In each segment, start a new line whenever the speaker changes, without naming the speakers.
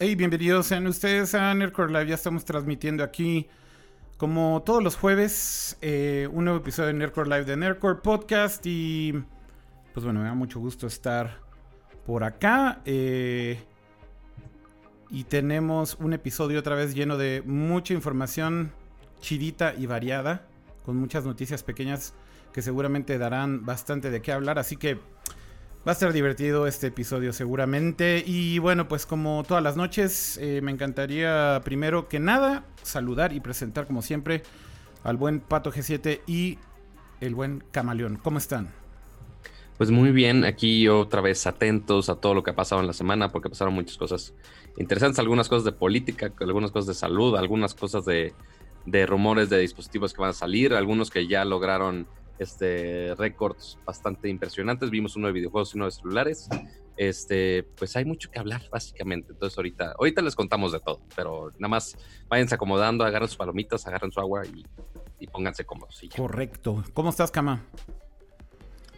Hey, bienvenidos sean ustedes a Nerdcore Live. Ya estamos transmitiendo aquí, como todos los jueves, eh, un nuevo episodio de Nerdcore Live de Nerdcore Podcast. Y pues bueno, me da mucho gusto estar por acá. Eh, y tenemos un episodio otra vez lleno de mucha información chidita y variada, con muchas noticias pequeñas que seguramente darán bastante de qué hablar. Así que Va a ser divertido este episodio seguramente. Y bueno, pues como todas las noches, eh, me encantaría primero que nada saludar y presentar como siempre al buen Pato G7 y el buen Camaleón. ¿Cómo están?
Pues muy bien, aquí otra vez atentos a todo lo que ha pasado en la semana, porque pasaron muchas cosas interesantes, algunas cosas de política, algunas cosas de salud, algunas cosas de, de rumores de dispositivos que van a salir, algunos que ya lograron este, récords bastante impresionantes. Vimos uno de videojuegos y uno de celulares. Este, pues hay mucho que hablar, básicamente. Entonces, ahorita, ahorita les contamos de todo, pero nada más váyanse acomodando, agarren sus palomitas, agarren su agua y, pónganse cómodos.
Correcto. ¿Cómo estás, Cama?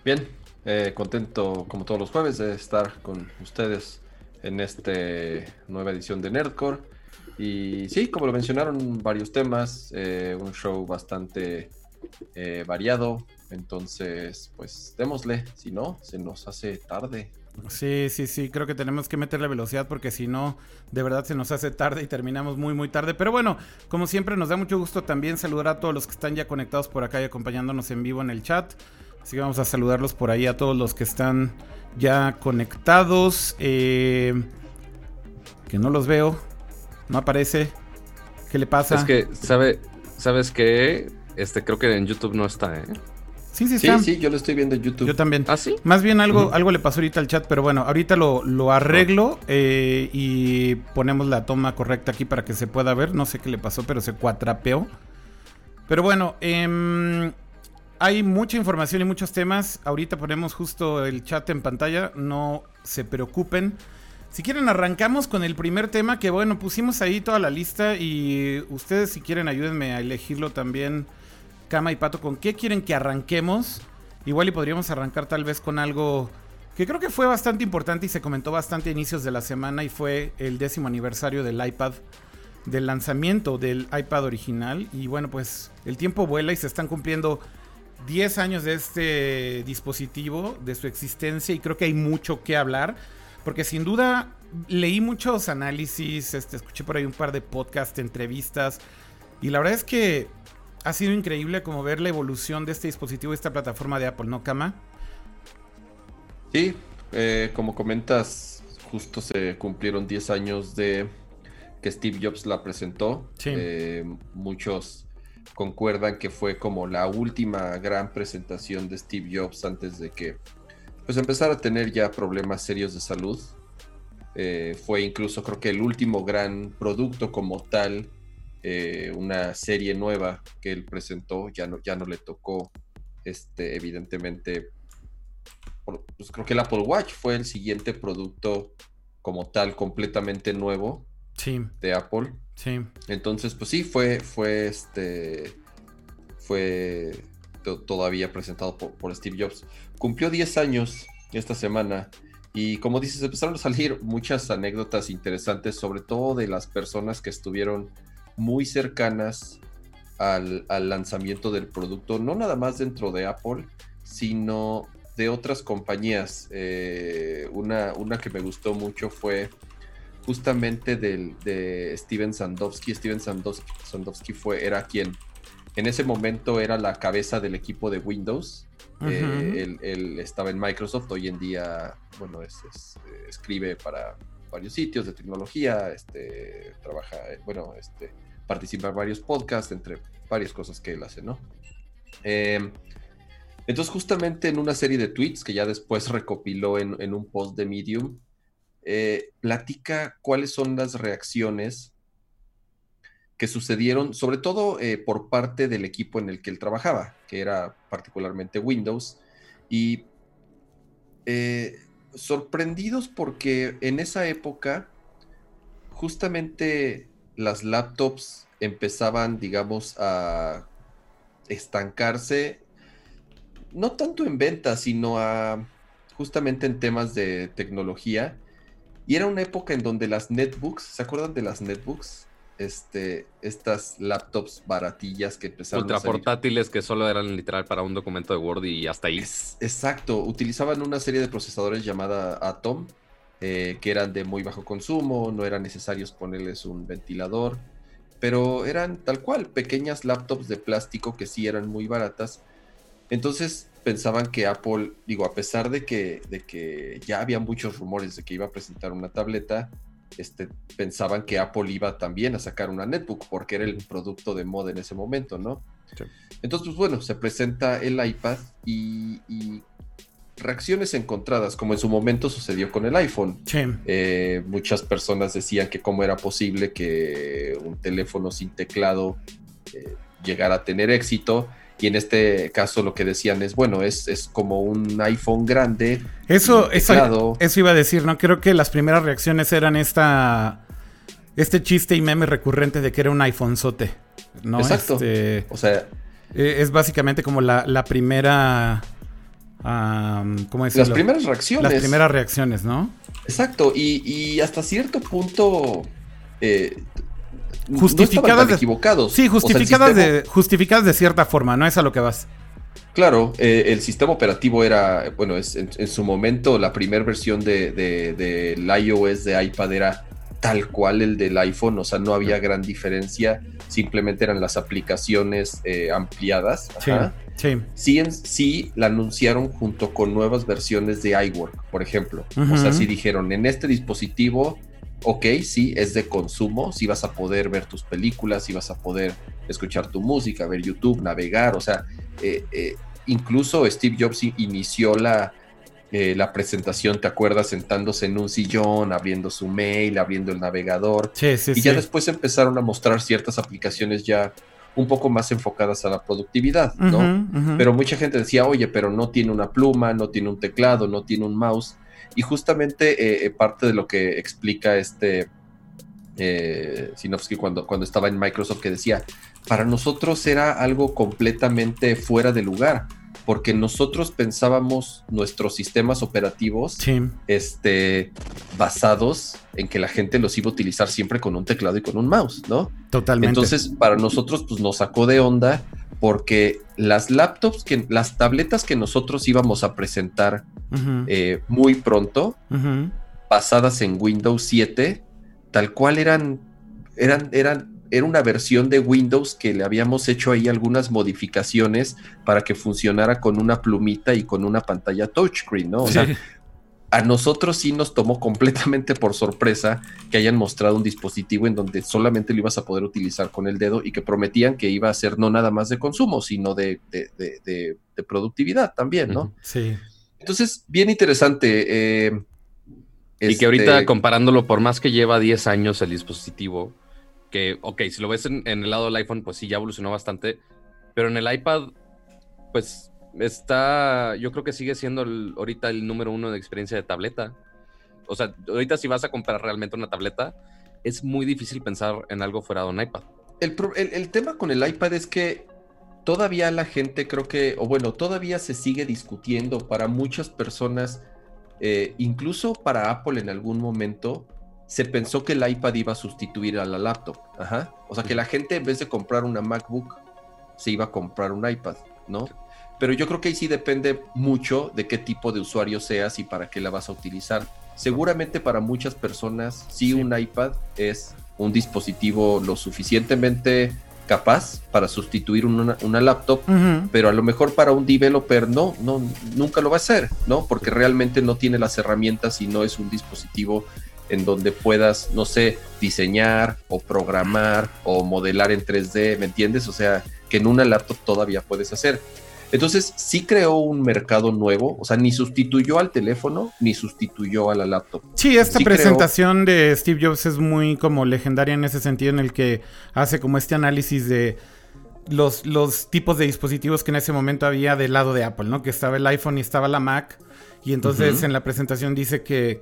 Bien, eh, contento como todos los jueves de estar con ustedes en esta nueva edición de Nerdcore. Y sí, como lo mencionaron, varios temas, eh, un show bastante eh, variado. Entonces, pues démosle, si no, se nos hace tarde.
Sí, sí, sí, creo que tenemos que meterle velocidad porque si no, de verdad se nos hace tarde y terminamos muy, muy tarde. Pero bueno, como siempre, nos da mucho gusto también saludar a todos los que están ya conectados por acá y acompañándonos en vivo en el chat. Así que vamos a saludarlos por ahí a todos los que están ya conectados. Eh, que no los veo, no aparece. ¿Qué le pasa?
Es que, ¿sabe, ¿sabes qué? Este, creo que en YouTube no está, ¿eh?
Sí, sí,
sí, sí, yo lo estoy viendo en YouTube.
Yo también.
¿Ah, sí?
Más bien algo, algo le pasó ahorita al chat, pero bueno, ahorita lo, lo arreglo eh, y ponemos la toma correcta aquí para que se pueda ver. No sé qué le pasó, pero se cuatrapeó. Pero bueno, eh, hay mucha información y muchos temas. Ahorita ponemos justo el chat en pantalla, no se preocupen. Si quieren arrancamos con el primer tema que bueno, pusimos ahí toda la lista y ustedes si quieren ayúdenme a elegirlo también Cama y Pato, ¿con qué quieren que arranquemos? Igual y podríamos arrancar tal vez con algo que creo que fue bastante importante y se comentó bastante a inicios de la semana y fue el décimo aniversario del iPad, del lanzamiento del iPad original. Y bueno, pues el tiempo vuela y se están cumpliendo 10 años de este dispositivo, de su existencia y creo que hay mucho que hablar. Porque sin duda leí muchos análisis, este, escuché por ahí un par de podcasts, entrevistas. Y la verdad es que ha sido increíble como ver la evolución de este dispositivo, esta plataforma de Apple, ¿no, Kama?
Sí, eh, como comentas, justo se cumplieron 10 años de que Steve Jobs la presentó. Eh, muchos concuerdan que fue como la última gran presentación de Steve Jobs antes de que pues empezara a tener ya problemas serios de salud. Eh, fue incluso creo que el último gran producto como tal eh, una serie nueva que él presentó, ya no, ya no le tocó, este, evidentemente, pues creo que el Apple Watch fue el siguiente producto como tal completamente nuevo de Apple.
Sí.
Entonces, pues sí, fue, fue este, fue todavía presentado por, por, Steve Jobs. Cumplió 10 años esta semana y como dices, empezaron a salir muchas anécdotas interesantes, sobre todo de las personas que estuvieron muy cercanas al, lanzamiento del producto, no nada más dentro de Apple, sino de otras compañías. Eh, una, una que me gustó mucho fue justamente del, de Steven Sandowski. Steven Sandowski, fue, era quien en ese momento era la cabeza del equipo de Windows. Eh, él, estaba en Microsoft, hoy en día, bueno, es, escribe para varios sitios de tecnología, este, trabaja, bueno, este, participar en varios podcasts, entre varias cosas que él hace, ¿no? Em, entonces, justamente en una serie de tweets que ya después recopiló en, un post de Medium, eh, platica cuáles son las reacciones que sucedieron, sobre todo eh, por parte del equipo en el que él trabajaba, que era particularmente Windows, y eh, sorprendidos porque en esa época justamente las laptops empezaban, digamos, a estancarse, no tanto en venta, sino a justamente en temas de tecnología. Y era una época en donde las netbooks, ¿se acuerdan de las netbooks? Este, estas laptops baratillas que empezaron
Ultra portátiles que solo eran literal para un documento de Word y hasta ahí.
exacto, utilizaban una serie de procesadores llamada Atom, eh, que eran de muy bajo consumo, no eran necesarios ponerles un ventilador, pero eran tal cual, pequeñas laptops de plástico que sí eran muy baratas. Entonces pensaban que Apple, digo, a pesar de que, de que ya había muchos rumores de que iba a presentar una tableta, este, pensaban que Apple iba también a sacar una netbook porque era el producto de moda en ese momento, ¿no? Entonces, pues bueno, se presenta el iPad y, reacciones encontradas, como en su momento sucedió con el iPhone. Eh, muchas personas decían que cómo era posible que un teléfono sin teclado eh, llegara a tener éxito y en este caso lo que decían es, bueno, es, es como un iPhone grande.
Eso, eso, eso, iba a decir, ¿no? Creo que las primeras reacciones eran esta, este chiste y meme recurrente de que era un iPhone sote. ¿no?
Exacto.
Este, o sea... E, es básicamente como la, la primera... ¿Cómo decirlo?
Las primeras reacciones.
Las primeras reacciones, ¿no?
Exacto, y, y hasta cierto punto... Eh,
justificadas
de, equivocados.
Sí, justificadas, de, justificadas de cierta forma, no es a lo que vas.
Claro, eh, el sistema operativo era, bueno, es, en, su momento la primera versión de, del iOS de iPad era tal cual el del iPhone, o sea, no había gran diferencia, simplemente eran las aplicaciones eh, ampliadas.
Sí, sí.
Sí, sí la anunciaron junto con nuevas versiones de iWork, por ejemplo. O sea, sí dijeron, en este dispositivo ok, sí, es de consumo, sí vas a poder ver tus películas, sí vas a poder escuchar tu música, ver YouTube, navegar, o sea, eh, eh, incluso Steve Jobs inició la, eh, la presentación, ¿te acuerdas? Sentándose en un sillón, abriendo su mail, abriendo el navegador.
Sí, sí,
y ya después empezaron a mostrar ciertas aplicaciones ya un poco más enfocadas a la productividad, ¿no? Pero mucha gente decía, oye, pero no tiene una pluma, no tiene un teclado, no tiene un mouse. Y justamente eh, eh, parte de lo que explica este eh, Sinofsky cuando, cuando estaba en Microsoft, que decía, para nosotros era algo completamente fuera de lugar, porque nosotros pensábamos nuestros sistemas operativos este, basados en que la gente los iba a utilizar siempre con un teclado y con un mouse, ¿no?
Totalmente.
Entonces, para nosotros, pues nos sacó de onda porque las laptops, que, las tabletas que nosotros íbamos a presentar eh, muy pronto, basadas en Windows 7, tal cual eran, eran, eran, era una versión de Windows que le habíamos hecho ahí algunas modificaciones para que funcionara con una plumita y con una pantalla touchscreen, ¿no? O sea, a nosotros sí nos tomó completamente por sorpresa que hayan mostrado un dispositivo en donde solamente lo ibas a poder utilizar con el dedo y que prometían que iba a ser no nada más de consumo, sino de, productividad también, ¿no?
Sí.
Entonces, bien interesante.
Eh, y que ahorita este comparándolo, por más que lleva 10 años el dispositivo, que, ok, si lo ves en, el lado del iPhone, pues sí, ya evolucionó bastante, pero en el iPad, pues está, yo creo que sigue siendo ahorita el número uno de experiencia de tableta. O sea, ahorita si vas a comprar realmente una tableta, es muy difícil pensar en algo fuera de un iPad.
El, tema con el iPad es que todavía la gente creo que, o bueno, todavía se sigue discutiendo para muchas personas, eh, incluso para Apple en algún momento, se pensó que el iPad iba a sustituir a la laptop. Ajá. O sea, que la gente en vez de comprar una MacBook, se iba a comprar un iPad, ¿no? Pero yo creo que ahí sí depende mucho de qué tipo de usuario seas y para qué la vas a utilizar. Seguramente para muchas personas sí, un iPad es un dispositivo lo suficientemente capaz para sustituir una, laptop, pero a lo mejor para un developer no, no, nunca lo va a hacer, ¿no? Porque realmente no tiene las herramientas y no es un dispositivo en donde puedas, no sé, diseñar o programar o modelar en 3D, ¿me entiendes? O sea, que en una laptop todavía puedes hacer. Entonces sí creó un mercado nuevo, o sea, ni sustituyó al teléfono ni sustituyó a la laptop.
Sí, esta presentación de Steve Jobs es muy como legendaria en ese sentido en el que hace como este análisis de los, los tipos de dispositivos que en ese momento había del lado de Apple, ¿no? Que estaba el iPhone y estaba la Mac. Y entonces en la presentación dice que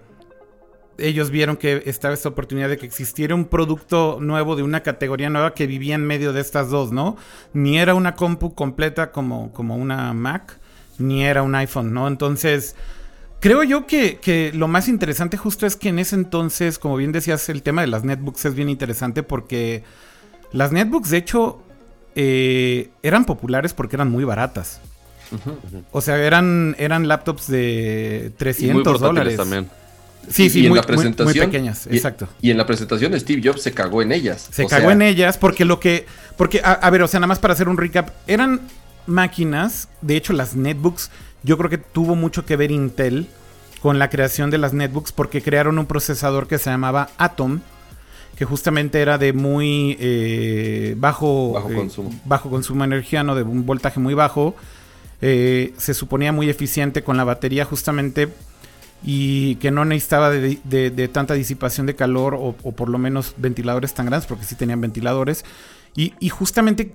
ellos vieron que estaba esta oportunidad de que existiera un producto nuevo de una categoría nueva que vivía en medio de estas dos, ¿no? Ni era una compu completa como, como una Mac, ni era un iPhone, ¿no? Entonces, creo yo que, que, lo más interesante justo es que en ese entonces, como bien decías, el tema de las netbooks es bien interesante porque las netbooks, de hecho, eh, eran populares porque eran muy baratas. O sea, eran, eran laptops de 300 dólares. también. Sí, sí, muy, pequeñas, exacto.
Y en la presentación Steve Jobs se cagó en ellas.
Se cagó en ellas porque lo que... Porque, a, ver, o sea, nada más para hacer un recap, eran máquinas, de hecho las netbooks, yo creo que tuvo mucho que ver Intel con la creación de las netbooks porque crearon un procesador que se llamaba Atom, que justamente era de muy eh, bajo,
bajo, eh, consumo.
bajo consumo de energía, ¿no? de un voltaje muy bajo. Eh, se suponía muy eficiente con la batería justamente y que no necesitaba de, tanta disipación de calor o, por lo menos ventiladores tan grandes, porque sí tenían ventiladores. Y, justamente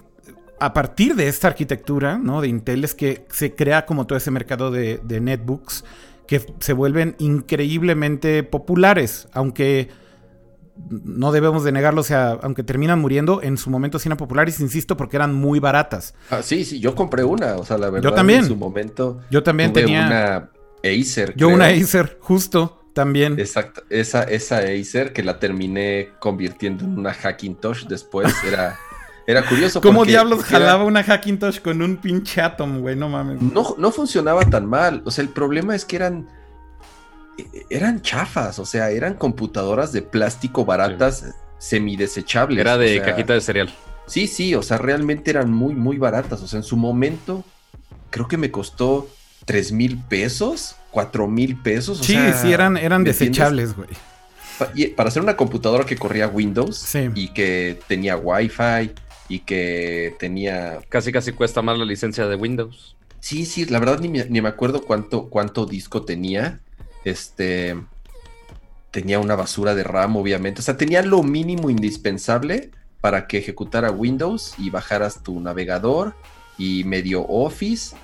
a partir de esta arquitectura ¿no? de Intel es que se crea como todo ese mercado de, netbooks que se vuelven increíblemente populares, aunque no debemos de negarlo, o sea, aunque terminan muriendo, en su momento sí eran populares, insisto, porque eran muy baratas.
Ah, sí, sí, yo compré una, o sea, la verdad,
yo también.
en su momento.
Yo también tenía
una Acer.
Yo una Acer, justo, también.
Exacto, esa, esa Acer que la terminé convirtiendo en una Hackintosh después, era... Era curioso.
¿Cómo diablos jalaba una Hackintosh con un pinche Atom, güey? No mames.
No, no funcionaba tan mal. O sea, el problema es que eran e, eran chafas, o sea, eran computadoras de plástico baratas, semidesechables.
Era de cajita de cereal.
Sí, sí, o sea, realmente eran muy, muy baratas. O sea, en su momento, creo que me costó 3 mil pesos, 4 mil pesos.
sí, sí, eran, eran desechables, güey.
Para hacer una computadora que corría Windows y que tenía Wi-Fi y que tenía.
Casi, casi cuesta más la licencia de Windows.
Sí, sí, la verdad ni me, ni me acuerdo cuánto, cuánto disco tenía. Este tenía una basura de RAM, obviamente. O sea, tenía lo mínimo indispensable para que ejecutara Windows y bajaras tu navegador y medio Office.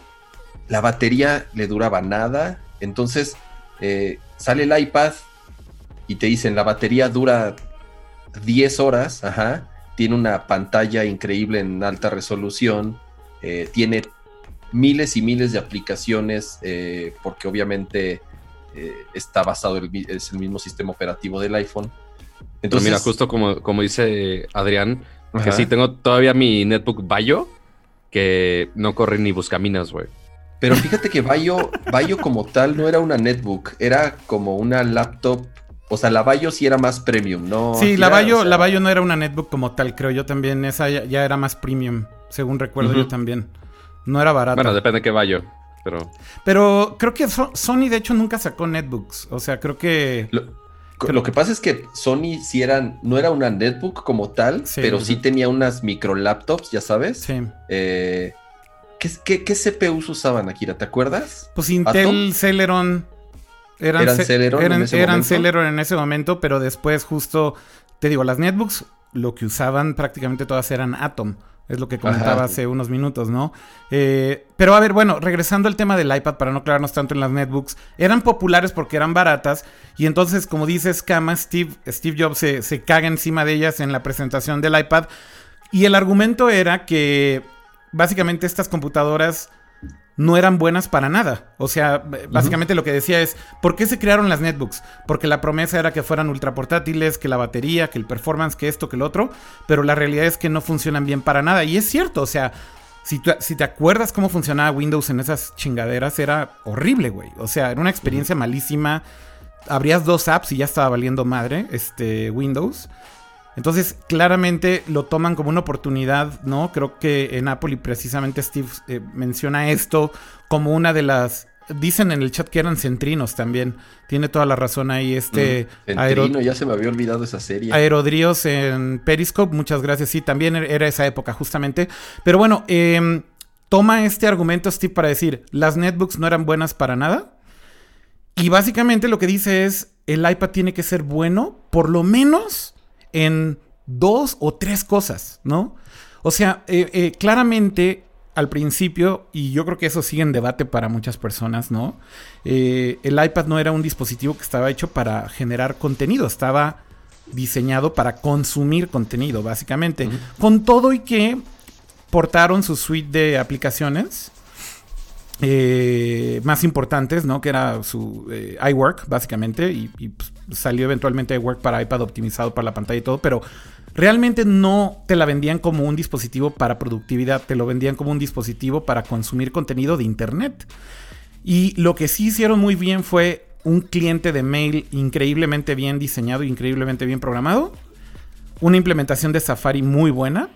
La batería le duraba nada. Entonces eh, sale el iPad y te dicen la batería dura 10 horas. Ajá. Tiene una pantalla increíble en alta resolución. Eh, tiene miles y miles de aplicaciones eh, porque obviamente eh, está basado, el, es el mismo sistema operativo del iPhone.
Entonces, mira, justo como, como dice Adrián, que sí tengo todavía mi netbook Bayo, que no corre ni buscaminas, güey.
Pero fíjate que Bayo, Bayo como tal no era una netbook, era como una laptop. O sea, la Bayo sí era más premium, ¿no?
Sí, la Bayo, la Bayo no era una netbook como tal, creo yo también. Esa ya, era más premium, según recuerdo yo también. No era barata.
Bueno, depende de qué Bayo. Pero...
pero creo que Sony de hecho nunca sacó netbooks. O sea, creo que...
Lo, que pasa es que Sony sí eran, no era una netbook como tal, pero sí tenía unas micro laptops, ya sabes. Sí. Eh, ¿qué, qué, CPUs usaban, Akira? ¿Te acuerdas?
Pues Intel Celeron.
Eran, ¿Eran Celeron,
en ese eran Celeron en ese momento, pero después justo, te digo, las netbooks lo que usaban prácticamente todas eran Atom. Es lo que comentaba hace unos minutos, ¿no? Eh, pero a ver, bueno, regresando al tema del iPad, para no aclararnos tanto en las netbooks, eran populares porque eran baratas. Y entonces, como dices, Kama, Steve, Steve Jobs se, se caga encima de ellas en la presentación del iPad. Y el argumento era que básicamente estas computadoras no eran buenas para nada. O sea, básicamente lo que decía es, ¿por qué se crearon las netbooks? Porque la promesa era que fueran ultra portátiles, que la batería, que el performance, que esto, que el otro, pero la realidad es que no funcionan bien para nada. Y es cierto, o sea, si, si te acuerdas cómo funcionaba Windows en esas chingaderas, era horrible, güey. O sea, era una experiencia malísima. Abrías dos apps y ya estaba valiendo madre, este, Windows. Entonces, claramente lo toman como una oportunidad, ¿no? Creo que en Apple y precisamente Steve eh, menciona esto como una de las... Dicen en el chat que eran centrinos también. Tiene toda la razón ahí este...
Mm, centrino, ya se me había olvidado esa serie.
Aerodríos en Periscope, muchas gracias. Sí, también er-, era esa época justamente. Pero bueno, em, toma este argumento Steve para decir, las netbooks no eran buenas para nada. Y básicamente lo que dice es, el iPad tiene que ser bueno, por lo menos en dos o tres cosas, ¿no? O sea, eh, eh, claramente al principio, y yo creo que eso sigue en debate para muchas personas, ¿no? Eh, el iPad no era un dispositivo que estaba hecho para generar contenido, estaba diseñado para consumir contenido, básicamente. Con todo y que portaron su suite de aplicaciones. eh, más importantes, ¿no? Que era su eh, iWork, básicamente, y, pues, salió eventualmente iWork para iPad optimizado para la pantalla y todo, pero realmente no te la vendían como un dispositivo para productividad, te lo vendían como un dispositivo para consumir contenido de Internet. Y lo que sí hicieron muy bien fue un cliente de mail increíblemente bien diseñado, increíblemente bien programado, una implementación de Safari muy buena,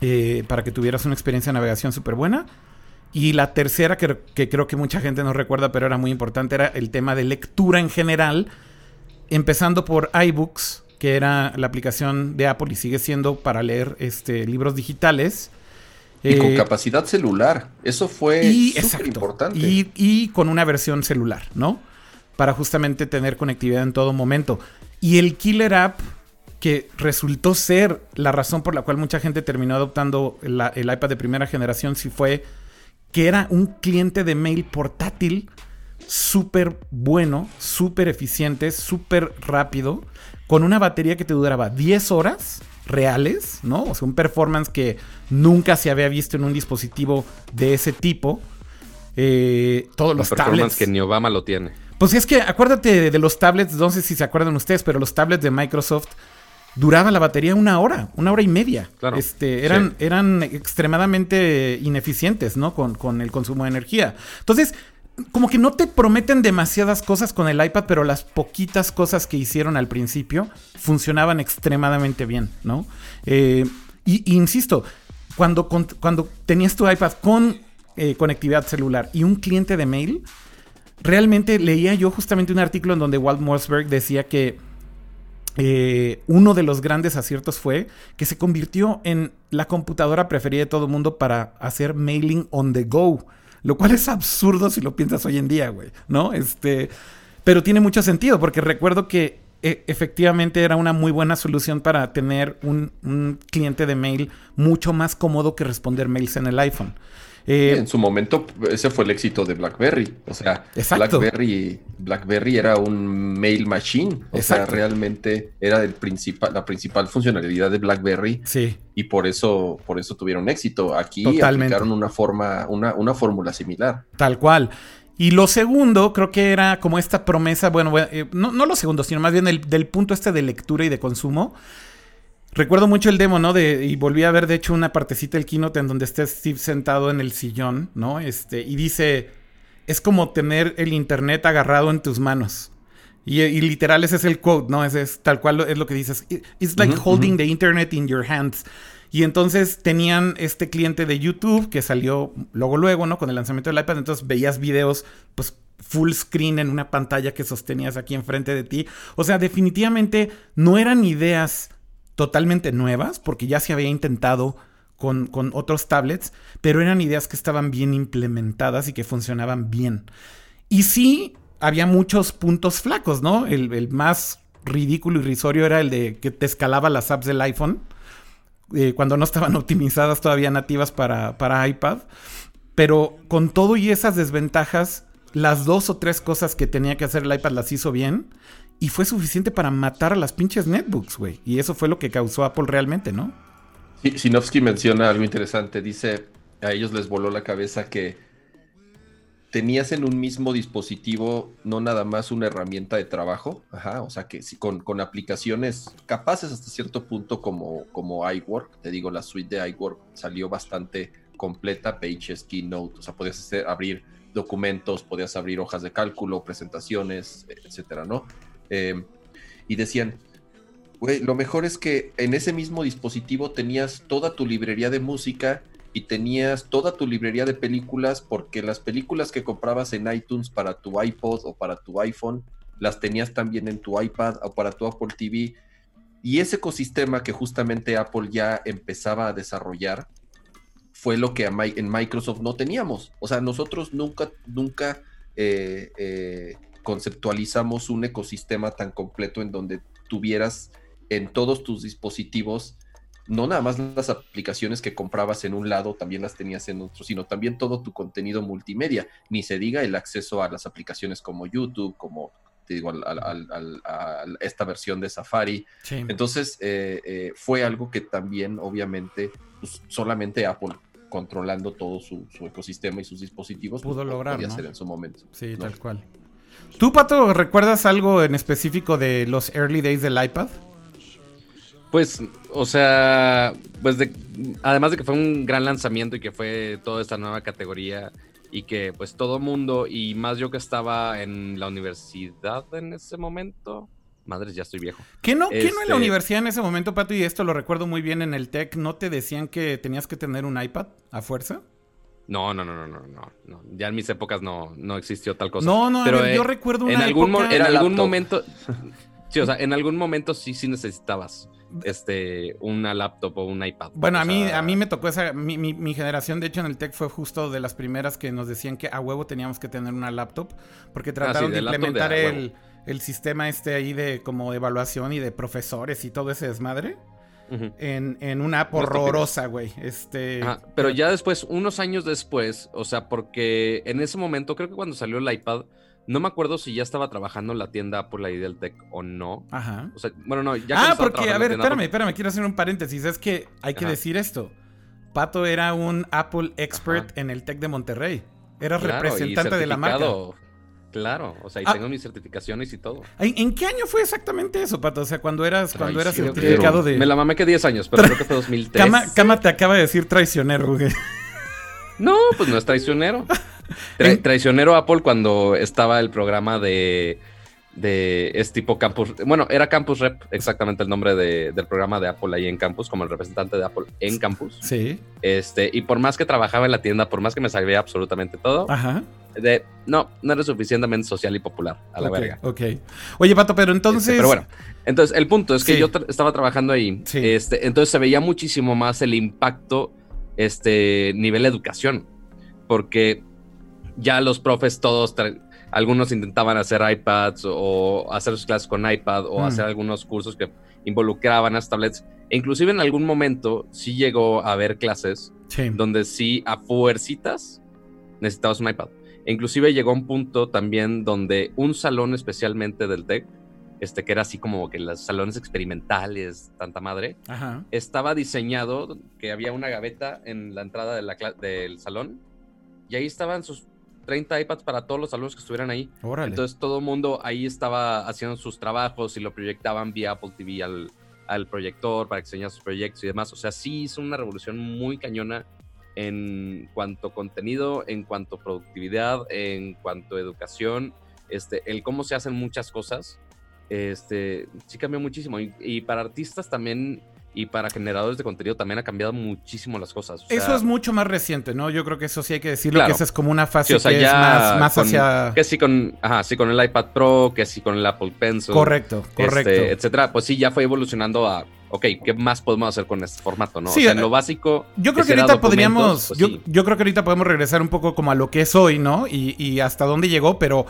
eh, para que tuvieras una experiencia de navegación súper buena y la tercera, que, creo que mucha gente no recuerda, pero era muy importante, era el tema de lectura en general, empezando por iBooks, que era la aplicación de Apple y sigue siendo para leer este, libros digitales.
Y con eh, capacidad celular. Eso fue súper importante.
Y, y, con una versión celular, ¿no? Para justamente tener conectividad en todo momento. Y el killer app que resultó ser la razón por la cual mucha gente terminó adoptando el iPad de primera generación, si fue que era un cliente de mail portátil súper bueno, súper eficiente, súper rápido, con una batería que te duraba 10 horas reales, ¿no? O sea, un performance que nunca se había visto en un dispositivo de ese tipo. Eh, todos los performance
que ni Obama lo tiene.
Pues es que acuérdate de los tablets, no sé si se acuerdan ustedes, pero los tablets de Microsoft duraba la batería una hora, una hora y media. este, eran, eran extremadamente ineficientes, ¿no? Con, el consumo de energía. Entonces, como que no te prometen demasiadas cosas con el iPad, pero las poquitas cosas que hicieron al principio funcionaban extremadamente bien, ¿no? Eh, y, insisto, cuando, cuando tenías tu iPad con eh, conectividad celular y un cliente de mail, realmente leía yo justamente un artículo en donde Walt Mossberg decía que eh, uno de los grandes aciertos fue que se convirtió en la computadora preferida de todo el mundo para hacer mailing on the go. Lo cual es absurdo si lo piensas hoy en día, güey, ¿no? Este, pero tiene mucho sentido porque recuerdo que e, efectivamente era una muy buena solución para tener un, cliente de mail mucho más cómodo que responder mails en el iPhone.
Eh, en su momento, ese fue el éxito de BlackBerry. O sea, BlackBerry, BlackBerry era un mail machine. O sea, realmente era el principal, la principal funcionalidad de BlackBerry.
Sí.
Y por eso, por eso tuvieron éxito. Aquí aplicaron una forma, una, una fórmula similar.
Tal cual. Y lo segundo, creo que era como esta promesa, bueno, eh, no, no lo segundo, sino más bien el, del punto este de lectura y de consumo Recuerdo mucho el demo, ¿no? De, y volví a ver, de hecho, una partecita del keynote en donde está Steve sentado en el sillón, ¿no? Este, y dice, es como tener el internet agarrado en tus manos. Y, literal ese es el quote, ¿no? Es tal cual es lo que dices. It's like holding the internet in your hands. Y entonces tenían este cliente de YouTube que salió luego, luego, ¿no? Con el lanzamiento del iPad. Entonces veías videos, pues full screen en una pantalla que sostenías aquí enfrente de ti. O sea, definitivamente no eran ideas totalmente nuevas, porque ya se había intentado con, otros tablets, pero eran ideas que estaban bien implementadas y que funcionaban bien. Y sí, había muchos puntos flacos, ¿no? El, más ridículo y risorio era el de que te escalaba las apps del iPhone, eh, cuando no estaban optimizadas todavía nativas para, para iPad. Pero con todo y esas desventajas, las dos o tres cosas que tenía que hacer el iPad las hizo bien y fue suficiente para matar a las pinches netbooks, güey. Y eso fue lo que causó Apple realmente, ¿no?
Sí, Sinofsky menciona algo interesante. Dice, a ellos les voló la cabeza que tenías en un mismo dispositivo no nada más una herramienta de trabajo, ajá, o sea que con, con aplicaciones capaces hasta cierto punto como, como iWork, te digo, la suite de iWork salió bastante completa, Pages, Keynote, o sea, podías hacer, abrir documentos, podías abrir hojas de cálculo, presentaciones, etcétera, ¿no? Eh, y decían, güey, lo mejor es que en ese mismo dispositivo tenías toda tu librería de música y tenías toda tu librería de películas porque las películas que comprabas en iTunes para tu iPod o para tu iPhone las tenías también en tu iPad o para tu Apple TV. Y ese ecosistema que justamente Apple ya empezaba a desarrollar fue lo que en Microsoft no teníamos. O sea, nosotros nunca, nunca eh, eh, conceptualizamos un ecosistema tan completo en donde tuvieras en todos tus dispositivos no nada más las aplicaciones que comprabas en un lado, también las tenías en otro, sino también todo tu contenido multimedia, ni se diga el acceso a las aplicaciones como YouTube, como te digo, a esta versión de Safari. Entonces, eh, eh, fue algo que también, obviamente, pues, solamente Apple controlando todo su, ecosistema y sus dispositivos,
pudo pues, lograr.
Podía ser en su momento.
Sí, tal cual. ¿Tú, Pato, recuerdas algo en específico de los early days del iPad?
Pues, o sea, pues de, además de que fue un gran lanzamiento y que fue toda esta nueva categoría y que pues todo mundo y más yo que estaba en la universidad en ese momento, madres, ya estoy viejo.
¿Qué no, ¿qué no en la este universidad en ese momento, Pato? Y esto lo recuerdo muy bien en el TEC, ¿no te decían que tenías que tener un iPad a fuerza?
No, no, no, no, no, no, Ya en mis épocas no, no existió tal cosa.
No, no, pero yo recuerdo una
en algún, en algún momento, sí, o sea, en algún momento sí, sí necesitabas este una laptop o un iPad.
Bueno, a mí a mí me tocó esa mi, mi, generación, de hecho en el Tech fue justo de las primeras que nos decían que a huevo teníamos que tener una laptop porque ah, trataron de, implementar el, el, sistema este ahí de como evaluación y de profesores y todo ese desmadre. En, en, una app horrorosa, güey. Este.
pero ya después, unos años después, o sea, porque en ese momento, creo que cuando salió el iPad, no me acuerdo si ya estaba trabajando en la tienda Apple ahí del Tech o no.
Ajá.
O sea, bueno, no, ya
Ah, porque, a ver, espérame, espérame, quiero hacer un paréntesis. Es que hay que decir esto. Pato era un Apple expert en el Tech de Monterrey. Era representante de la marca.
Claro, o sea, y ah. tengo mis certificaciones y todo.
¿En, qué año fue exactamente eso, Pato? O sea, cuando eras, cuando eras certificado de.
Me la mamé que 10 años, pero creo que fue 2003.
Cama, te acaba de decir traicionero, güey.
No, pues no es traicionero. traicionero Apple cuando estaba el programa de, de es tipo Campus, bueno, era Campus Rep, exactamente el nombre del programa de Apple ahí en campus, como el representante de Apple en campus.
Sí.
Este, y por más que trabajaba en la tienda, por más que me sabía absolutamente todo,
Ajá.
de no, no era suficientemente social y popular, a la verga.
Ok. Oye, Pato, pero entonces. Este,
pero bueno, entonces el punto es que yo estaba trabajando ahí. Este, entonces se veía muchísimo más el impacto, este, nivel de educación. Porque ya los profes todos, algunos intentaban hacer iPads o hacer sus clases con iPad o mm. hacer algunos cursos que involucraban a tablets. E inclusive en algún momento sí llegó a haber clases donde sí a fuercitas necesitabas un iPad. E inclusive llegó a un punto también donde un salón especialmente del TEC, este, que era así como que los salones experimentales, tanta madre, estaba diseñado que había una gaveta en la entrada de la del salón y ahí estaban sus 30 iPads para todos los alumnos que estuvieran ahí. Entonces todo el mundo ahí estaba haciendo sus trabajos y lo proyectaban vía Apple TV al, al proyector para que enseñara sus proyectos y demás. O sea, sí hizo una revolución muy cañona en cuanto a contenido, en cuanto a productividad, en cuanto a educación, este, el cómo se hacen muchas cosas, este, sí cambió muchísimo. y para artistas también y para generadores de contenido también ha cambiado muchísimo las cosas.
eso es mucho más reciente, ¿no? Yo creo que eso sí hay que decirlo, que esa es como una fase que es más, hacia...
Que sí con, ajá, sí con el iPad Pro, que sí con el Apple Pencil.
Correcto, este, correcto.
etcétera. Pues sí, ya fue evolucionando a, ok, ¿qué más podemos hacer con este formato, no? Sí, o sea, en lo básico...
Yo creo que, ahorita podríamos... Pues yo, yo, creo que ahorita podemos regresar un poco como a lo que es hoy, ¿no? Y, y hasta dónde llegó, pero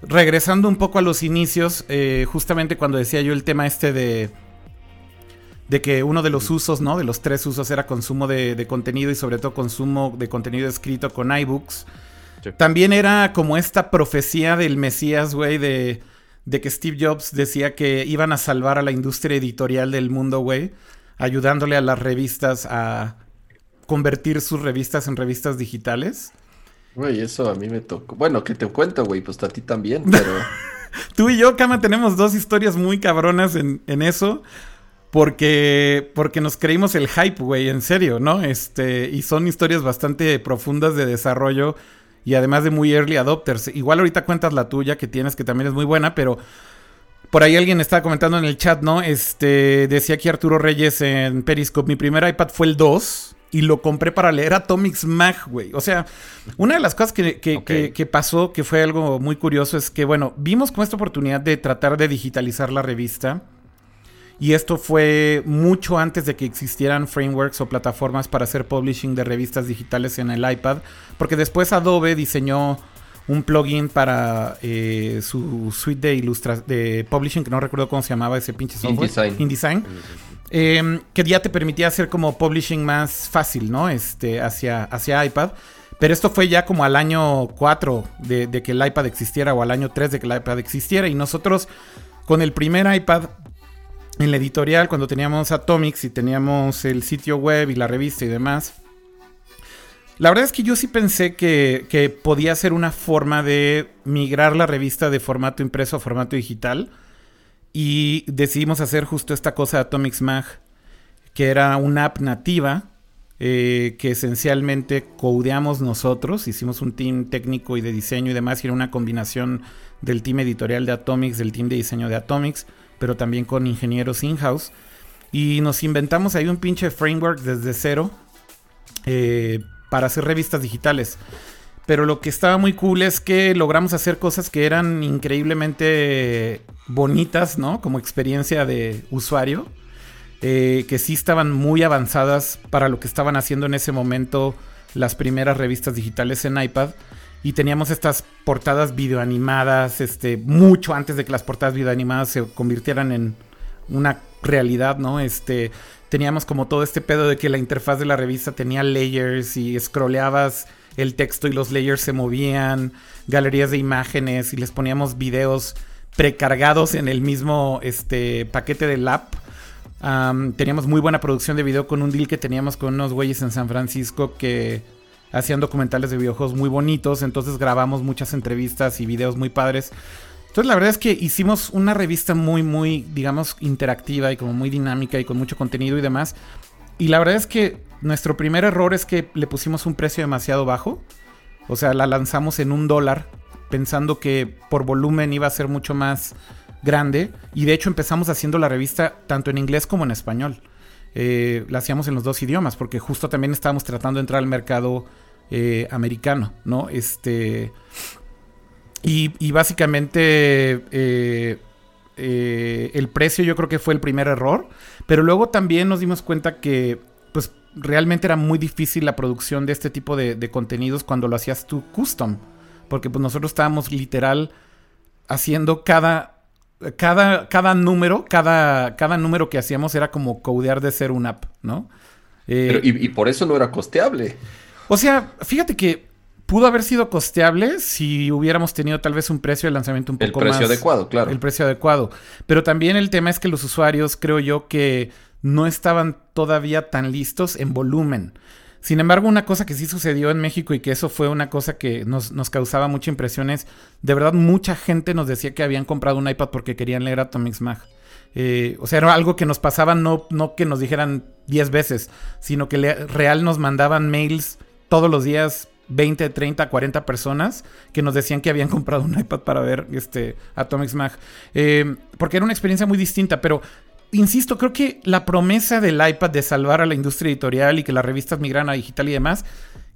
regresando un poco a los inicios, eh, justamente cuando decía yo el tema este de de que uno de los usos, ¿no? De los tres usos era consumo de, contenido y sobre todo consumo de contenido escrito con iBooks. También era como esta profecía del Mesías, güey, de, de que Steve Jobs decía que iban a salvar a la industria editorial del mundo, güey, ayudándole a las revistas a convertir sus revistas en revistas digitales.
Güey, eso a mí me tocó. Bueno, que te cuento, güey, pues a ti también, pero...
Tú y yo, Kama, tenemos dos historias muy cabronas en, en eso. Porque, porque nos creímos el hype, güey, en serio, ¿no? Este, y son historias bastante profundas de desarrollo y además de muy early adopters. Igual ahorita cuentas la tuya que tienes, que también es muy buena, pero por ahí alguien estaba comentando en el chat, ¿no? Este, decía aquí Arturo Reyes en Periscope, mi primer iPad fue el 2 y lo compré para leer Atomics Mag, güey. O sea, una de las cosas que, que, pasó, que fue algo muy curioso, es que, bueno, vimos con esta oportunidad de tratar de digitalizar la revista y esto fue mucho antes de que existieran frameworks o plataformas para hacer publishing de revistas digitales en el iPad, porque después Adobe diseñó un plugin para eh, su suite de ilustra de publishing, que no recuerdo cómo se llamaba ese pinche software.
InDesign.
InDesign. Em, que ya te permitía hacer como publishing más fácil, ¿no? Este, hacia, hacia iPad. Pero esto fue ya como al año 4 de, de que el iPad existiera o al año 3 de que el iPad existiera. Y nosotros con el primer iPad en la editorial, cuando teníamos Atomics y teníamos el sitio web y la revista y demás, La verdad es que yo sí pensé que, podía ser una forma de migrar la revista de formato impreso a formato digital. Y decidimos hacer justo esta cosa de Atomics Mag, que era una app nativa eh, que esencialmente codeamos nosotros. Hicimos un team técnico y de diseño y demás, y era una combinación del team editorial de Atomics, del team de diseño de Atomics, pero también con ingenieros in-house. Y nos inventamos ahí un pinche framework desde cero eh, para hacer revistas digitales. Pero lo que estaba muy cool es que logramos hacer cosas que eran increíblemente bonitas, ¿no? Como experiencia de usuario. Eh, que sí estaban muy avanzadas para lo que estaban haciendo en ese momento las primeras revistas digitales en iPad. Y teníamos estas portadas videoanimadas, este, mucho antes de que las portadas videoanimadas se convirtieran en una realidad, ¿no? Este, teníamos como todo este pedo de que la interfaz de la revista tenía layers y scrolleabas el texto y los layers se movían, galerías de imágenes y les poníamos videos precargados en el mismo este, paquete del app teníamos muy buena producción de video con un deal que teníamos con unos güeyes en San Francisco que hacían documentales de videojuegos muy bonitos. Entonces grabamos muchas entrevistas y videos muy padres. Entonces la verdad es que hicimos una revista muy, muy, digamos, interactiva y como muy dinámica y con mucho contenido y demás. Y la verdad es que nuestro primer error es que le pusimos un precio demasiado bajo. O sea, la lanzamos en un dólar pensando que por volumen iba a ser mucho más grande. Y de hecho empezamos haciendo la revista tanto en inglés como en español. Eh, la hacíamos en los dos idiomas porque justo también estábamos tratando de entrar al mercado eh, americano, ¿no? Este... Y, básicamente eh, el precio yo creo que fue el primer error, pero luego también nos dimos cuenta que pues realmente era muy difícil la producción de este tipo de, contenidos cuando lo hacías tú custom, porque pues nosotros estábamos literal haciendo cada cada, cada número, cada, cada número que hacíamos era como codear de ser un app, ¿no?
Eh, y, por eso no era costeable.
O sea, fíjate que pudo haber sido costeable si hubiéramos tenido tal vez un precio de lanzamiento un poco
más...
El
precio adecuado, claro.
El precio adecuado. Pero también el tema es que los usuarios, creo yo, que no estaban todavía tan listos en volumen. Sin embargo, una cosa que sí sucedió en México y que eso fue una cosa que nos, causaba mucha impresión es, de verdad, mucha gente nos decía que habían comprado un iPad porque querían leer Atomics Mag. Eh, o sea, era algo que nos pasaba, no, no que nos dijeran 10 veces, sino que real nos mandaban mails todos los días 20, 30, 40 personas que nos decían que habían comprado un iPad para ver este Atomics Mag. Eh, porque era una experiencia muy distinta, pero insisto, creo que la promesa del iPad de salvar a la industria editorial y que las revistas migran a digital y demás,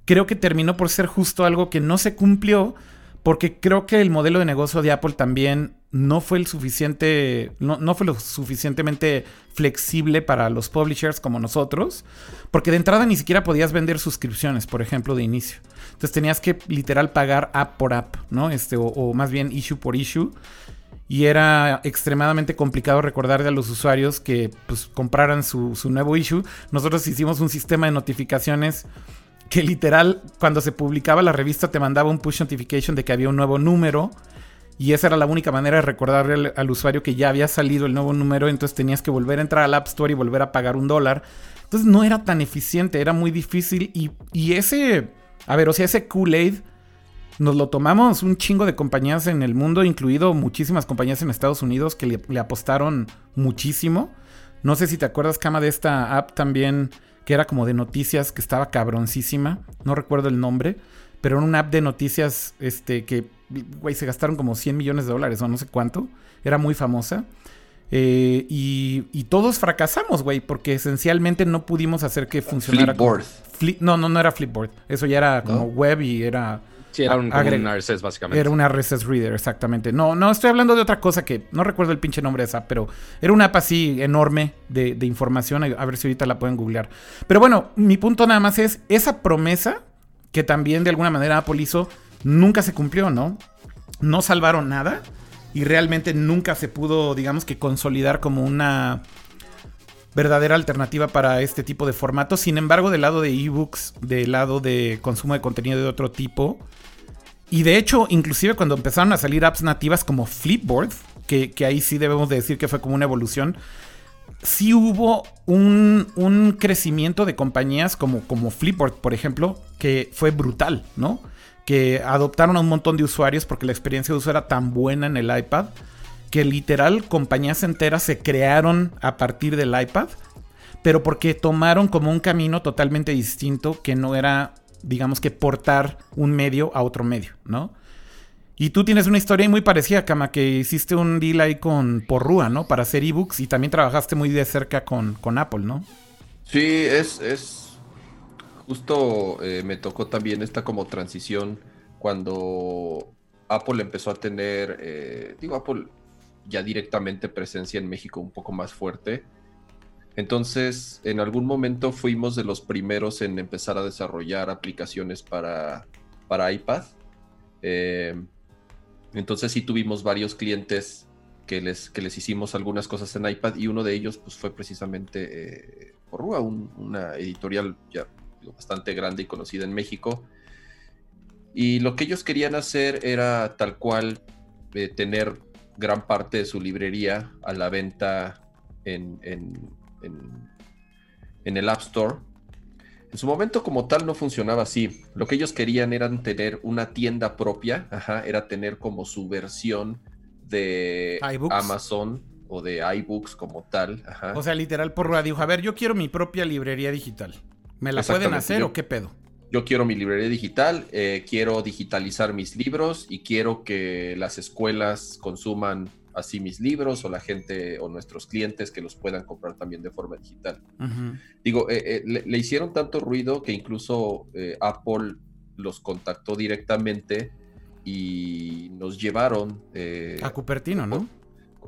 creo que terminó por ser justo algo que no se cumplió porque creo que el modelo de negocio de Apple también no fue el suficiente, no, no, fue lo suficientemente flexible para los publishers como nosotros, porque de entrada ni siquiera podías vender suscripciones, por ejemplo, de inicio. Entonces tenías que literal pagar app por app, ¿no? Este, o, más bien issue por issue y era extremadamente complicado recordarle a los usuarios que pues, compraran su, nuevo issue. Nosotros hicimos un sistema de notificaciones que literal cuando se publicaba la revista te mandaba un push notification de que había un nuevo número. Y esa era la única manera de recordarle al, usuario que ya había salido el nuevo número. Entonces tenías que volver a entrar al App Store y volver a pagar un dólar. Entonces no era tan eficiente, era muy difícil. Y, y ese, a ver, o sea, ese Kool-Aid nos lo tomamos un chingo de compañías en el mundo, incluido muchísimas compañías en Estados Unidos que le, apostaron muchísimo. No sé si te acuerdas, Cama, de esta app también que era como de noticias, que estaba cabroncísima. No recuerdo el nombre, pero era una app de noticias este, que, güey, se gastaron como 100 millones de dólares o no sé cuánto. Era muy famosa. Eh, y, todos fracasamos, güey, porque esencialmente no pudimos hacer que funcionara.
Flipboard.
no, no, no era Flipboard. Eso ya era como web y era
Sí, era un, RSS básicamente.
Era un RSS Reader, exactamente. No, no, estoy hablando de otra cosa que no recuerdo el pinche nombre de esa, pero era una app así enorme de, información. A ver si ahorita la pueden googlear. Pero bueno, mi punto nada más es esa promesa que también de alguna manera Apple hizo, nunca se cumplió, ¿no? No salvaron nada y realmente nunca se pudo, digamos que, consolidar como una verdadera alternativa para este tipo de formatos. Sin embargo, del lado de ebooks, del lado de consumo de contenido de otro tipo, y de hecho, inclusive cuando empezaron a salir apps nativas como Flipboard, que, ahí sí debemos de decir que fue como una evolución, sí hubo un, un, crecimiento de compañías como, como Flipboard, por ejemplo, que fue brutal, ¿no? Que adoptaron a un montón de usuarios porque la experiencia de uso era tan buena en el iPad que literal compañías enteras se crearon a partir del iPad, pero porque tomaron como un camino totalmente distinto que no era, digamos que portar un medio a otro medio, ¿no? Y tú tienes una historia muy parecida, Kama, que hiciste un deal ahí con Porrúa, ¿no? Para hacer ebooks y también trabajaste muy de cerca con, con Apple, ¿no?
Sí, es, es justo eh, me tocó también esta como transición cuando Apple empezó a tener, eh, digo, Apple ya directamente presencia en México un poco más fuerte. Entonces, en algún momento fuimos de los primeros en empezar a desarrollar aplicaciones para, para iPad. Eh, entonces sí tuvimos varios clientes que les, que les hicimos algunas cosas en iPad y uno de ellos pues, fue precisamente eh, una editorial ya bastante grande y conocida en México. Y lo que ellos querían hacer era tal cual eh, tener gran parte de su librería a la venta en, en, en el App Store en su momento como tal no funcionaba así. Lo que ellos querían era tener una tienda propia, ajá, era tener como su versión de Amazon o de iBooks como tal. Ajá.
O sea, literal por radio. A ver, yo quiero mi propia librería digital. ¿Me la pueden hacer o qué pedo?
Yo quiero mi librería digital, eh, quiero digitalizar mis libros y quiero que las escuelas consuman así mis libros o la gente o nuestros clientes que los puedan comprar también de forma digital. Digo, eh, eh, le, hicieron tanto ruido que incluso eh, Apple los contactó directamente y nos llevaron...
a Cupertino, ¿no?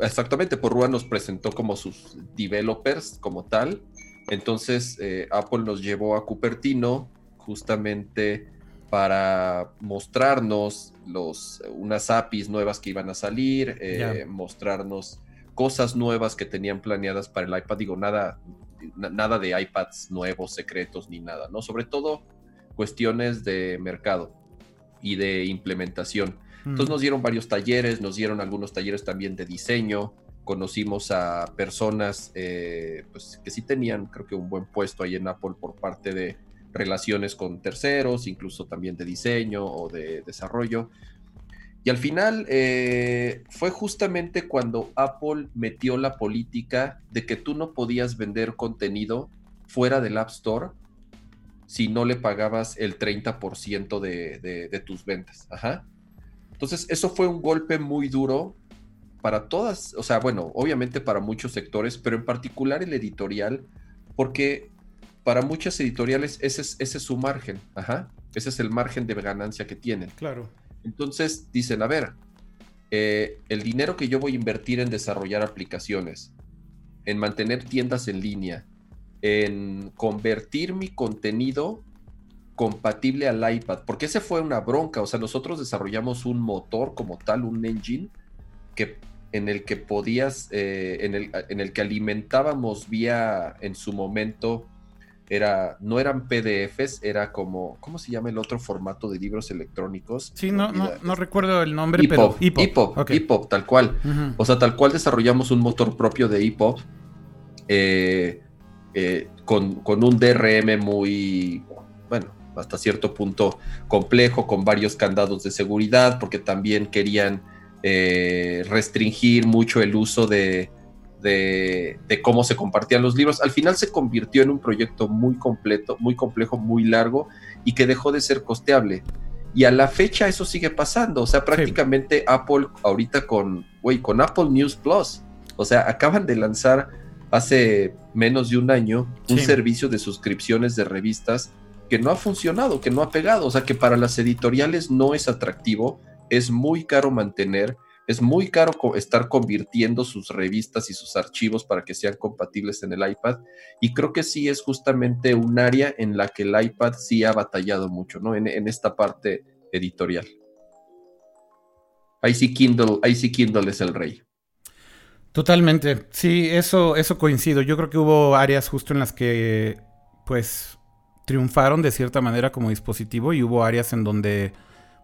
exactamente, por Rúa nos presentó como sus developers como tal. Entonces Apple nos llevó a Cupertino justamente para mostrarnos los, unas APIs nuevas que iban a salir, eh, mostrarnos cosas nuevas que tenían planeadas para el iPad. Digo, nada, nada de iPads nuevos, secretos, ni nada, ¿no? Sobre todo cuestiones de mercado y de implementación. Entonces nos dieron varios talleres, nos dieron algunos talleres también de diseño, conocimos a personas eh, pues, que sí tenían, creo que un buen puesto ahí en Apple por parte de relaciones con terceros, incluso también de diseño o de desarrollo. Y al final eh, fue justamente cuando Apple metió la política de que tú no podías vender contenido fuera del App Store si no le pagabas el 30% de, de, tus ventas. Ajá. Entonces, eso fue un golpe muy duro para todas, o sea, bueno, obviamente para muchos sectores, pero en particular el editorial, porque para muchas editoriales ese es, ese es su margen, ajá, ese es el margen de ganancia que tienen.
Claro.
Entonces dicen, a ver, eh, el dinero que yo voy a invertir en desarrollar aplicaciones, en mantener tiendas en línea, en convertir mi contenido compatible al iPad, porque ese fue una bronca, o sea, nosotros desarrollamos un motor como tal, un engine, que, en el que podías, eh, en, el, en el que alimentábamos vía, en su momento, era, no eran PDFs, era como, ¿cómo se llama el otro formato de libros electrónicos?
Sí, no, no, recuerdo el nombre, pero
EPUB. EPUB, tal cual. O sea, tal cual desarrollamos un motor propio de EPUB eh, eh, con, un DRM muy, bueno, hasta cierto punto complejo, con varios candados de seguridad, porque también querían eh, restringir mucho el uso de de, cómo se compartían los libros. Al final se convirtió en un proyecto muy completo, muy complejo, muy largo y que dejó de ser costeable. Y a la fecha eso sigue pasando. O sea, prácticamente Apple ahorita con, con Apple News Plus. O sea, acaban de lanzar hace menos de un año un servicio de suscripciones de revistas que no ha funcionado, que no ha pegado. O sea, que para las editoriales no es atractivo, es muy caro mantener es muy caro estar convirtiendo sus revistas y sus archivos para que sean compatibles en el iPad. Y creo que sí es justamente un área en la que el iPad sí ha batallado mucho, ¿no? En, esta parte editorial. Ahí sí Kindle, ahí sí Kindle es el rey.
Totalmente. Sí, eso, eso coincido. Yo creo que hubo áreas justo en las que, pues, triunfaron de cierta manera como dispositivo y hubo áreas en donde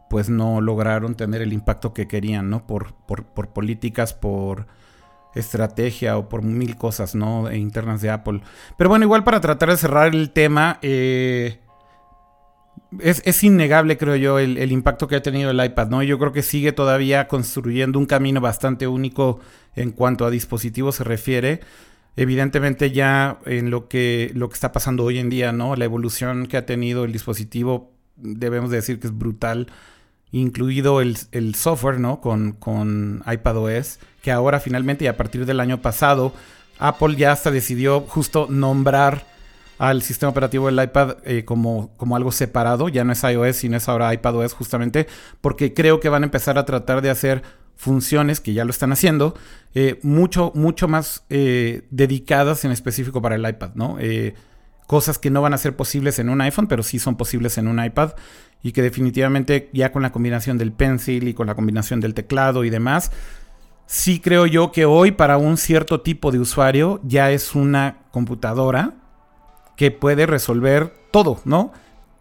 pues no lograron tener el impacto que querían, ¿no? Por, por, políticas, por estrategia o por mil cosas, ¿no? E internas de Apple. Pero bueno, igual para tratar de cerrar el tema, eh, es, innegable, creo yo, el, impacto que ha tenido el iPad, ¿no? Yo creo que sigue todavía construyendo un camino bastante único en cuanto a dispositivos se refiere. Evidentemente ya en lo que, lo que está pasando hoy en día, ¿no? La evolución que ha tenido el dispositivo, debemos decir que es brutal, incluido el, software, ¿no? Con, con iPadOS, que ahora finalmente y a partir del año pasado, Apple ya hasta decidió justo nombrar al sistema operativo del iPad eh, como, como algo separado. Ya no es iOS, sino es ahora iPadOS justamente porque creo que van a empezar a tratar de hacer funciones, que ya lo están haciendo, eh, mucho, mucho más eh, dedicadas en específico para el iPad, ¿no? Cosas que no van a ser posibles en un iPhone, pero sí son posibles en un iPad y que definitivamente ya con la combinación del pencil y con la combinación del teclado y demás, sí creo yo que hoy para un cierto tipo de usuario ya es una computadora que puede resolver todo, ¿no?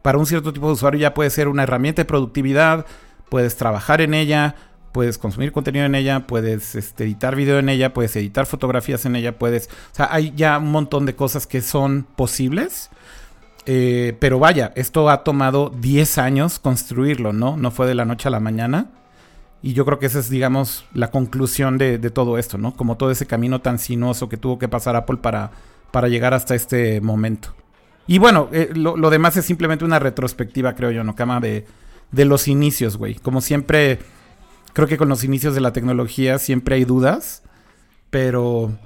Para un cierto tipo de usuario ya puede ser una herramienta de productividad, puedes trabajar en ella, puedes consumir contenido en ella, puedes este, editar video en ella, puedes editar fotografías en ella, puedes... O sea, hay ya un montón de cosas que son posibles. Eh, pero vaya, esto ha tomado 10 años construirlo, ¿no? No fue de la noche a la mañana. Y yo creo que esa es, digamos, la conclusión de, todo esto, ¿no? Como todo ese camino tan sinuoso que tuvo que pasar Apple para para llegar hasta este momento. Y bueno, eh, lo, demás es simplemente una retrospectiva, creo yo, ¿no? Cama de, de los inicios, güey. Como siempre, creo que con los inicios de la tecnología siempre hay dudas, pero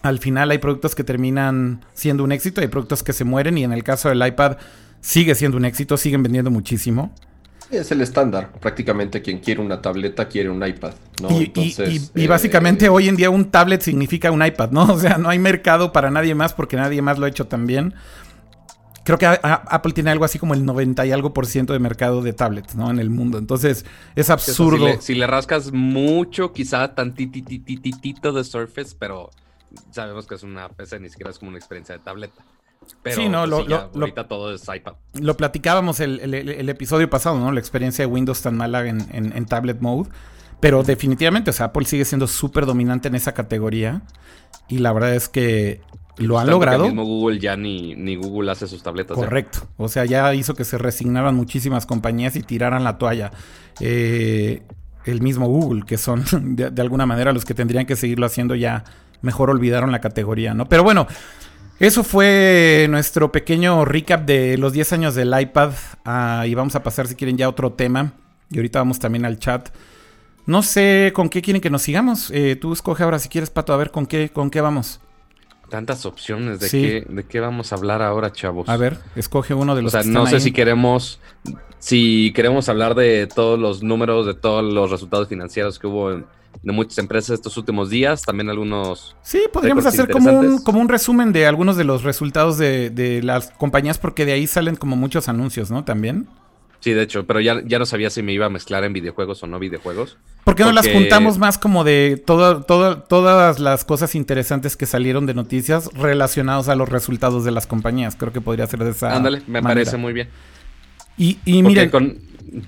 al final hay productos que terminan siendo un éxito, hay productos que se mueren y en el caso del iPad sigue siendo un éxito, siguen vendiendo muchísimo.
Es el estándar. Prácticamente quien quiere una tableta quiere un iPad. ¿no?
Y, y, básicamente eh, hoy en día un tablet significa un iPad, ¿no? O sea, no hay mercado para nadie más porque nadie más lo ha hecho también. Creo que Apple tiene algo así como el 90 y algo por ciento de mercado de tablets, ¿no? En el mundo. Entonces, es absurdo.
Si le, si le, rascas mucho, quizá tantitititito de Surface, pero sabemos que es una PC, ni siquiera es como una experiencia de tableta sí, no, pues, lo, ahorita todo es iPad.
Lo platicábamos el, episodio pasado, ¿no? La experiencia de Windows tan mala en, tablet mode. Pero definitivamente, o sea, Apple sigue siendo súper dominante en esa categoría. Y la verdad es que lo han logrado.
mismo Google ya ni, ni, Google hace sus tabletas.
Correcto. O sea, ya hizo que se resignaran muchísimas compañías y tiraran la toalla. Eh, el mismo Google, que son de, de, alguna manera los que tendrían que seguirlo haciendo, ya mejor olvidaron la categoría, ¿no? Pero bueno, eso fue nuestro pequeño recap de los 10 años del iPad. Ah, y vamos a pasar, si quieren, ya a otro tema. Y ahorita vamos también al chat. No sé con qué quieren que nos sigamos. Eh, tú escoge ahora si quieres, Pato, a ver con qué, con qué vamos.
Tantas opciones de, qué, de qué vamos a hablar ahora, chavos.
A ver, escoge uno de los.
O sea, no sé si queremos, si queremos hablar de todos los números, de todos los resultados financieros que hubo en, de muchas empresas estos últimos días, también algunos...
Sí, podríamos hacer como un, como un resumen de algunos de los resultados de, las compañías, porque de ahí salen como muchos anuncios, ¿no? También.
Sí, de hecho, pero ya, ya no sabía si me iba a mezclar en videojuegos o no videojuegos.
¿Por qué no las juntamos más como de todo, todas las cosas interesantes que salieron de noticias relacionados a los resultados de las compañías? Creo que podría ser de esa
Ándale, me parece muy bien.
Y, y miren,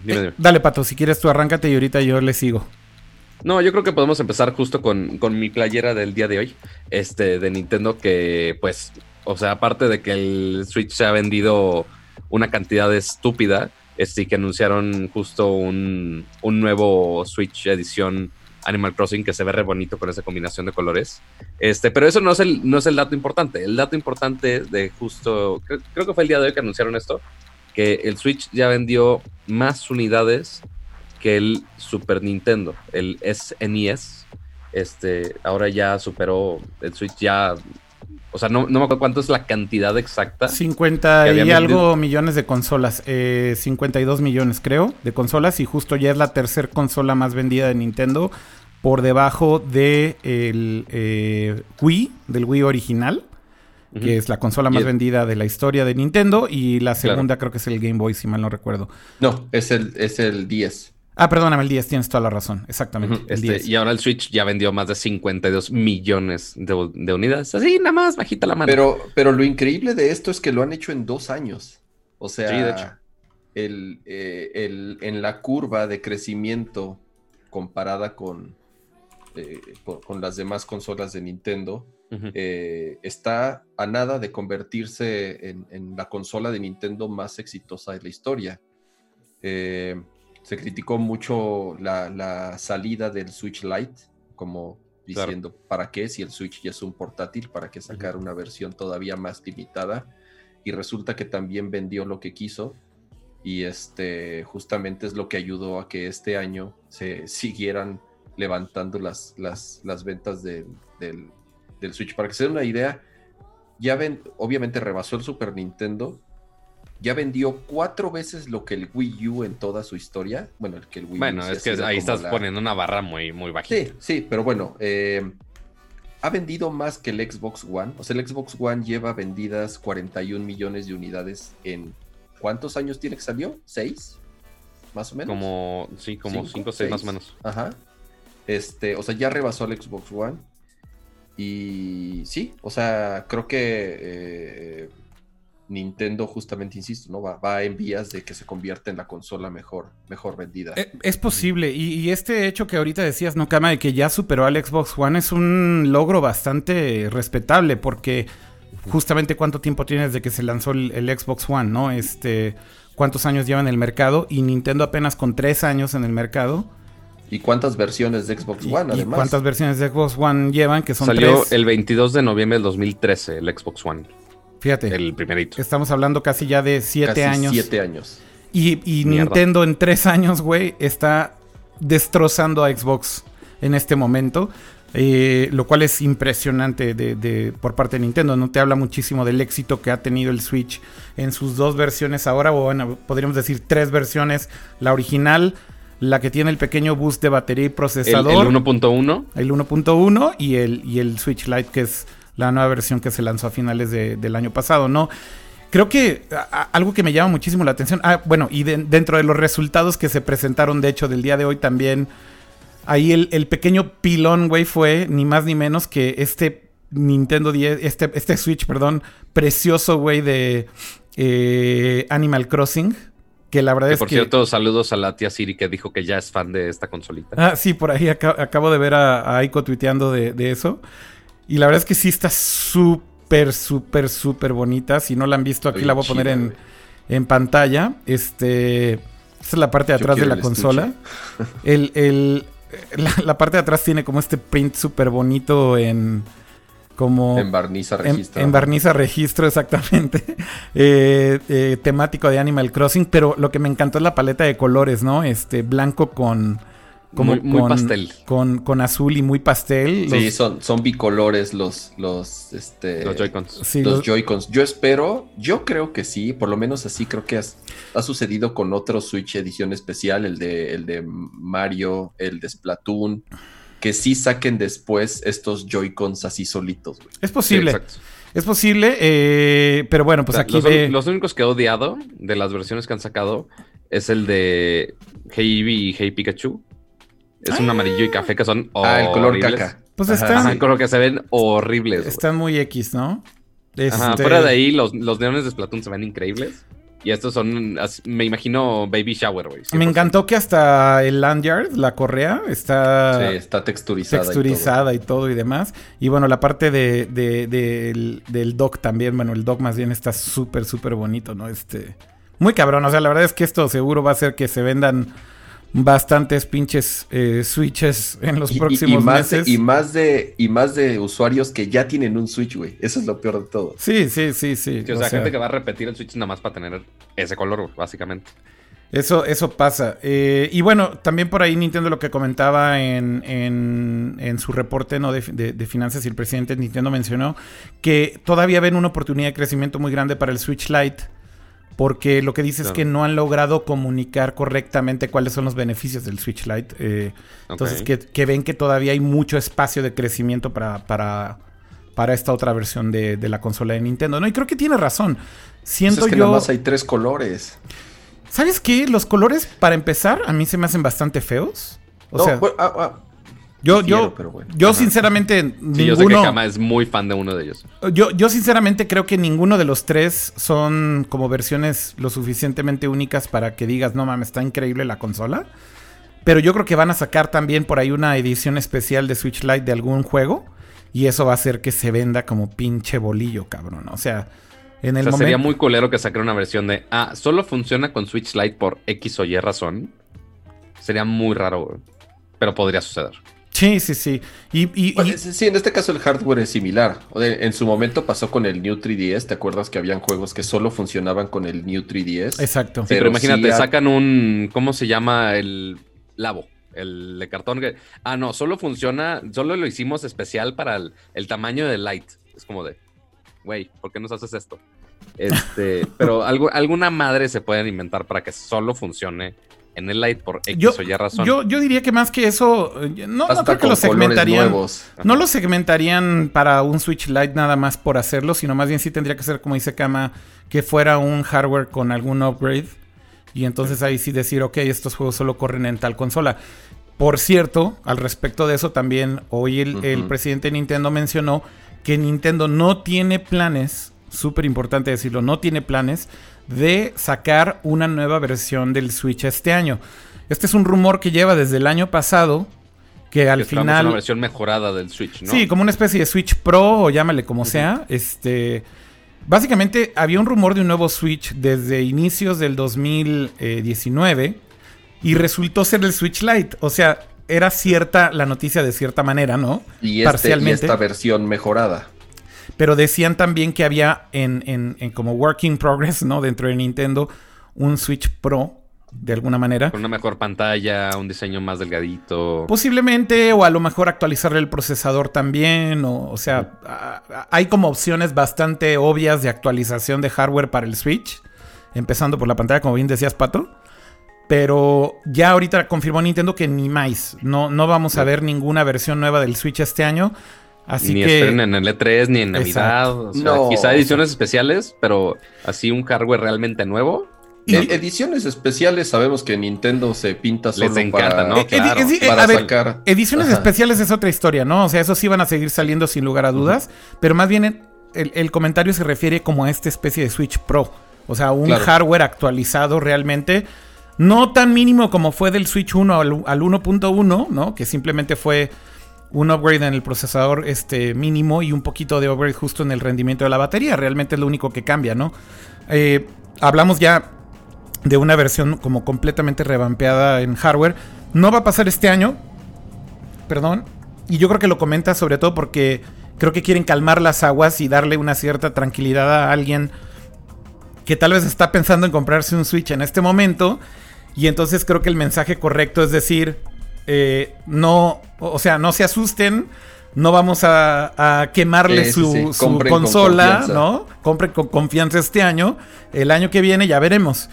eh, dale Pato, si quieres tú arráncate y ahorita yo le sigo.
No, yo creo que podemos empezar justo con, mi playera del día de hoy, este, de Nintendo, que pues, o sea, aparte de que el Switch se ha vendido una cantidad estúpida, este, que anunciaron justo un, nuevo Switch edición Animal Crossing que se ve re bonito con esa combinación de colores. Este, pero eso no es el, no es el dato importante. El dato importante de justo, creo que fue el día de hoy que anunciaron esto, que el Switch ya vendió más unidades que el Super Nintendo, el SNES, e este, ahora ya superó el Switch ya. O sea, no, me acuerdo cuánto es la cantidad exacta.
50 y algo millones de consolas. 52 eh, millones, creo, de consolas. Y justo ya es la tercera consola más vendida de Nintendo. Por debajo de el eh, Wii, del Wii original. Que es la consola más vendida de la historia de Nintendo. Y la segunda creo que es el Game Boy, si mal no recuerdo.
No, es el, es el 10.
Ah, perdóname, el 10, tienes toda la razón, exactamente. el 10.
Este, y ahora el Switch ya vendió más de 52 millones de, unidades. Así, nada más, bajita la mano.
Pero, pero lo increíble de esto es que lo han hecho en dos años. O sea, eh, El, en la curva de crecimiento comparada con, eh, con, las demás consolas de Nintendo, eh, está a nada de convertirse en, la consola de Nintendo más exitosa de la historia. Eh, se criticó mucho la, salida del Switch Lite, como diciendo, ¿para qué? Si el Switch ya es un portátil, ¿para qué sacar una versión todavía más limitada? Y resulta que también vendió lo que quiso y este justamente es lo que ayudó a que este año se siguieran levantando las, las, las ventas del, Switch. Para que se den una idea, ya ven, obviamente rebasó el Super Nintendo, ya vendió cuatro veces lo que el Wii U en toda su historia. Bueno, el que el Wii
Bueno, es que ahí estás poniendo una barra muy, muy bajita.
Sí, sí, pero bueno, eh, ha vendido más que el Xbox One. O sea, el Xbox One lleva vendidas 41 millones de unidades en ¿Cuántos años tiene que salió? ¿Seis? Más o menos.
Como, sí, como cinco, seis, más o menos.
Ajá. Este, o sea, ya rebasó el Xbox One. Y sí, o sea, creo que eh, Nintendo, justamente, insisto, ¿no? Va, en vías de que se convierta en la consola mejor, mejor vendida.
Eh, es, posible. Y, este hecho que ahorita decías, ¿no, Kama? De que ya superó al Xbox One es un logro bastante respetable porque justamente cuánto tiempo tienes de que se lanzó el, Xbox One, ¿no? Este, cuántos años lleva en el mercado y Nintendo apenas con tres años en el mercado.
¿Y cuántas versiones de Xbox One, además?
¿Cuántas versiones de Xbox One llevan? Que son
Salió el 22 de noviembre del 2013 el Xbox One.
Fíjate.
El primerito.
Estamos hablando casi ya de siete años.
Siete años.
Y, y Nintendo en tres años, güey, está destrozando a Xbox en este momento. Eh, lo cual es impresionante de, por parte de Nintendo. No te habla muchísimo del éxito que ha tenido el Switch en sus dos versiones ahora, o bueno, podríamos decir tres versiones. La original, la que tiene el pequeño boost de batería y procesador.
El 1.1.
El 1.1 y el, y el Switch Lite, que es la nueva versión que se lanzó a finales del año pasado, ¿no? Creo que algo que me llama muchísimo la atención, ah, bueno, y dentro de los resultados que se presentaron, de hecho, del día de hoy también Ahí el, pequeño pilón, güey, fue ni más ni menos que este Nintendo 10, este, este Switch, perdón, precioso, güey, de eh, Animal Crossing. Que la verdad es
que. Por cierto, saludos a la tía Siri que dijo que ya es fan de esta consolita.
Ah, sí, por ahí acabo de ver a, Aiko tuiteando de, eso. Y la verdad es que sí está súper, súper, súper bonita. Si no la han visto, aquí la voy a poner en, en, pantalla. Este. Esta es la parte de atrás de la consola. El, el, la, parte de atrás tiene como este print súper bonito en como
en barniz a registro.
En, barniz a registro, exactamente. Eh, eh, temático de Animal Crossing, pero lo que me encantó es la paleta de colores, ¿no? Este blanco con
como muy, pastel.
Con, con, azul y muy pastel.
Sí, son, son bicolores los, los, este,
los Joy-Cons.
los, Joy-Cons. Yo espero, yo creo que sí, por lo menos así creo que ha sucedido con otro Switch edición especial, el de, el de Mario, el de Splatoon, que sí saquen después estos Joy-Cons así solitos.
Es posible. es posible, eh, pero bueno, pues aquí
los, los únicos que he odiado de las versiones que han sacado es el de Hey Eevee y Hey Pikachu es un amarillo y café que son
Ah, el color caca.
Pues están... Creo que se ven horribles.
Están muy X, ¿no?
Ajá, este fuera de ahí, los, los neones de Splatoon se ven increíbles. Y estos son, me imagino, Baby Shower, güey.
Me encantó que hasta el lanyard, la correa, está...
Sí, está texturizada.
Texturizada y todo y, demás. Y bueno, la parte de, del, del dock también, bueno, el dock más bien está súper, súper bonito, ¿no? Este... Muy cabrón, o sea, la verdad es que esto seguro va a hacer que se vendan bastantes pinches eh, switches en los próximos
y
más meses.
y más de y más de usuarios que ya tienen un switch, güey. Eso es lo peor de todo.
Sí, sí, sí, sí.
o, sea, gente que va a repetir el switch nada más para tener ese color, básicamente.
Eso, eso pasa. Eh, y bueno, también por ahí Nintendo lo que comentaba en, en, su reporte ¿no? de, de, finanzas y el presidente Nintendo mencionó que todavía ven una oportunidad de crecimiento muy grande para el Switch Lite porque lo que dice es que no han logrado comunicar correctamente cuáles son los beneficios del Switch Lite. Eh, entonces, que, ven que todavía hay mucho espacio de crecimiento para, para, para esta otra versión de, la consola de Nintendo. No, y creo que tiene razón. Siento pues es que
yo. hay tres colores.
¿Sabes qué? Los colores, para empezar, a mí se me hacen bastante feos. O sea. Ah, ah, yo, yo, yo sinceramente,
ninguno. Yo sé que Kama es muy fan de uno de ellos.
Yo, yo sinceramente creo que ninguno de los tres son como versiones lo suficientemente únicas para que digas, no mames, está increíble la consola. Pero yo creo que van a sacar también por ahí una edición especial de Switch Lite de algún juego. Y eso va a hacer que se venda como pinche bolillo, cabrón. O sea, en el
O sea,
momento.
sería muy culero que sacara una versión de, ah, solo funciona con Switch Lite por X o Y razón. Sería muy raro. Pero podría suceder.
Sí, sí, sí. Y, y- y-
sí, en este caso el hardware es similar. En su momento pasó con el New 3DS. ¿Te acuerdas que habían juegos que solo funcionaban con el New 3DS?
exacto.
Sí,
Pero
pero, imagínate,
sí
sacan un. ¿Cómo se llama? El labo. El de cartón. que- ah, no, solo funciona. Solo lo hicimos especial para el, el tamaño del light. Es como de. Güey, ¿por qué nos haces esto? Este. pero algo, alguna madre se pueden inventar para que solo funcione en el light por X
Yo,
o Y razón.
yo, yo diría que más que eso, eh, no, no creo que lo segmentarían. No lo segmentarían para un Switch Lite nada más por hacerlo, sino más bien sí tendría que ser, como dice Kama, que fuera un hardware con algún upgrade. Y entonces ahí sí decir, ok, estos juegos solo corren en tal consola. Por cierto, al respecto de eso también, hoy el, el presidente de Nintendo mencionó que Nintendo no tiene planes, súper importante decirlo, no tiene planes de sacar una nueva versión del Switch este año. Este es un rumor que lleva desde el año pasado, que al
Que esperamos
final...
una versión mejorada del Switch, ¿no?
Sí, como una especie de Switch Pro o llámale como sea. Este. Básicamente había un rumor de un nuevo Switch desde inicios del 2019 y resultó ser el Switch Lite. O sea, era cierta la noticia de cierta manera, ¿no?
Y, este, y
Parcialmente.
esta versión mejorada.
Pero decían también que había en, en- en como working progress, ¿no? Dentro de Nintendo, un Switch Pro, de alguna manera.
Con una mejor pantalla, un diseño más delgadito.
Posiblemente, o a lo mejor actualizarle el procesador también, o, o sea, a- a- hay como opciones bastante obvias de actualización de hardware para el Switch, empezando por la pantalla, como bien decías, Pato. Pero ya ahorita confirmó Nintendo que ni más, no, no vamos a ver ninguna versión nueva del Switch este año. Así
ni
que...
esperen en el E3 ni en Navidad. O sea,
No,
quizá ediciones especiales, pero así un hardware realmente nuevo.
y-
En ediciones especiales sabemos que Nintendo se pinta solo
Les encanta,
para,
¿no?
Eh, edi-
claro.
edi- eh,
para
a ver,
sacar.
Ediciones
Ajá.
especiales es otra historia, ¿no? O sea, esos sí van a seguir saliendo sin lugar a dudas. Pero más bien en- el, el comentario se refiere como a esta especie de Switch Pro. O sea, un
Claro.
hardware actualizado realmente. No tan mínimo como fue del Switch 1 al, al 1.1, ¿no? Que simplemente fue un upgrade en el procesador este, mínimo y un poquito de upgrade justo en el rendimiento de la batería. Realmente es lo único que cambia, ¿no? Eh, hablamos ya de una versión como completamente revampeada en hardware. No va a pasar este año, perdón. Y yo creo que lo comenta sobre todo porque creo que quieren calmar las aguas y darle una cierta tranquilidad a alguien que tal vez está pensando en comprarse un Switch en este momento. Y entonces creo que el mensaje correcto es decir, eh, no, o sea, no se asusten. No vamos a, a quemarle
Sí,
su,
sí.
su
Compren con
consola. ¿no? Compren con confianza este año. El año que viene ya veremos.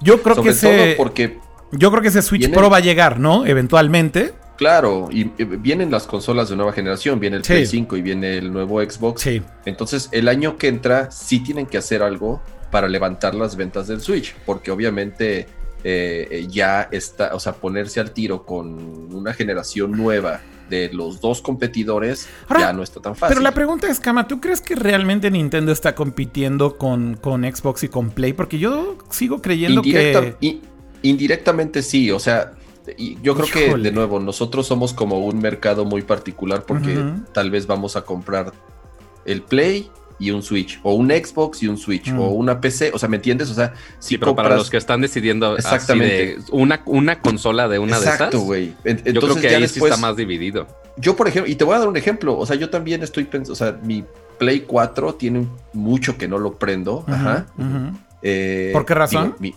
Yo creo
Sobre
que ese,
porque,
yo creo que ese Switch
viene-
Pro va a llegar, ¿no? Eventualmente.
claro, y, y vienen las consolas de nueva generación, viene el. Play 5 y viene el nuevo Xbox.
Sí.
Entonces, el año que entra sí tienen que hacer algo para levantar las ventas del Switch, porque obviamente eh, eh, ya está, o sea, ponerse al tiro con una generación nueva de los dos competidores
Ahora,
ya no está tan fácil.
Pero la pregunta es, Kama, ¿tú crees que realmente Nintendo está compitiendo con, con Xbox y con Play? Porque yo sigo creyendo
Indirecta-
que...
indirectamente sí, o sea, y yo creo que de nuevo nosotros somos como un mercado muy particular porque tal vez vamos a comprar el Play y un Switch, o un Xbox y un Switch,
Mm.
o una PC, o sea, ¿me entiendes? O sea, si
Sí, pero para los que están decidiendo así
Exactamente.
de una, una consola de una
Exacto,
de esas,
güey. En-
yo creo
Entonces
que
ya
ahí
después,
sí está más dividido.
yo por ejemplo, y te voy a dar un ejemplo, o sea, yo también estoy pensando, o sea, mi Play 4 tiene mucho que no lo prendo, ajá. Eh,
¿Por qué razón?
mi-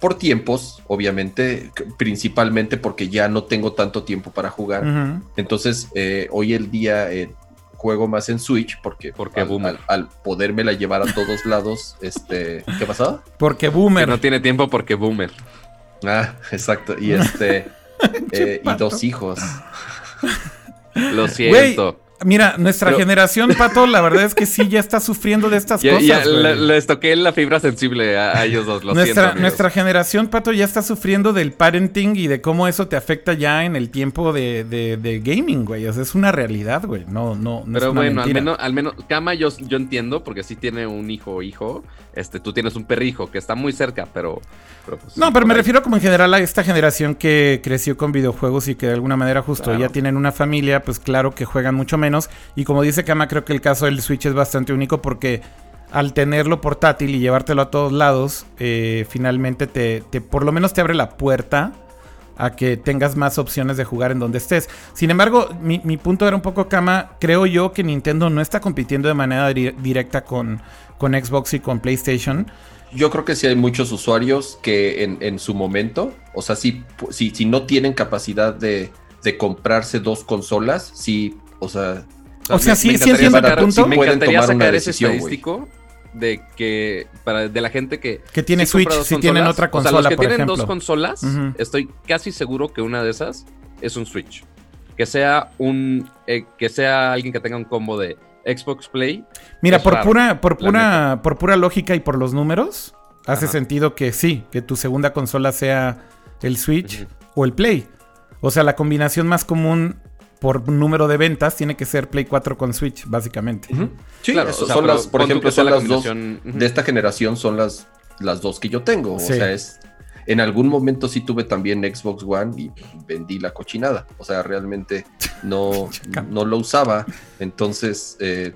por tiempos, obviamente, principalmente porque ya no tengo tanto tiempo para jugar. Entonces, eh, hoy el día eh, juego más en Switch porque,
Porque
al,
boomer.
al, al podérmela llevar a todos lados, este, ¿qué pasó?
Porque
Que
Boomer...
no tiene tiempo porque boomer.
Ah, exacto. Y este, eh, y dos hijos.
Lo siento.
Mira, nuestra generación, Pato, la verdad es que sí ya está sufriendo de estas cosas. Ya
les toqué la fibra sensible a, ellos dos. Lo
nuestra, nuestra generación, Pato, ya está sufriendo del parenting y de cómo eso te afecta ya en el tiempo de, de, gaming, güey. O sea, es una realidad, güey. No, no, no
Pero bueno, al menos, al menos, Kama yo, yo entiendo, porque sí tiene un hijo o hijo. Este, tú tienes un perrijo que está muy cerca, pero.
Pues, no, pero me refiero como en general a esta generación que creció con videojuegos y que de alguna manera justo ya tienen una familia, pues claro que juegan mucho menos. Y como dice Kama, creo que el caso del Switch es bastante único porque al tenerlo portátil y llevártelo a todos lados, eh, finalmente te, por lo menos te abre la puerta a que tengas más opciones de jugar en donde estés. Sin embargo, mi, punto era un poco Kama, creo yo que Nintendo no está compitiendo de manera directa con, con Xbox y con PlayStation.
Yo creo que sí hay muchos usuarios que en, su momento, o sea, si, si, no tienen capacidad de, de comprarse dos consolas, sí, o sea,
o sea, sí, sí entiendo
tu punto. Me encantaría sacar ese estadístico de que para de la gente que
que tiene Switch si tienen otra consola, o sea,
los que tienen dos consolas, estoy casi seguro que una de esas es un Switch. Que sea un eh, que sea alguien que tenga un combo de Xbox Play.
Mira, por pura por pura por pura lógica y por los números, hace sentido que sí, que tu segunda consola sea el Switch o el Play. O sea, la combinación más común por número de ventas tiene que ser Play 4 con Switch, básicamente.
Sí, claro, son las, por ejemplo, son las dos de esta generación son las, las dos que yo tengo. O sea, es en algún momento sí tuve también Xbox One y vendí la cochinada. O sea, realmente no, no lo usaba. Entonces, eh,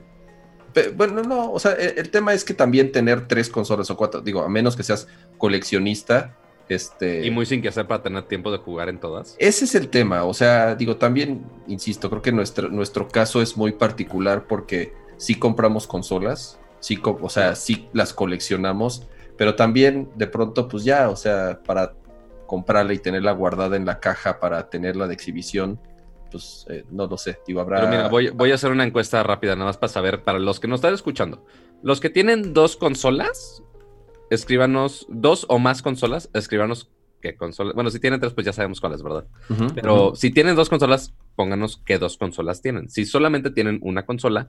bueno, no, o sea, el, el, tema es que también tener tres consolas o cuatro, digo, a menos que seas coleccionista, este...
Y muy sin que hacer para tener tiempo de jugar en todas.
Ese es el tema, o sea, digo, también, insisto, creo que nuestro, nuestro caso es muy particular porque sí compramos consolas, sí, o sea, sí las coleccionamos, pero también de pronto, pues ya, o sea, para comprarla y tenerla guardada en la caja para tenerla de exhibición, pues eh, no lo sé, digo, habrá...
Pero mira, voy, voy, a hacer una encuesta rápida, nada más para saber, para los que nos están escuchando, los que tienen dos consolas, escríbanos dos o más consolas, escríbanos qué consolas. Bueno, si tienen tres, pues ya sabemos cuáles, ¿verdad? Pero si tienen dos consolas, pónganos qué dos consolas tienen. Si solamente tienen una consola,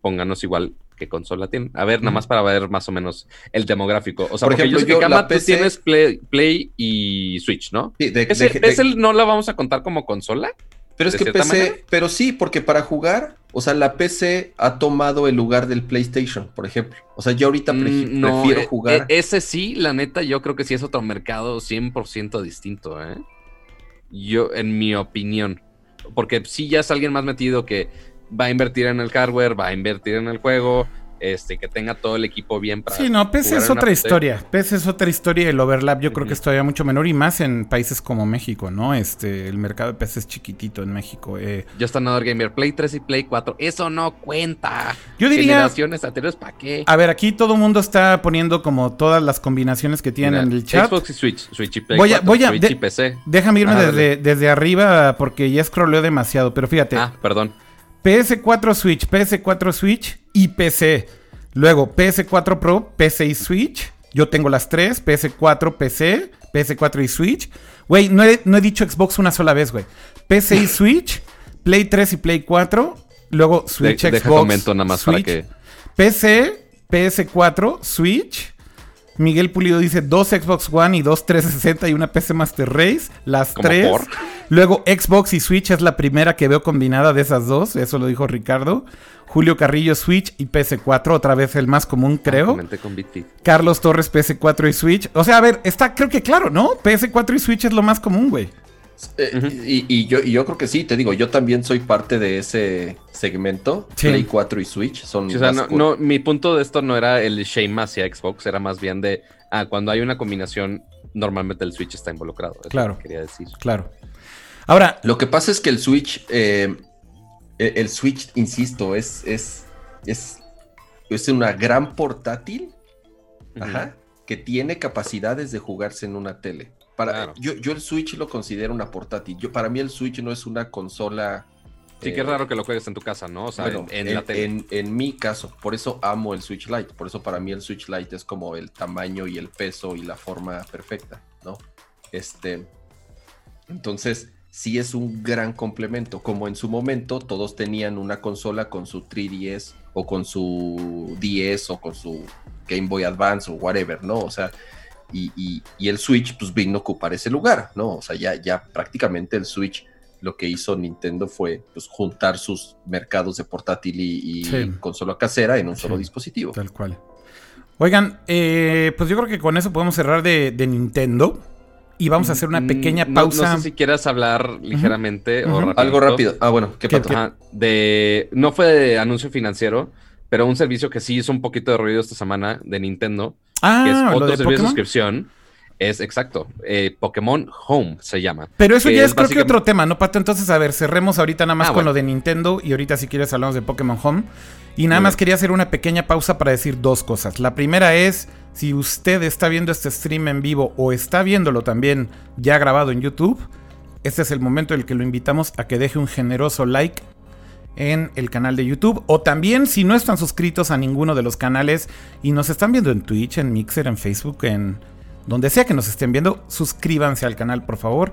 pónganos igual qué consola tienen. A ver, nada más para ver más o menos el demográfico. O sea, por ejemplo, yo, tú tienes Play, y Switch, ¿no? Sí, de, ¿Ese, no la vamos a contar como consola?
Pero es que PC, pero sí, porque para jugar, o sea, la PC ha tomado el lugar del PlayStation, por ejemplo. O sea, yo ahorita mm, prefiero eh, jugar.
Eh, ese sí, la neta, yo creo que sí es otro mercado 100% distinto, ¿eh? Yo, en mi opinión. Porque sí ya es alguien más metido que va a invertir en el hardware, va a invertir en el juego, este, que tenga todo el equipo bien
para. Sí, no, PC es otra historia. PC es otra historia. El overlap yo creo que es todavía mucho menor y más en países como México, ¿no? Este, el mercado de PC es chiquitito en México. Eh.
Yo está Another Gamer, Play 3 y Play 4. Eso no cuenta.
Yo diría.
Generaciones anteriores, ¿para qué?
A ver, aquí todo el mundo está poniendo como todas las combinaciones que tienen en el chat.
Xbox y Switch, Switch y Play
voy a, voy a, Switch y PC. Déjame irme desde, desde arriba porque ya scrolleo demasiado, pero fíjate.
Ah, perdón.
PS4 Switch, PS4 Switch y PC. Luego, PS4 Pro, PC y Switch. Yo tengo las tres, PS4, PC, PS4 y Switch. Güey, no he, dicho Xbox una sola vez, güey. PC y Switch, Play 3 y Play 4. Luego Switch, Xbox, deja comento nada más para que... PC, PS4, Switch. Miguel Pulido dice dos Xbox One y dos 360 y una PC Master Race. Las tres. Luego Xbox y Switch es la primera que veo combinada de esas dos. Eso lo dijo Ricardo. Julio Carrillo Switch y PS4, otra vez el más común, creo. Carlos Torres PS4 y Switch. O sea, a ver, está creo que claro, ¿no? PS4 y Switch es lo más común, güey.
Eh, y, yo, yo creo que sí, te digo, yo también soy parte de ese segmento. Play 4 y Switch son.
o sea, no, mi punto de esto no era el shame hacia Xbox, era más bien de ah, cuando hay una combinación, normalmente el Switch está involucrado.
claro.
quería decir.
Claro. Ahora.
Lo que pasa es que el Switch eh, el, Switch, insisto, es, es, es, es una gran portátil que tiene capacidades de jugarse en una tele. Para, yo, yo el Switch lo considero una portátil. Yo, para mí el Switch no es una consola
Sí, que es raro que lo juegues en tu casa, ¿no? O sea, en, la
tele. En, mi caso, por eso amo el Switch Lite. Por eso para mí el Switch Lite es como el tamaño y el peso y la forma perfecta, ¿no? Este. Entonces, sí es un gran complemento, como en su momento todos tenían una consola con su 3DS o con su 10 o con su Game Boy Advance o whatever, ¿no? O sea, y, el Switch pues vino a ocupar ese lugar, ¿no? O sea, ya, ya prácticamente el Switch lo que hizo Nintendo fue pues, juntar sus mercados de portátil y, consola casera en un solo dispositivo.
Tal cual. Oigan, eh, pues yo creo que con eso podemos cerrar de, Nintendo. Y vamos a hacer una mm, pequeña pausa.
No, sé si quieras hablar ligeramente o
Algo rápido. Ah, bueno,
¿qué, pasó? de, no fue de anuncio financiero, pero un servicio que sí hizo un poquito de ruido esta semana de Nintendo. Ah, que es otro servicio de suscripción es exacto. Eh, Pokémon Home se llama.
Pero eso ya es, creo que otro tema, ¿no, Pato? Entonces, a ver, cerremos ahorita nada más ah, con lo de Nintendo y ahorita si quieres hablamos de Pokémon Home. Y nada más quería hacer una pequeña pausa para decir dos cosas. La primera es, si usted está viendo este stream en vivo o está viéndolo también ya grabado en YouTube, este es el momento en el que lo invitamos a que deje un generoso like en el canal de YouTube o también si no están suscritos a ninguno de los canales y nos están viendo en Twitch, en Mixer, en Facebook, en donde sea que nos estén viendo, suscríbanse al canal, por favor.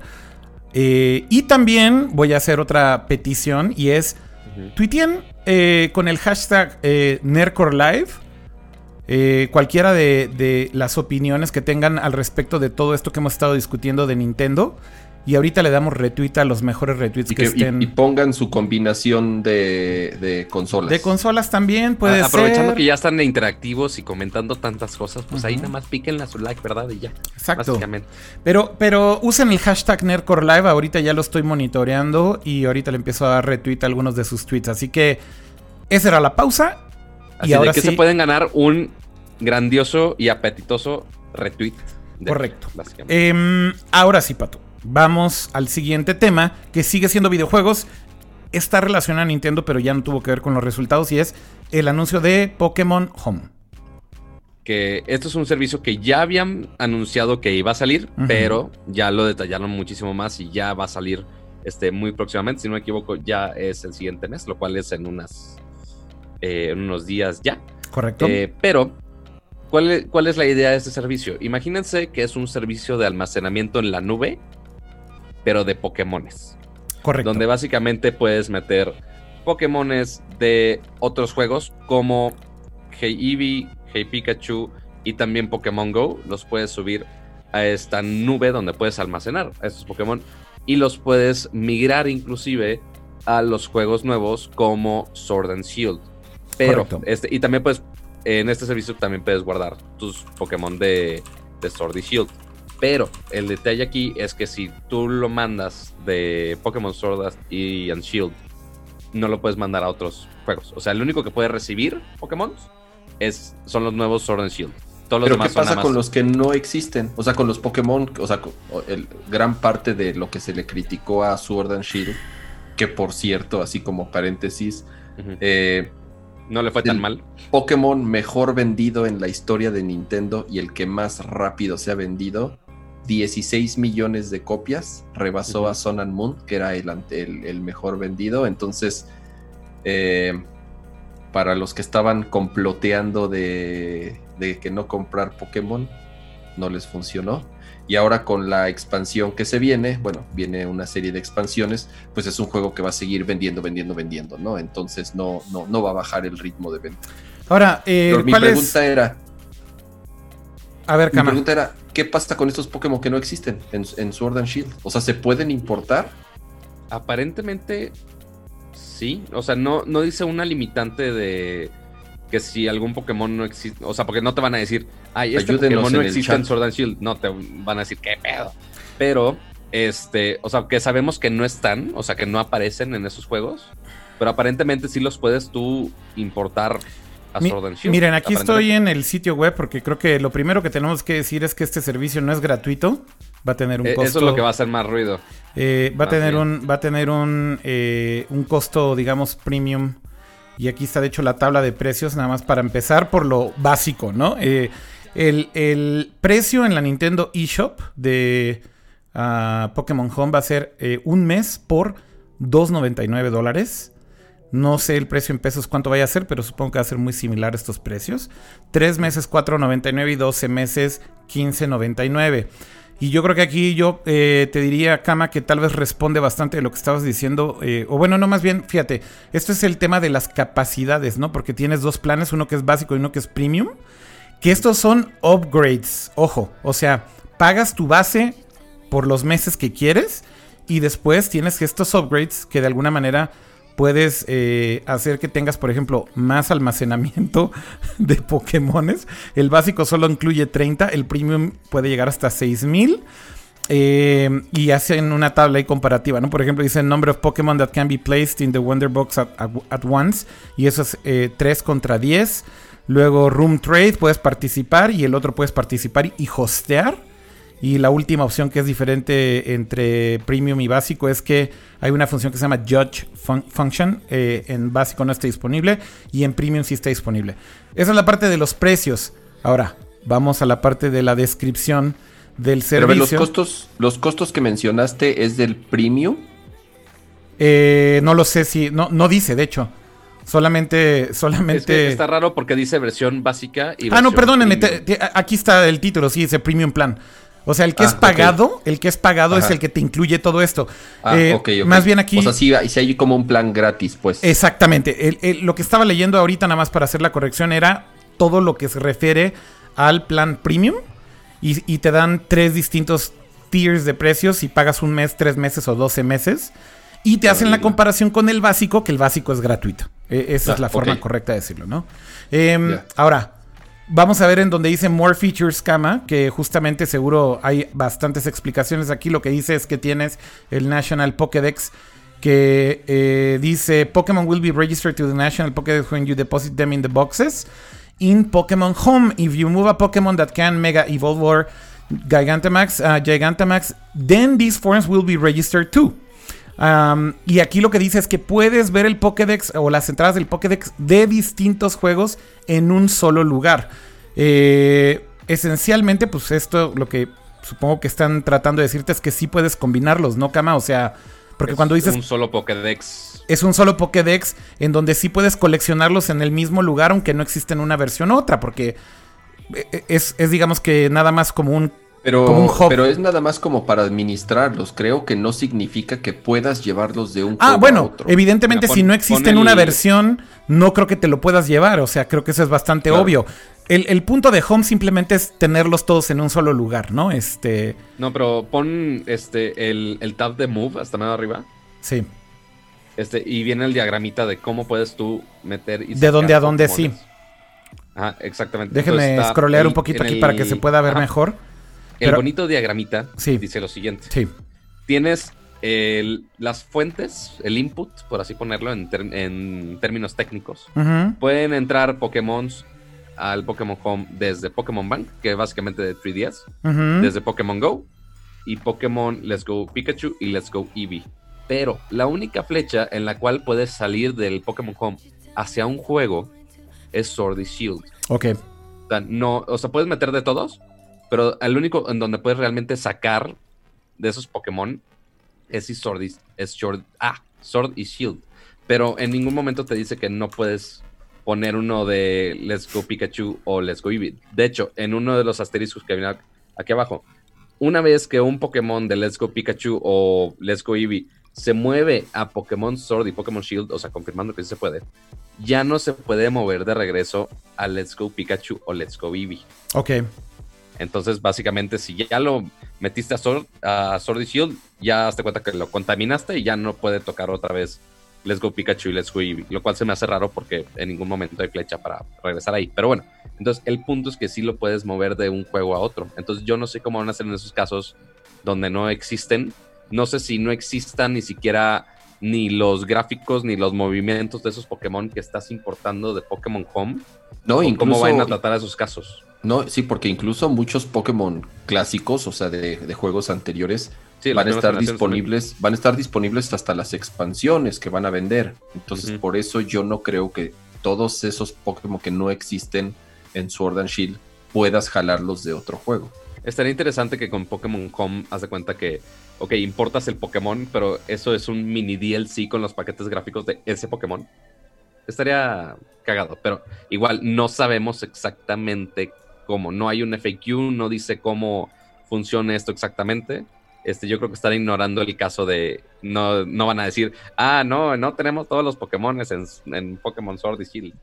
Eh, y también voy a hacer otra petición y es, uh con el hashtag eh, NercorLive cualquiera de, las opiniones que tengan al respecto de todo esto que hemos estado discutiendo de Nintendo. Y ahorita le damos retweet a los mejores retweets que, estén.
Y, pongan su combinación de, consolas.
De consolas también, puede
Aprovechando que ya están interactivos y comentando tantas cosas, pues ahí nada más píquenle a su like, ¿verdad? Y ya.
Exacto. Pero, pero usen el hashtag NerdcoreLive. Ahorita ya lo estoy monitoreando y ahorita le empiezo a dar retweet a algunos de sus tweets. Así que esa era la pausa.
y ahora que se pueden ganar un grandioso y apetitoso retweet.
Correcto. Em, ahora sí, Pato. Vamos al siguiente tema, que sigue siendo videojuegos. Está relacionado a Nintendo, pero ya no tuvo que ver con los resultados, y es el anuncio de Pokémon Home.
Que esto es un servicio que ya habían anunciado que iba a salir, pero ya lo detallaron muchísimo más y ya va a salir este, muy próximamente. Si no me equivoco, ya es el siguiente mes, lo cual es en, unas, eh, en unos días ya.
Correcto.
Eh, pero ¿Cuál es, ¿Cuál es, la idea de este servicio? Imagínense que es un servicio de almacenamiento en la nube pero de Pokémones.
Correcto.
Donde básicamente puedes meter Pokémones de otros juegos como Hey Eevee, Hey Pikachu y también Pokémon Go. Los puedes subir a esta nube donde puedes almacenar a estos Pokémon y los puedes migrar inclusive a los juegos nuevos como Sword and Shield. Pero este, y también puedes en este servicio también puedes guardar tus Pokémon de, de Sword y Shield. Pero el detalle aquí es que si tú lo mandas de Pokémon Sword y and Shield, no lo puedes mandar a otros juegos. O sea, el único que puede recibir Pokémon es, son los nuevos Sword and Shield.
Todos los Pero ¿qué pasa con los que no existen? O sea, con los Pokémon, o sea, el, gran parte de lo que se le criticó a Sword and Shield, que por cierto, así como paréntesis, eh,
no le fue tan mal.
Pokémon mejor vendido en la historia de Nintendo y el que más rápido se ha vendido 16 millones de copias, rebasó a Sun and Moon, que era el, el, mejor vendido. Entonces, eh, para los que estaban comploteando de, de, que no comprar Pokémon, no les funcionó. Y ahora con la expansión que se viene, bueno, viene una serie de expansiones, pues es un juego que va a seguir vendiendo, vendiendo, vendiendo, ¿no? Entonces no, no, no va a bajar el ritmo de venta.
Ahora,
eh, mi pregunta era...
A ver,
Mi pregunta era, ¿qué pasa con estos Pokémon que no existen en, Sword and Shield? O sea, ¿se pueden importar?
Aparentemente sí. O sea, no, no dice una limitante de que si algún Pokémon no existe. O sea, porque no te van a decir, ay, este Pokémon no existe en Sword and Shield. No, te van a decir, ¿qué pedo? Pero, este, o sea, que sabemos que no están, o sea, que no aparecen en esos juegos. Pero aparentemente sí los puedes tú importar
Miren, aquí estoy en el sitio web porque creo que lo primero que tenemos que decir es que este servicio no es gratuito. Va a tener un costo.
Eh, eso es lo que va a hacer más ruido.
Eh, va, a tener un, va a tener un, eh, un costo, digamos, premium. Y aquí está, de hecho, la tabla de precios, nada más para empezar por lo básico, ¿no? el, precio en la Nintendo eShop de ah, Pokémon Home va a ser un mes por 2.99 dólares. No sé el precio en pesos cuánto vaya a ser, pero supongo que va a ser muy similar estos precios. 3 meses 4.99 y 12 meses 15.99. Y yo creo que aquí yo eh, te diría, Kama, que tal vez responde bastante de lo que estabas diciendo. eh, o bueno, no, más bien, fíjate, esto es el tema de las capacidades, ¿no? Porque tienes dos planes, uno que es básico y uno que es premium. Que estos son upgrades, ojo. O sea, pagas tu base por los meses que quieres y después tienes estos upgrades que de alguna manera puedes eh, hacer que tengas, por ejemplo, más almacenamiento de Pokémones. El básico solo incluye 30, el premium puede llegar hasta 6000. Eh, y hacen una tabla ahí comparativa, ¿no? Por ejemplo, dice number of Pokémon that can be placed in the Wonder Box at, once. Y eso es eh, 3 contra 10. Luego Room Trade, puedes participar. Y el otro puedes participar y hostear. Y la última opción que es diferente entre premium y básico es que hay una función que se llama Judge fun- Function. eh, en básico no está disponible y en premium sí está disponible. Esa es la parte de los precios. Ahora, vamos a la parte de la descripción del
Pero
servicio.
los costos, los costos que mencionaste es del premium.
Eh, no lo sé si. No, no dice, de hecho. Solamente.
Es
Solamente.
que está raro porque dice versión básica y
Ah, no,
versión
perdónenme.
premium.
te- te- aquí está el título, sí, dice Premium Plan. O sea, el que
Ah,
es
ok.
pagado, el que es pagado es el que te incluye todo esto.
Ah,
Eh. Más bien aquí.
O sea, sí, hay- sí hay como un plan gratis, pues.
Exactamente. El- el- lo que estaba leyendo ahorita, nada más para hacer la corrección, era todo lo que se refiere al plan premium. Y, y te dan tres distintos tiers de precios si pagas un mes, tres meses o doce meses. Y te hacen la comparación con el básico, que el básico es gratuito. E- esa
Ah,
es la forma correcta de decirlo, ¿no? Em. Ahora, vamos a ver en donde dice More Features Kama, que justamente seguro hay bastantes explicaciones aquí. Lo que dice es que tienes el National Pokédex que eh, dice Pokémon will be registered to the National Pokédex when you deposit them in the boxes in Pokémon Home. If you move a Pokémon that can Mega Evolve or Gigantamax, uh, Gigantamax, then these forms will be registered too. Um, y aquí lo que dice es que puedes ver el Pokédex o las entradas del Pokédex de distintos juegos en un solo lugar. Eh, esencialmente, pues esto lo que supongo que están tratando de decirte es que sí puedes combinarlos, ¿no, Kama? O sea, porque
Es
cuando dices
un solo Pokédex.
es un solo Pokédex en donde sí puedes coleccionarlos en el mismo lugar, aunque no existe en una versión u otra, porque eh, es, es, digamos que nada más como un
Pero,
como un hub.
pero es nada más como para administrarlos. Creo que no significa que puedas llevarlos de un
Ah,
juego a
bueno,
otro.
evidentemente si no existe en una
el-
versión, no creo que te lo puedas llevar. O sea, creo que eso es bastante
Claro.
obvio. El, el punto de Home simplemente es tenerlos todos en un solo lugar, ¿no? Este,
No, pero pon este el, el tab de Move hasta más arriba.
sí.
Este, y viene el diagramita de cómo puedes tú meter y
De dónde a dónde,
Pokémones. Ajá, exactamente.
Déjenme scrollear un poquito aquí
el-
para que se pueda ver
Ajá.
mejor.
El
Pero-
bonito diagramita
Sí.
dice lo siguiente.
Sí.
Tienes el- las fuentes, el input, por así ponerlo en, ter- en términos técnicos. Pueden entrar Pokémon al Pokémon Home desde Pokémon Bank, que es básicamente de 3DS,
Ujú.
desde Pokémon Go y Pokémon Let's Go Pikachu y Let's Go Eevee. Pero la única flecha en la cual puedes salir del Pokémon Home hacia un juego es Sword y Shield.
Ok.
O sea, no, o sea, puedes meter de todos, pero el único en donde puedes realmente sacar de esos Pokémon es si Sword y, ah, Sword y Shield. Pero en ningún momento te dice que no puedes poner uno de Let's Go Pikachu o Let's Go Eevee. De hecho, en uno de los asteriscos que viene aquí abajo, una vez que un Pokémon de Let's Go Pikachu o Let's Go Eevee se mueve a Pokémon Sword y Pokémon Shield, o sea, confirmando que sí se puede, ya no se puede mover de regreso a Let's Go Pikachu o Let's Go Eevee.
Ok.
Entonces, básicamente, si ya lo metiste a Sword, y Shield, ya te cuenta que lo contaminaste y ya no puede tocar otra vez Let's Go Pikachu y Let's Go Eevee. Lo cual se me hace raro porque en ningún momento hay flecha para regresar ahí. Pero bueno, entonces el punto es que sí lo puedes mover de un juego a otro. Entonces yo no sé cómo van a hacer en esos casos donde no existen. No sé si no existan ni siquiera ni los gráficos ni los movimientos de esos Pokémon que estás importando de Pokémon Home.
No, incluso,
cómo van a tratar esos casos.
no, sí, porque incluso muchos Pokémon clásicos, o sea, de, de juegos anteriores,
Sí,
van a estar
también.
disponibles, van a estar disponibles hasta las expansiones que van a vender. Entonces, por eso yo no creo que todos esos Pokémon que no existen en Sword and Shield puedas jalarlos de otro juego.
Estaría interesante que con Pokémon Home haz de cuenta que, ok, importas el Pokémon, pero eso es un mini DLC con los paquetes gráficos de ese Pokémon. Estaría cagado, pero igual no sabemos exactamente cómo. No hay un FAQ, no dice cómo funcione esto exactamente. Este, yo creo que están ignorando el caso de. No, no van a decir, ah, no, no tenemos todos los Pokémon en, en Pokémon Sword y Shield.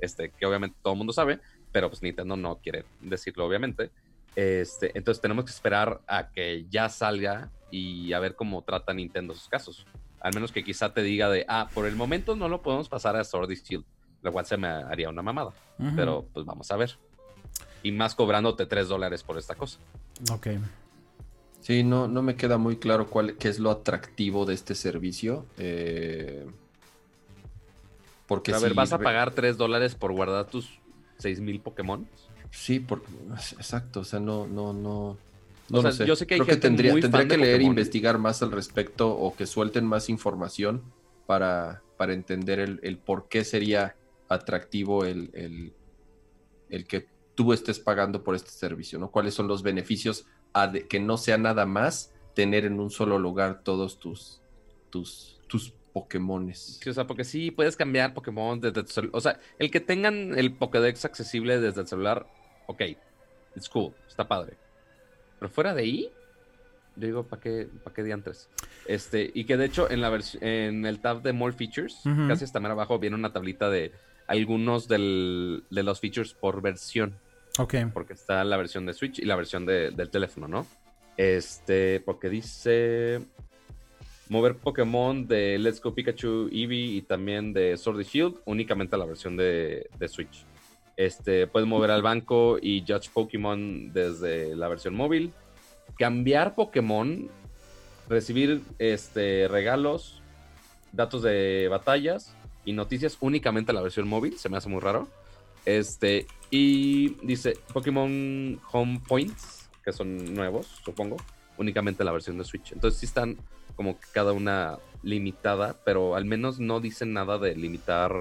Este, que obviamente todo el mundo sabe, pero pues Nintendo no quiere decirlo, obviamente. Este, entonces tenemos que esperar a que ya salga y a ver cómo trata Nintendo esos casos. Al menos que quizá te diga de, ah, por el momento no lo podemos pasar a Sword Shield, lo cual se me haría una mamada. Pero pues vamos a ver. Y más cobrándote 3 dólares por esta cosa.
Ok.
Sí, no, no me queda muy claro cuál, qué es lo atractivo de este servicio. Eh,
porque a ver, ¿vas a pagar 3 dólares por guardar tus 6000 Pokémon?
Sí, porque, exacto, o sea, no, no, no.
No o sea, yo sé que hay
Creo que tendría, tendría que leer e investigar más al respecto o que suelten más información para, para entender el, por qué sería atractivo el, el, el, que tú estés pagando por este servicio, ¿no? ¿Cuáles son los beneficios a que no sea nada más tener en un solo lugar todos tus, tus, tus Pokémones.
Sí, o sea, porque sí puedes cambiar Pokémon desde tu celular. O sea, el que tengan el Pokédex accesible desde el celular, ok, it's cool, está padre. Pero fuera de ahí, yo digo, ¿para qué, ¿para qué diantres? Este, y que de hecho en, la en el tab de More Features, casi hasta más abajo, viene una tablita de algunos de los features por versión.
Ok.
Porque está la versión de Switch y la versión del teléfono, ¿no? Este, porque dice mover Pokémon de Let's Go Pikachu Eevee y también de Sword Shield únicamente a la versión de, Switch. Este, puedes mover al banco y Judge Pokémon desde la versión móvil. Cambiar Pokémon, recibir este, regalos, datos de batallas y noticias únicamente la versión móvil. Se me hace muy raro. Este, y dice Pokémon Home Points, que son nuevos, supongo, únicamente la versión de Switch. Entonces sí están como cada una limitada, pero al menos no dicen nada de limitar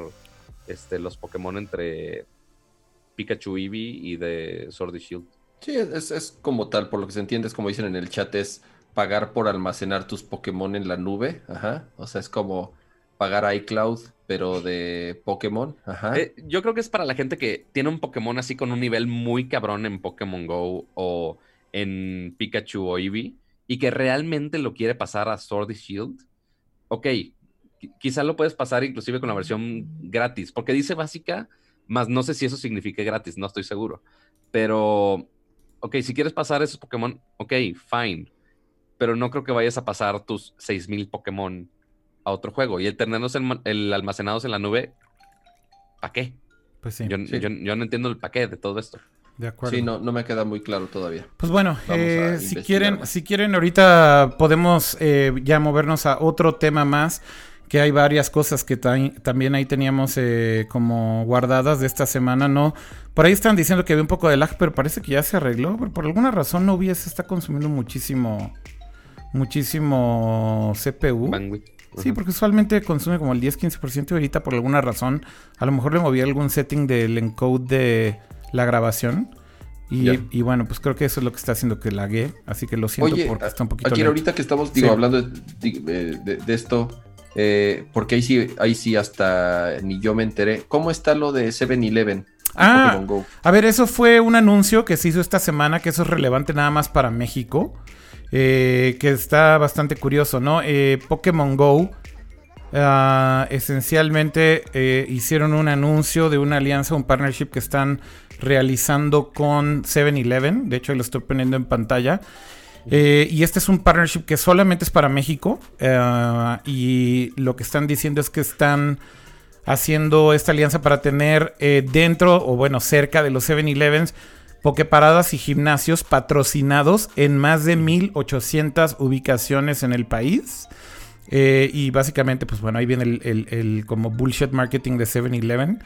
este, los Pokémon entre Pikachu Eevee y de Sword y Shield.
Sí, es, como tal, por lo que se entiende, es como dicen en el chat, es pagar por almacenar tus Pokémon en la nube. Ajá. O sea, es como pagar iCloud, pero de Pokémon. Ajá.
Eh, yo creo que es para la gente que tiene un Pokémon así con un nivel muy cabrón en Pokémon Go o en Pikachu o Eevee y que realmente lo quiere pasar a Sword y Shield, ok, quizá lo puedes pasar inclusive con la versión gratis, porque dice básica, más no sé si eso significa gratis, no estoy seguro. Pero, ok, si quieres pasar esos Pokémon, ok, fine. Pero no creo que vayas a pasar tus 6000 Pokémon a otro juego. Y el tenerlos el almacenados en la nube, ¿para qué?
Pues sí.
Yo, yo no entiendo el qué de todo esto.
De acuerdo.
Sí, no, no me queda muy claro todavía.
Pues bueno, eh, si quieren, si quieren, ahorita podemos eh, ya movernos a otro tema más. Que hay varias cosas que también ahí teníamos eh, como guardadas de esta semana, ¿no? Por ahí están diciendo que había un poco de lag, pero parece que ya se arregló. por alguna razón no se está consumiendo muchísimo, muchísimo CPU. Sí, porque usualmente consume como el 10-15% y ahorita por alguna razón, a lo mejor le moví algún setting del encode de la grabación. Y, bueno, pues creo que eso es lo que está haciendo que lague. Así que lo siento porque está un poquito.
Aquí ahorita que estamos digo, hablando de, esto, eh, porque ahí sí, ahí sí hasta ni yo me enteré. ¿Cómo está lo de 7-Eleven?
Ah, a ver, eso fue un anuncio que se hizo esta semana, que eso es relevante nada más para México. Eh, que está bastante curioso, ¿no? Eh, Pokémon Go ah, esencialmente hicieron un anuncio de una alianza, un partnership que están realizando con 7-Eleven. De hecho, lo estoy poniendo en pantalla. Eh, y este es un partnership que solamente es para México. Eh, y lo que están diciendo es que están haciendo esta alianza para tener eh, dentro o bueno, cerca de los 7-Elevens pokeparadas y gimnasios patrocinados en más de 1800 ubicaciones en el país. y básicamente, pues bueno, ahí viene el, el como bullshit marketing de 7-Eleven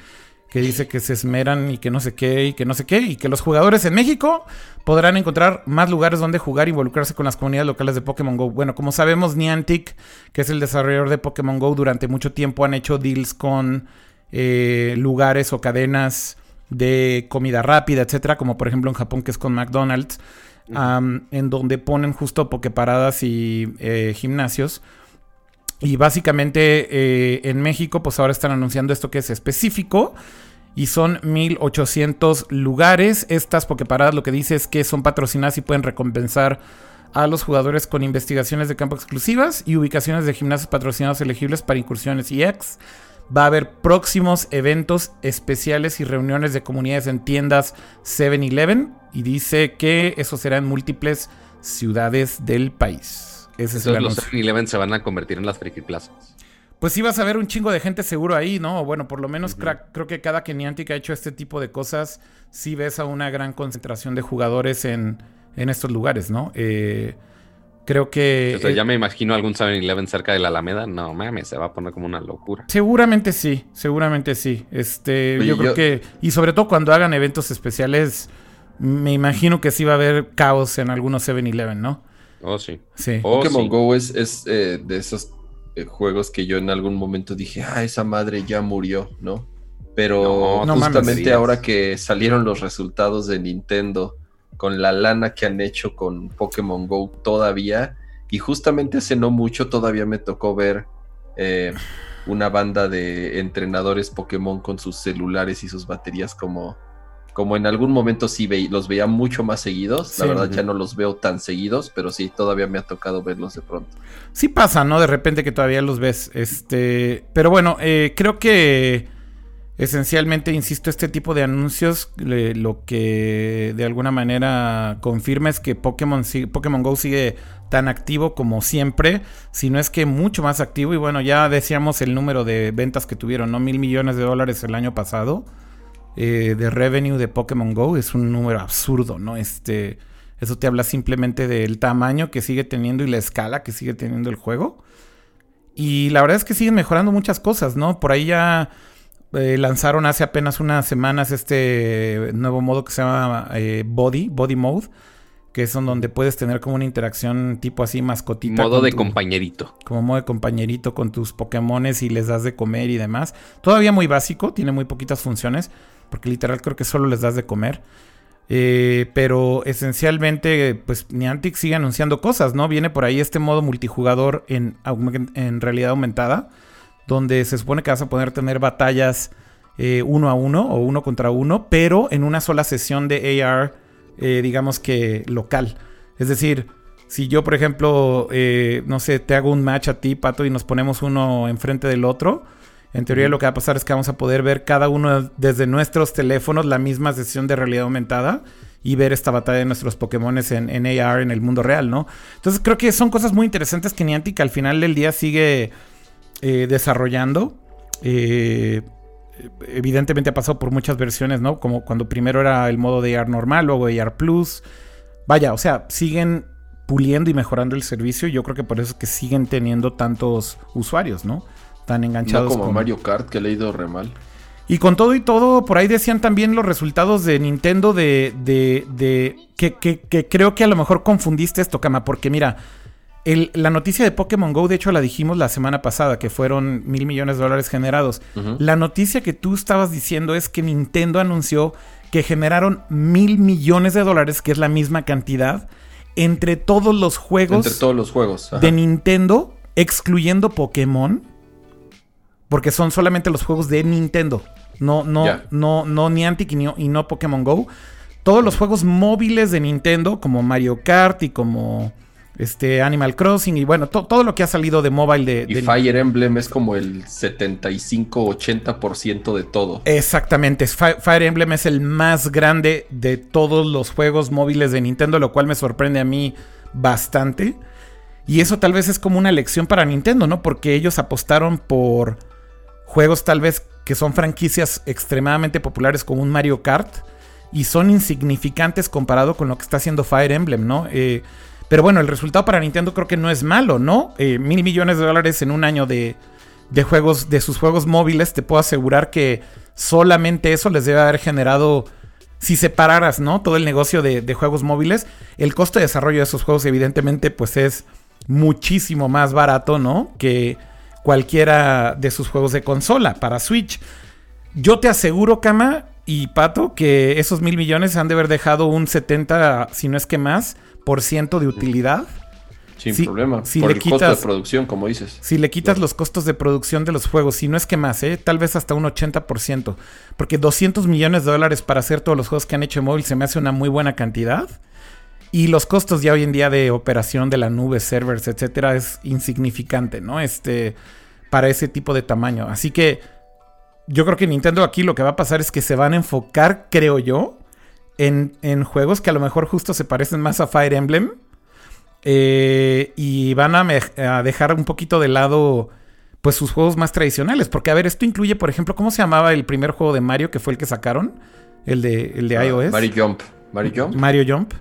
que dice que se esmeran y que no sé qué y que no sé qué, y que los jugadores en México podrán encontrar más lugares donde jugar e involucrarse con las comunidades locales de Pokémon Go. Bueno, como sabemos, Niantic, que es el desarrollador de Pokémon Go, durante mucho tiempo han hecho deals con eh, lugares o cadenas de comida rápida, etcétera, como por ejemplo en Japón, que es con McDonald's, en donde ponen justo pokeparadas y eh, gimnasios y básicamente eh, en México, pues ahora están anunciando esto que es específico. Y son 1800 lugares. Estas Poképaradas lo que dice es que son patrocinadas y pueden recompensar a los jugadores con investigaciones de campo exclusivas y ubicaciones de gimnasios patrocinados elegibles para incursiones y ex. Va a haber próximos eventos especiales y reuniones de comunidades en tiendas 7-Eleven y dice que eso será en múltiples ciudades del país.
Ese es los 7-Eleven se van a convertir en las Friki Plazas.
Pues sí vas a ver un chingo de gente seguro ahí, ¿no? Bueno, por lo menos creo que cada Keniantic ha hecho este tipo de cosas, sí ves a una gran concentración de jugadores en, en estos lugares, ¿no? Eh, creo que...
O sea, ya me imagino algún 7-Eleven cerca de la Alameda. No, mames, se va a poner como una locura.
Seguramente sí, seguramente sí. Este, yo creo que... Y sobre todo cuando hagan eventos especiales, me imagino que sí va a haber caos en algunos 7-Eleven, ¿no?
Oh, sí.
sí. Pokémon Go es, es eh, de esos eh, juegos que yo en algún momento dije, ah, esa madre ya murió, ¿no? Pero justamente ahora que salieron los resultados de Nintendo con la lana que han hecho con Pokémon Go todavía, y justamente hace no mucho todavía me tocó ver eh, una banda de entrenadores Pokémon con sus celulares y sus baterías como como en algún momento sí los veía mucho más seguidos, la verdad ya no los veo tan seguidos, pero sí, todavía me ha tocado verlos de pronto.
Sí pasa, ¿no? De repente que todavía los ves. Este, pero bueno, eh, creo que esencialmente, insisto, este tipo de anuncios lo que de alguna manera confirma es que Pokémon, Pokémon Go sigue tan activo como siempre, si no es que mucho más activo. Y bueno, ya decíamos el número de ventas que tuvieron, ¿no? Mil millones de dólares el año pasado. Eh, de revenue de Pokémon Go es un número absurdo, ¿no? Este, eso te habla simplemente del tamaño que sigue teniendo y la escala que sigue teniendo el juego. Y la verdad es que siguen mejorando muchas cosas, ¿no? Por ahí ya eh, lanzaron hace apenas unas semanas este nuevo modo que se llama eh, Body, Body Mode, que es donde puedes tener como una interacción tipo así mascotita.
Modo de compañerito.
Como modo de compañerito con tus Pokémones y les das de comer y demás. Todavía muy básico, tiene muy poquitas funciones porque literal creo que solo les das de comer. Eh, pero esencialmente, pues Niantic sigue anunciando cosas, ¿no? Viene por ahí este modo multijugador en, realidad aumentada, donde se supone que vas a poder tener batallas eh, uno a uno o uno contra uno, pero en una sola sesión de AR, eh, digamos que local. Es decir, si yo, por ejemplo, no sé, te hago un match a ti, Pato, y nos ponemos uno enfrente del otro en teoría lo que va a pasar es que vamos a poder ver cada uno desde nuestros teléfonos la misma sesión de realidad aumentada y ver esta batalla de nuestros Pokémon en, en, AR en el mundo real, ¿no? Entonces creo que son cosas muy interesantes que Niantic al final del día sigue eh, desarrollando. Eh, evidentemente ha pasado por muchas versiones, ¿no? Como cuando primero era el modo de AR normal, luego AR Plus. Vaya, o sea, siguen puliendo y mejorando el servicio. Y yo creo que por eso es que siguen teniendo tantos usuarios, ¿no? Tan enganchados.
como Mario Kart, que he leído re mal.
Y con todo y todo, por ahí decían también los resultados de Nintendo de. de, de que, creo que a lo mejor confundiste esto, Kama, porque mira. la noticia de Pokémon Go, de hecho, la dijimos la semana pasada, que fueron mil millones de dólares generados. La noticia que tú estabas diciendo es que Nintendo anunció que generaron mil millones de dólares, que es la misma cantidad, entre todos los juegos.
Entre todos los juegos.
De Nintendo, excluyendo Pokémon. Porque son solamente los juegos de Nintendo. No, no, no, no Niantic y, y no Pokémon Go. Todos los juegos móviles de Nintendo, como Mario Kart y como este Animal Crossing y bueno, todo lo que ha salido de mobile de...
Y Fire Emblem es como el 75-80% de todo.
Exactamente, Fire Emblem es el más grande de todos los juegos móviles de Nintendo, lo cual me sorprende a mí bastante. Y eso tal vez es como una lección para Nintendo, ¿no? Porque ellos apostaron por juegos tal vez que son franquicias extremadamente populares como un Mario Kart y son insignificantes comparado con lo que está haciendo Fire Emblem, ¿no? Eh, pero bueno, el resultado para Nintendo creo que no es malo, ¿no? Eh, mil millones de dólares en un año de, de juegos, de sus juegos móviles, te puedo asegurar que solamente eso les debe haber generado, si separaras, ¿no? Todo el negocio de, de juegos móviles, el costo de desarrollo de esos juegos evidentemente pues es muchísimo más barato, ¿no? Que cualquiera de sus juegos de consola para Switch. Yo te aseguro, Kama y Pato, que esos mil millones han de haber dejado un 70, si no es que más, por ciento de utilidad.
Sin
Si-
problema.
si
por
le
el costo
quitas-
de producción, como dices.
Si le quitas los costos de producción de los juegos, si no es que más, ¿eh? tal vez hasta un 80%, porque 200 millones de dólares para hacer todos los juegos que han hecho en móvil se me hace una muy buena cantidad. Y los costos ya hoy en día de operación de la nube, servers, etcétera, es insignificante, ¿no? Este, para ese tipo de tamaño. Así que yo creo que Nintendo aquí lo que va a pasar es que se van a enfocar, creo yo, en, en juegos que a lo mejor justo se parecen más a Fire Emblem. eh, y van a, a dejar un poquito de lado pues sus juegos más tradicionales. Porque, a ver, esto incluye, por ejemplo, ¿cómo se llamaba el primer juego de Mario que fue el que sacaron? El de, el de
Ah,
iOS.
Mario Jump. Mario Jump.
Mario Jump.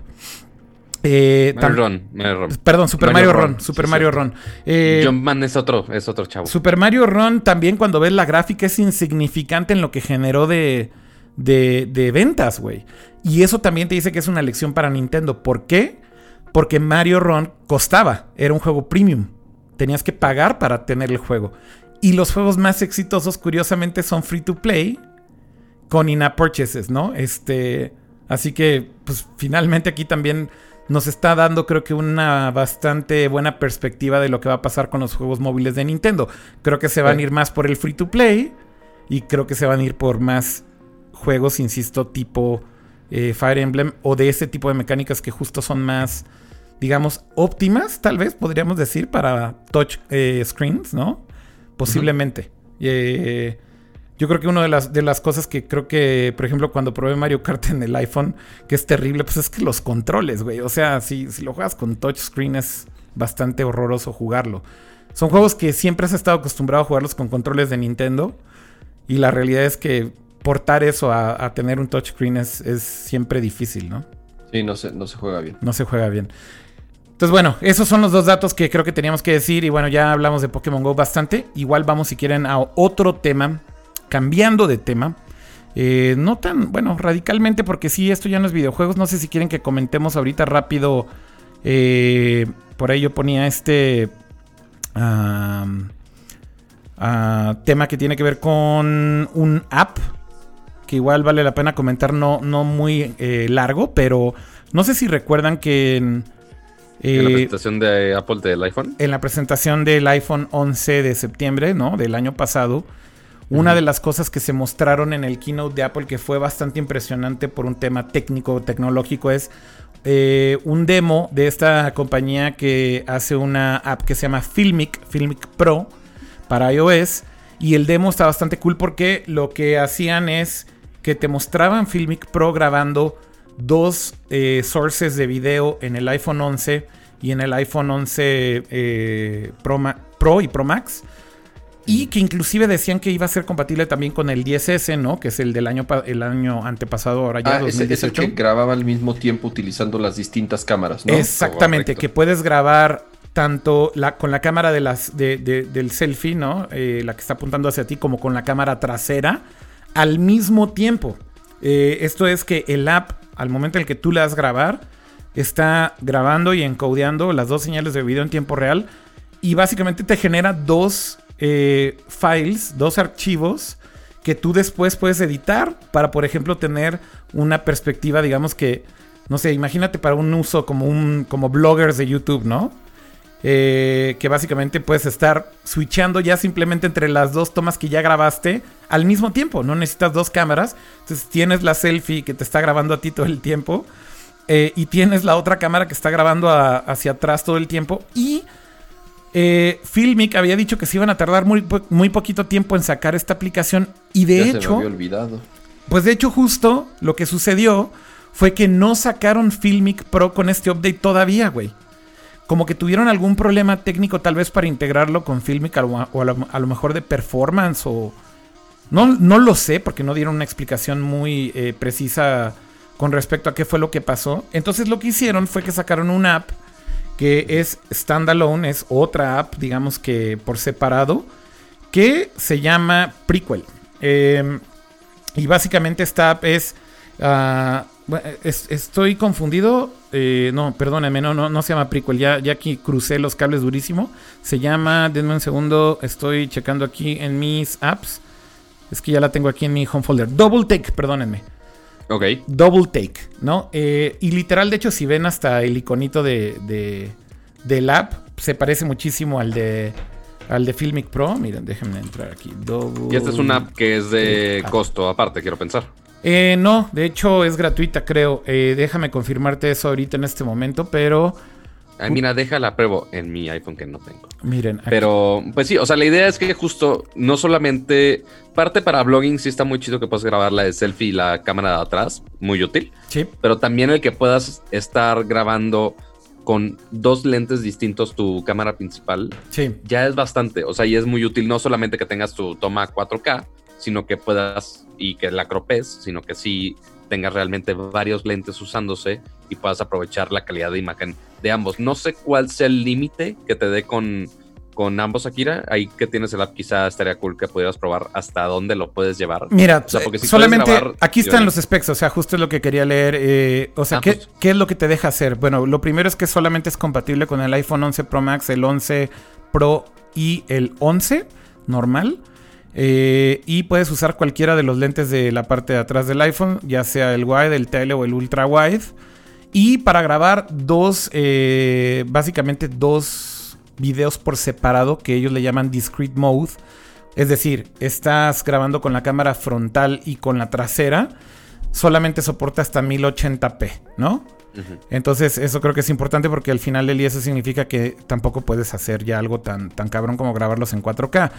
Eh,
Mario Mario.
Perdón, Super Mario,
Mario
Run.
Run,
Super
sí,
Mario
cierto.
Run. Eh,
Jumpman es otro, es otro chavo.
Super Mario Run también cuando ves la gráfica es insignificante en lo que generó de, de, de ventas, güey. Y eso también te dice que es una lección para Nintendo. ¿Por qué? Porque Mario Run costaba, era un juego premium. Tenías que pagar para tener el juego. Y los juegos más exitosos, curiosamente, son free to play con in-app purchases, ¿no? Este, así que, pues finalmente aquí también nos está dando, creo que, una bastante buena perspectiva de lo que va a pasar con los juegos móviles de Nintendo. Creo que se van a ir más por el free to play y creo que se van a ir por más juegos, insisto, tipo eh, Fire Emblem o de ese tipo de mecánicas que justo son más, digamos, óptimas, tal vez podríamos decir, para touch eh, screens, ¿no? Posiblemente. Eh, yo creo que una de las, de las cosas que creo que, por ejemplo, cuando probé Mario Kart en el iPhone, que es terrible, pues es que los controles, güey. O sea, si, si lo juegas con touchscreen es bastante horroroso jugarlo. Son juegos que siempre has estado acostumbrado a jugarlos con controles de Nintendo. Y la realidad es que portar eso a, a tener un touchscreen es, es siempre difícil, ¿no?
Sí, no se, no se juega bien.
No se juega bien. Entonces, bueno, esos son los dos datos que creo que teníamos que decir. Y bueno, ya hablamos de Pokémon Go bastante. Igual vamos, si quieren, a otro tema. Cambiando de tema. Eh, no tan, bueno, radicalmente, porque sí, esto ya no es videojuegos. No sé si quieren que comentemos ahorita rápido. eh, por ahí yo ponía este tema que tiene que ver con un app. Que igual vale la pena comentar, no, no muy eh, largo, pero no sé si recuerdan que en,
En la
eh,
presentación de Apple del iPhone.
en la presentación del iPhone 11 de septiembre, ¿no? Del año pasado, una de las cosas que se mostraron en el keynote de Apple que fue bastante impresionante por un tema técnico, tecnológico, es eh, un demo de esta compañía que hace una app que se llama Filmic, Filmic Pro, para iOS. Y el demo está bastante cool porque lo que hacían es que te mostraban Filmic Pro grabando dos eh, sources de video en el iPhone 11 y en el iPhone 11 eh, Pro, Pro y Pro Max. Y que inclusive decían que iba a ser compatible también con el 10S, ¿no? Que es el del año, el año antepasado, ahora ya
Ah, ese- es el
2018.
que grababa al mismo tiempo utilizando las distintas cámaras, ¿no?
Exactamente, que puedes grabar tanto la, con la cámara de las, de- de- del selfie, ¿no? Eh, la que está apuntando hacia ti, como con la cámara trasera, al mismo tiempo. Eh, esto es que el app, al momento en el que tú le das grabar, está grabando y encodeando las dos señales de video en tiempo real y básicamente te genera dos eh, files, dos archivos que tú después puedes editar para, por ejemplo, tener una perspectiva, digamos que, no sé, imagínate para un uso como un como bloggers de YouTube, ¿no? Eh, que básicamente puedes estar switchando ya simplemente entre las dos tomas que ya grabaste al mismo tiempo. No necesitas dos cámaras. Entonces tienes la selfie que te está grabando a ti todo el tiempo. eh, y tienes la otra cámara que está grabando hacia atrás todo el tiempo. Y eh, Filmic había dicho que se iban a tardar muy, muy poquito tiempo en sacar esta aplicación. Y de
Ya se me
hecho,
había olvidado.
pues de hecho justo lo que sucedió fue que no sacaron Filmic Pro con este update todavía, güey. Como que tuvieron algún problema técnico tal vez para integrarlo con Filmic o a, o a lo, a lo mejor de performance o... No, no lo sé porque no dieron una explicación muy eh, precisa con respecto a qué fue lo que pasó. Entonces lo que hicieron fue que sacaron una app que es standalone, es otra app, digamos que por separado, que se llama Prequel. Eh, y básicamente esta app es... ah, estoy confundido. eh, no, perdónenme, no, no, no se llama Prequel. Ya, ya aquí crucé los cables durísimo. Se llama, denme un segundo, estoy checando aquí en mis apps. Es que ya la tengo aquí en mi home folder. Double Take, perdónenme.
Ok.
Double Take, ¿no? Eh, y literal, de hecho, si ven hasta el iconito de, de, del app se parece muchísimo al de al de Filmic Pro. Miren, déjenme entrar aquí.
y esta es una app que es de costo aparte, quiero pensar.
Eh, no, de hecho es gratuita, creo. Eh, déjame confirmarte eso ahorita en este momento, pero.
Ay, mira, déjala pruebo en mi iPhone que no tengo.
Miren.
Pero, pues sí, o sea, la idea es que justo no solamente. Parte para blogging sí está muy chido que puedas grabar la de selfie y la cámara de atrás, muy útil.
Sí.
Pero también el que puedas estar grabando con dos lentes distintos tu cámara principal,
sí.
ya es bastante. O sea, y es muy útil no solamente que tengas tu toma 4K, sino que puedas y que la cropes, sino que sí tengas realmente varios lentes usándose y puedas aprovechar la calidad de imagen de ambos. No sé cuál sea el límite que te dé con con ambos Akira, ahí que tienes el app quizá estaría cool que pudieras probar hasta dónde lo puedes llevar.
Mira, solamente aquí están los specs, o sea, justo es lo que quería leer. Eh, o sea, ah, pues. ¿qué, es lo que te deja hacer? Bueno, lo primero es que solamente es compatible con el iPhone 11 Pro Max, el 11 Pro y el 11 normal. Eh, y puedes usar cualquiera de los lentes de la parte de atrás del iPhone, ya sea el wide, el tele o el ultra wide. Y para grabar dos, eh, básicamente dos videos por separado que ellos le llaman discrete mode. Es decir, estás grabando con la cámara frontal y con la trasera. Solamente soporta hasta 1080p, ¿no? Entonces, eso creo que es importante porque al final del día eso significa que tampoco puedes hacer ya algo tan, tan cabrón como grabarlos en 4K.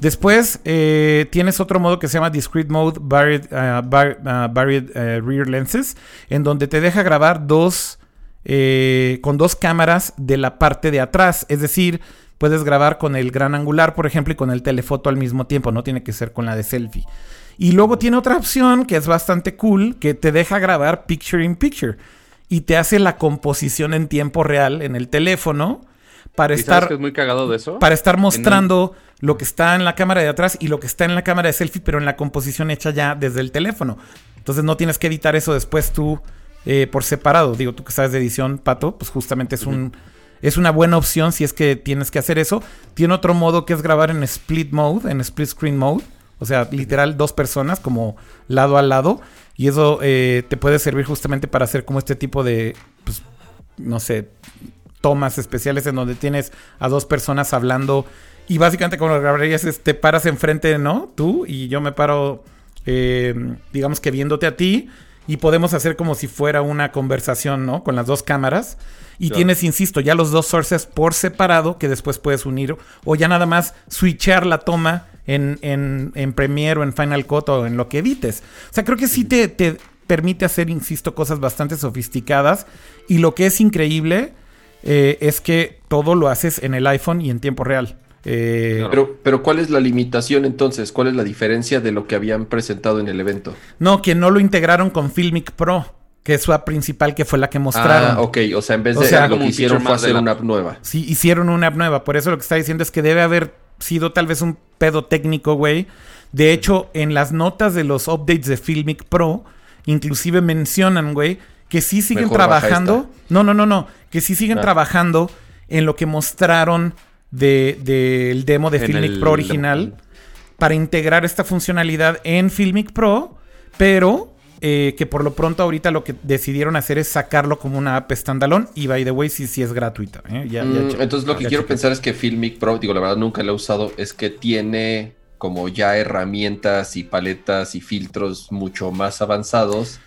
Después eh, tienes otro modo que se llama Discrete Mode Varied, uh, uh, uh, Rear Lenses, en donde te deja grabar dos eh, con dos cámaras de la parte de atrás. Es decir, puedes grabar con el gran angular, por ejemplo, y con el telefoto al mismo tiempo. No tiene que ser con la de selfie. Y luego tiene otra opción que es bastante cool, que te deja grabar picture in picture. Y te hace la composición en tiempo real en el teléfono para estar.
es muy cagado de eso?
Para estar mostrando lo que está en la cámara de atrás y lo que está en la cámara de selfie, pero en la composición hecha ya desde el teléfono. Entonces no tienes que editar eso después tú eh, por separado. Digo, tú que sabes de edición, Pato, pues justamente es un... Es una buena opción si es que tienes que hacer eso. Tiene otro modo que es grabar en split mode, en split screen mode. O sea, literal dos personas como lado a lado. Y eso eh, te puede servir justamente para hacer como este tipo de, pues, no sé, tomas especiales en donde tienes a dos personas hablando. Y básicamente como lo grabarías es te paras enfrente, ¿no? Tú y yo me paro, eh, digamos que viéndote a ti y podemos hacer como si fuera una conversación, ¿no? Con las dos cámaras. Y tienes, insisto, ya los dos sources por separado que después puedes unir o ya nada más switchar la toma en, en, en Premiere o en Final Cut o en lo que edites. O sea, creo que sí te, te permite hacer, insisto, cosas bastante sofisticadas. Y lo que es increíble eh, es que todo lo haces en el iPhone y en tiempo real.
Eh, pero, pero, ¿cuál es la limitación entonces? ¿Cuál es la diferencia de lo que habían presentado en el evento?
No, que no lo integraron con Filmic Pro, que es su app principal, que fue la que mostraron. Ah,
ok, o sea, en vez de lo que hicieron fue hacer una app nueva.
Sí, hicieron una app nueva. Por eso lo que está diciendo es que debe haber sido tal vez un pedo técnico, güey. De hecho, en las notas de los updates de Filmic Pro, inclusive mencionan, güey, que sí siguen trabajando. No, no, no, no. Que sí siguen trabajando en lo que mostraron del demo de Filmic Pro original para integrar esta funcionalidad en Filmic Pro, pero eh, que por lo pronto ahorita lo que decidieron hacer es sacarlo como una app standalone y by the way sí, sí es gratuita. ¿eh?
Mm, entonces lo que quiero pensar es que Filmic Pro, digo la verdad nunca lo he usado, es que tiene como ya herramientas y paletas y filtros mucho más avanzados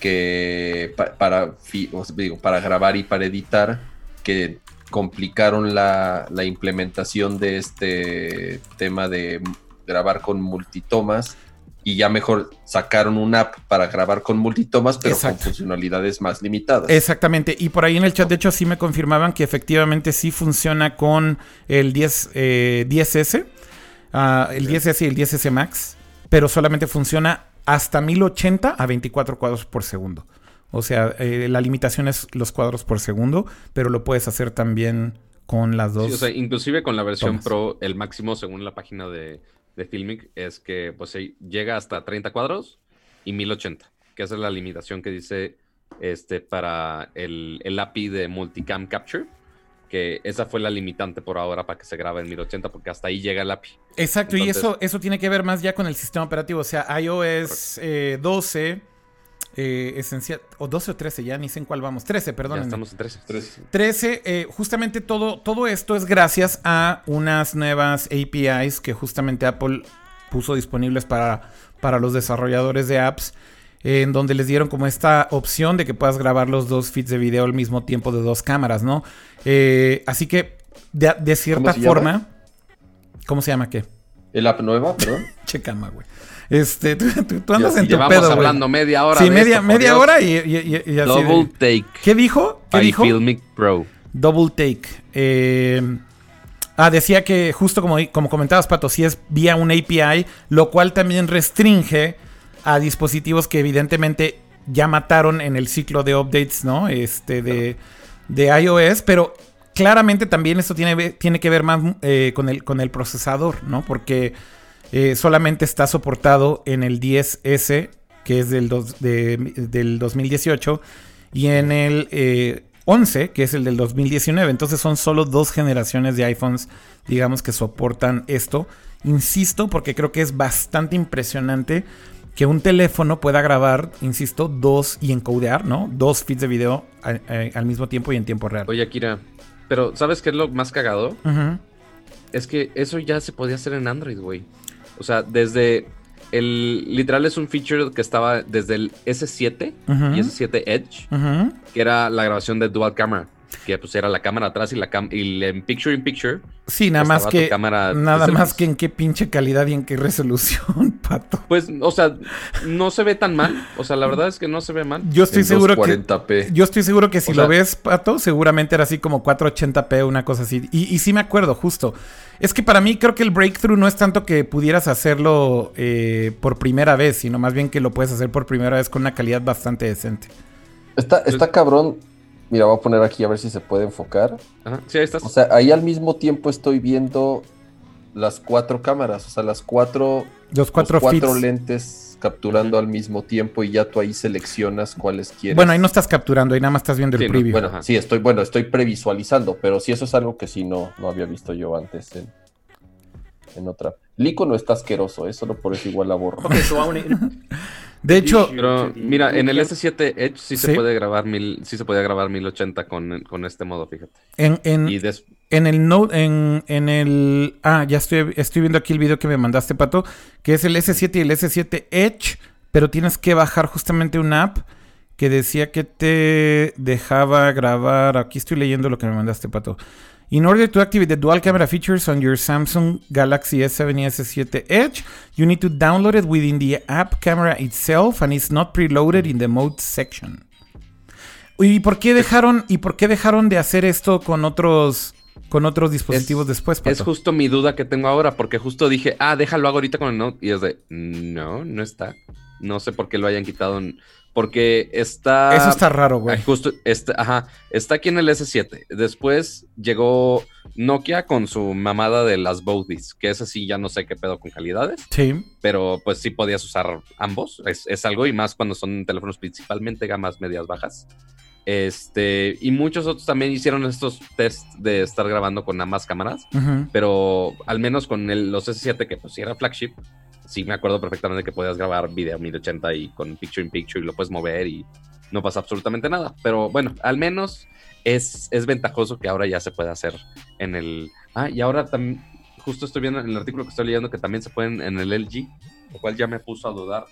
que para, digo, para grabar y para editar que complicaron la, implementación de este tema de grabar con multitomas y ya mejor sacaron una app para grabar con multitomas, pero con funcionalidades más limitadas.
Exactamente. Y por ahí en el chat, de hecho, sí me confirmaban que efectivamente sí funciona con el 10, 10S, eh, ah, el 10S y el 10S Max, pero solamente funciona hasta 1080 a 24 cuadros por segundo. O sea, eh, la limitación es los cuadros por segundo, pero lo puedes hacer también con las dos.
Sí, o sea, inclusive con la versión Pro, el máximo según la página de, de Filmic es que pues llega hasta 30 cuadros y 1080, que esa es la limitación que dice este para el, el API de Multicam Capture que esa fue la limitante por ahora para que se grabe en 1080, porque hasta ahí llega el API.
Exacto, y eso, eso tiene que ver más ya con el sistema operativo. O sea, iOS 12 eh, esencial, o 12 o 13, ya ni sé en cuál vamos. 13, perdón.
Estamos en 13.
13.
13, eh, justamente todo, todo esto es gracias a unas nuevas APIs que justamente Apple puso disponibles para, para los desarrolladores de apps, eh, en donde les dieron como esta opción de que puedas grabar los dos feeds de video al mismo tiempo de dos cámaras, ¿no? Eh, así que, de, de cierta
¿Cómo se llama?
forma... ¿Cómo se llama qué?
El app nueva, perdón.
Che cama, güey. Este, tú, tú- tú andas en tu
Llevamos
pedo,
hablando media hora.
Sí,
de
media,
esto,
media
Dios.
hora y, y- y- y así de-
Double take.
¿Qué dijo? ¿Qué dijo?
Filmic Pro.
Double take. Eh, ah, decía que justo como, como comentabas, Pato, si es vía un API, lo cual también restringe a dispositivos que evidentemente ya mataron en el ciclo de updates, ¿no? Este, de, de iOS, pero claramente también esto tiene, tiene que ver más eh, con, el, con el procesador, ¿no? Porque eh, solamente está soportado en el 10S, que es del, dos- de- del 2018, y en el eh, 11, que es el del 2019. Entonces son solo dos generaciones de iPhones, digamos, que soportan esto. Insisto, porque creo que es bastante impresionante que un teléfono pueda grabar, insisto, dos y encodear, ¿no? Dos feeds de video al mismo tiempo y en tiempo real.
Oye, Akira, pero ¿sabes qué es lo más cagado? Es que eso ya se podía hacer en Android, güey. O sea, desde el. Literal es un feature que estaba desde el S7
Ujú.
y S7 Edge, que era la grabación de dual camera. Que pues era la cámara atrás y la cam y en picture in picture.
Sí, nada más que
cámara
nada más que en qué pinche calidad y en qué resolución, pato.
Pues, o sea, no se ve tan mal. O sea, la verdad es que no se ve mal.
Yo estoy
En
seguro que
240p.
yo estoy seguro que si
O sea-
lo ves, pato, seguramente era así como 480p, una cosa así. Y, y sí me acuerdo, justo. Es que para mí creo que el breakthrough no es tanto que pudieras hacerlo eh, por primera vez, sino más bien que lo puedes hacer por primera vez con una calidad bastante decente.
Está, está cabrón. Mira, voy a poner aquí a ver si se puede enfocar.
Ajá, sí, ahí estás.
O sea, ahí al mismo tiempo estoy viendo las cuatro cámaras, o sea, las cuatro,
Los cuatro,
los cuatro
feeds.
lentes capturando al mismo tiempo y ya tú ahí seleccionas cuáles quieres.
Bueno, ahí no estás capturando, ahí nada más estás viendo
Sí,
el preview.
Bueno,
Ajá.
sí, estoy, bueno, estoy previsualizando, pero sí eso es algo que sí no, no había visto yo antes en, en otra. Lico no está asqueroso, eso solo por eso igual la borro.
Okay, so
de hecho,
Pero mira, en el S7 Edge sí,
Sí.
se puede grabar mil, sí se podía grabar 1080 con, con este modo, fíjate.
en, en,
Y des-
En el Note, en, en el. Ah, ya estoy, estoy viendo aquí el video que me mandaste, Pato. Que es el S7 y el S7 Edge. Pero tienes que bajar justamente una app que decía que te dejaba grabar. Aquí estoy leyendo lo que me mandaste, Pato. In order to activate the dual camera features on your Samsung Galaxy S7 y S7 Edge, you need to download it within the app camera itself and it's not preloaded in the mode section. ¿Y por qué dejaron, y por qué dejaron de hacer esto con otros, con otros dispositivos
Es-
después, Pato?
Es justo mi duda que tengo ahora, porque justo dije, ah, déjalo hago ahorita con el Note. Y es de, no, no está. No sé por qué lo hayan quitado. en- Porque está.
Eso está raro, güey.
Justo, está, ajá, está aquí en el S7. Después llegó Nokia con su mamada de las Bodies, que ese sí ya no sé qué pedo con calidades,
Sí.
pero pues sí podías usar ambos. Es, es algo y más cuando son teléfonos principalmente gamas medias bajas. Este, y muchos otros también hicieron estos test de estar grabando con ambas cámaras, pero al menos con el, los S7, que pues sí era flagship, sí me acuerdo perfectamente que podías grabar video 1080 y con picture in picture y lo puedes mover y no pasa absolutamente nada. Pero bueno, al menos es, es ventajoso que ahora ya se puede hacer en el... Ah, y ahora también, justo estoy viendo en el artículo que estoy leyendo que también se pueden en el LG, lo cual ya me puso a dudar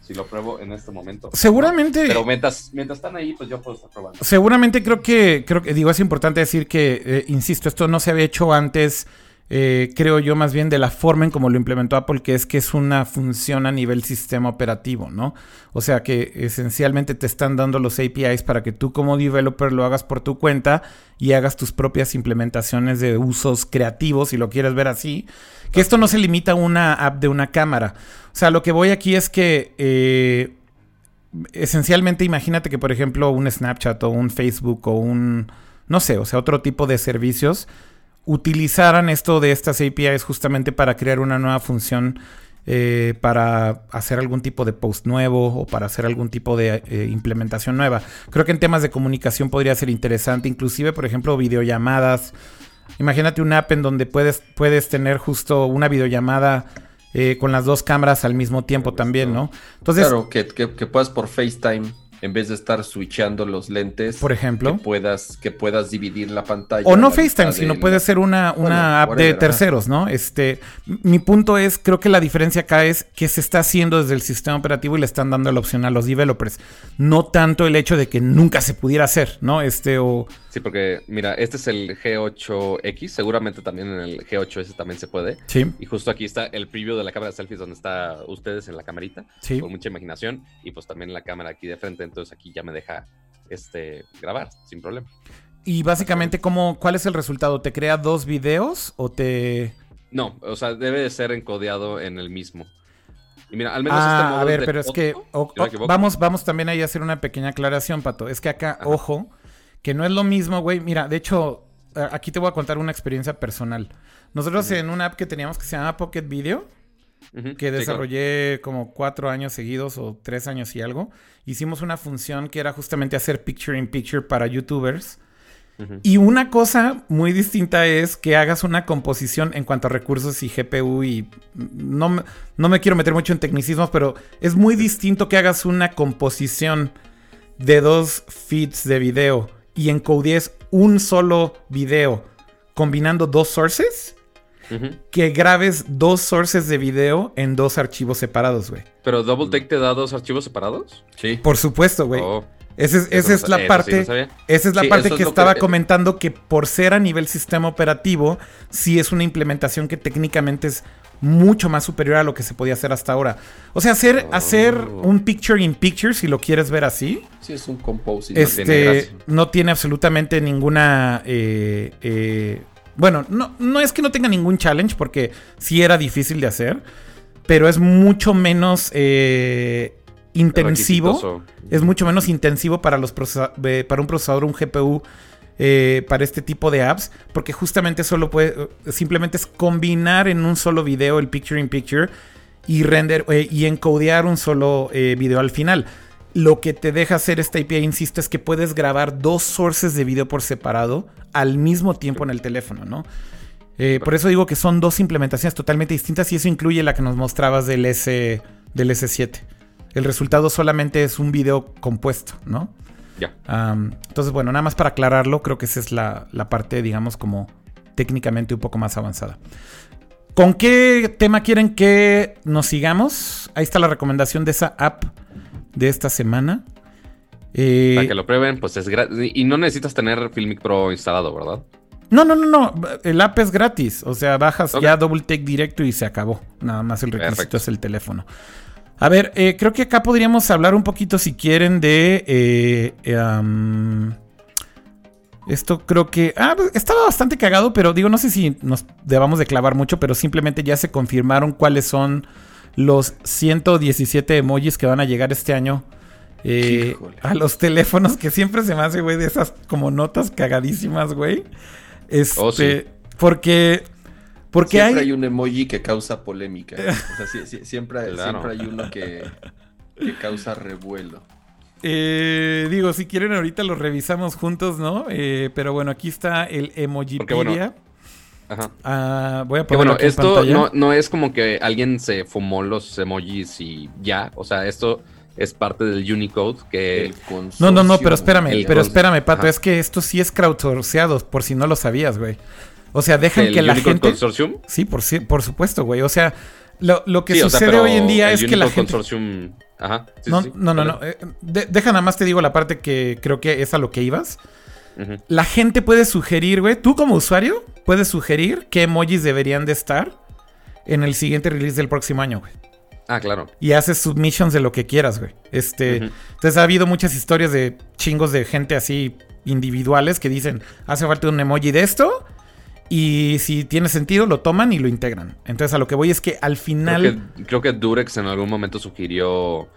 si lo pruebo en este momento.
Seguramente.
Pero mientras, mientras están ahí, pues yo puedo estar probando.
Seguramente creo que, creo que, digo, es importante decir que, eh, insisto, esto no se había hecho antes, eh, creo yo, más bien de la forma en como lo implementó Apple, que es que es una función a nivel sistema operativo, ¿no? O sea que esencialmente te están dando los APIs para que tú como developer lo hagas por tu cuenta y hagas tus propias implementaciones de usos creativos, si lo quieres ver así. Que esto no se limita a una app de una cámara. O sea, lo que voy aquí es que... eh, esencialmente imagínate que por ejemplo un Snapchat o un Facebook o un no sé, o sea, otro tipo de servicios utilizaran esto de estas APIs justamente para crear una nueva función eh, para hacer algún tipo de post nuevo o para hacer algún tipo de eh, implementación nueva. Creo que en temas de comunicación podría ser interesante, inclusive por ejemplo videollamadas. Imagínate una app en donde puedes, puedes tener justo una videollamada eh, con las dos cámaras al mismo tiempo también, ¿no? Entonces,
claro, que, que, que puedas por FaceTime en vez de estar switchando los lentes,
por ejemplo,
que puedas, que puedas dividir la pantalla.
O no FaceTime, sino puede ser una, una app de terceros, ¿no? Este, mi punto es, creo que la diferencia acá es que se está haciendo desde el sistema operativo y le están dando la opción a los developers. No tanto el hecho de que nunca se pudiera hacer, ¿no? Este, o
Sí, porque mira, este es el G8X, seguramente también en el G8S también se puede.
Sí.
Y justo aquí está el preview de la cámara de selfies donde está ustedes en la camarita,
sí.
con mucha imaginación, y pues también la cámara aquí de frente, entonces aquí ya me deja este grabar sin problema.
Y básicamente, ¿cómo, ¿cuál es el resultado? ¿Te crea dos videos o te...?
No, o sea, debe de ser encodeado en el mismo. Y mira, al menos
ah,
este modo
a ver, pero es que o- o- vamos, vamos también ahí a hacer una pequeña aclaración, Pato. Es que acá,
Ajá.
ojo, que no es lo mismo, güey. Mira, de hecho, aquí te voy a contar una experiencia personal. Nosotros en una app que teníamos que se llama Pocket Video, Que
sí, claro.
desarrollé como cuatro años seguidos o tres años y algo, hicimos una función que era justamente hacer picture in picture para youtubers. Y una cosa muy distinta es que hagas una composición en cuanto a recursos y GPU y no, me- no me quiero meter mucho en tecnicismos, pero es muy distinto que hagas una composición de dos feeds de video y encodes un solo video combinando dos sources Que grabes dos sources de video en dos archivos separados, güey.
Pero Double Take te da dos archivos separados.
Sí.
Por supuesto, güey.
Oh,
Esa es, esa
no
la
sí
parte.
no.
Esa es la
Sí,
parte
es
que estaba
que-
comentando que por ser a nivel sistema operativo, sí es una implementación que técnicamente es mucho más superior a lo que se podía hacer hasta ahora. O sea, hacer,
Oh.
hacer un picture in picture, si lo quieres ver así,
Sí, es un composing.
tiene
este, no tiene absolutamente ninguna... eh, eh, bueno, no, no es que no tenga ningún challenge, porque sí era difícil de hacer, pero es mucho menos eh, intensivo. Es mucho menos intensivo para, los procesa- eh, para un procesador, un GPU, eh, para este tipo de apps, porque justamente solo puede, eh, simplemente es combinar en un solo video el picture in picture y render eh, y encodear un solo eh, video al final. Lo que te deja hacer esta API, insisto, es que puedes grabar dos sources de video por separado al mismo tiempo en el teléfono, ¿no? Eh, por eso digo que son dos implementaciones totalmente distintas y eso incluye la que nos mostrabas del, S, del S7. El resultado solamente es un video compuesto, ¿no?
Ya.
Entonces, bueno, nada más para aclararlo, creo que esa es la, la parte, digamos, como técnicamente un poco más avanzada. ¿Con qué tema quieren que nos sigamos? Ahí está la recomendación de esa app de esta semana. Eh,
Para que lo prueben, pues es gratis. Y no necesitas tener Filmic Pro instalado, ¿verdad?
No, no, no, no. El app es gratis. O sea, bajas ya Double Take directo y se acabó. Nada más el requisito
Perfecto.
es el teléfono. A ver, eh, creo que acá podríamos hablar un poquito, si quieren, de. eh, esto creo que. Ah, estaba bastante cagado, pero digo, no sé si nos debamos de clavar mucho, pero simplemente ya se confirmaron cuáles son los 117 emojis que van a llegar este año. eh, a los teléfonos, que siempre se me hace, güey, de esas como notas cagadísimas, güey. Este,
Oh, sí.
porque, porque
siempre
hay,
hay... un emoji que causa polémica. O sea, siempre,
Claro.
siempre hay uno que, que causa revuelo.
eh, digo, si quieren ahorita los revisamos juntos, ¿no? Eh, pero bueno, aquí está el
Porque, bueno,
Emojipedia.
Ajá.
Ah, voy a poner
bueno,
aquí en
esto
pantalla.
no, no es como que alguien se fumó los emojis y ya. O sea, esto es parte del Unicode que...
El
No, no, no, pero espérame,
El
pero espérame, Pato,
Ajá.
es que esto sí es crowdsourceado, por si no lo sabías, güey. O sea, dejan
el
que la
Unicode
gente...
Consortium.
Sí, por, si- por supuesto, güey. O sea, lo, lo que
Sí, o sea,
sucede hoy en día
el
es que la gente...
Consortium... Ajá. sí,
no,
sí,
no, no, no. eh, de- deja nada más te digo la parte que creo que es a lo que ibas. La gente puede sugerir, güey, tú como usuario puedes sugerir qué emojis deberían de estar en el siguiente release del próximo año, güey.
Ah, claro.
Y haces submissions de lo que quieras, güey. Este, entonces ha habido muchas historias de chingos de gente así individuales que dicen, hace falta un emoji de esto y si tiene sentido lo toman y lo integran. Entonces a lo que voy es que al final
Creo que, creo que Durex en algún momento sugirió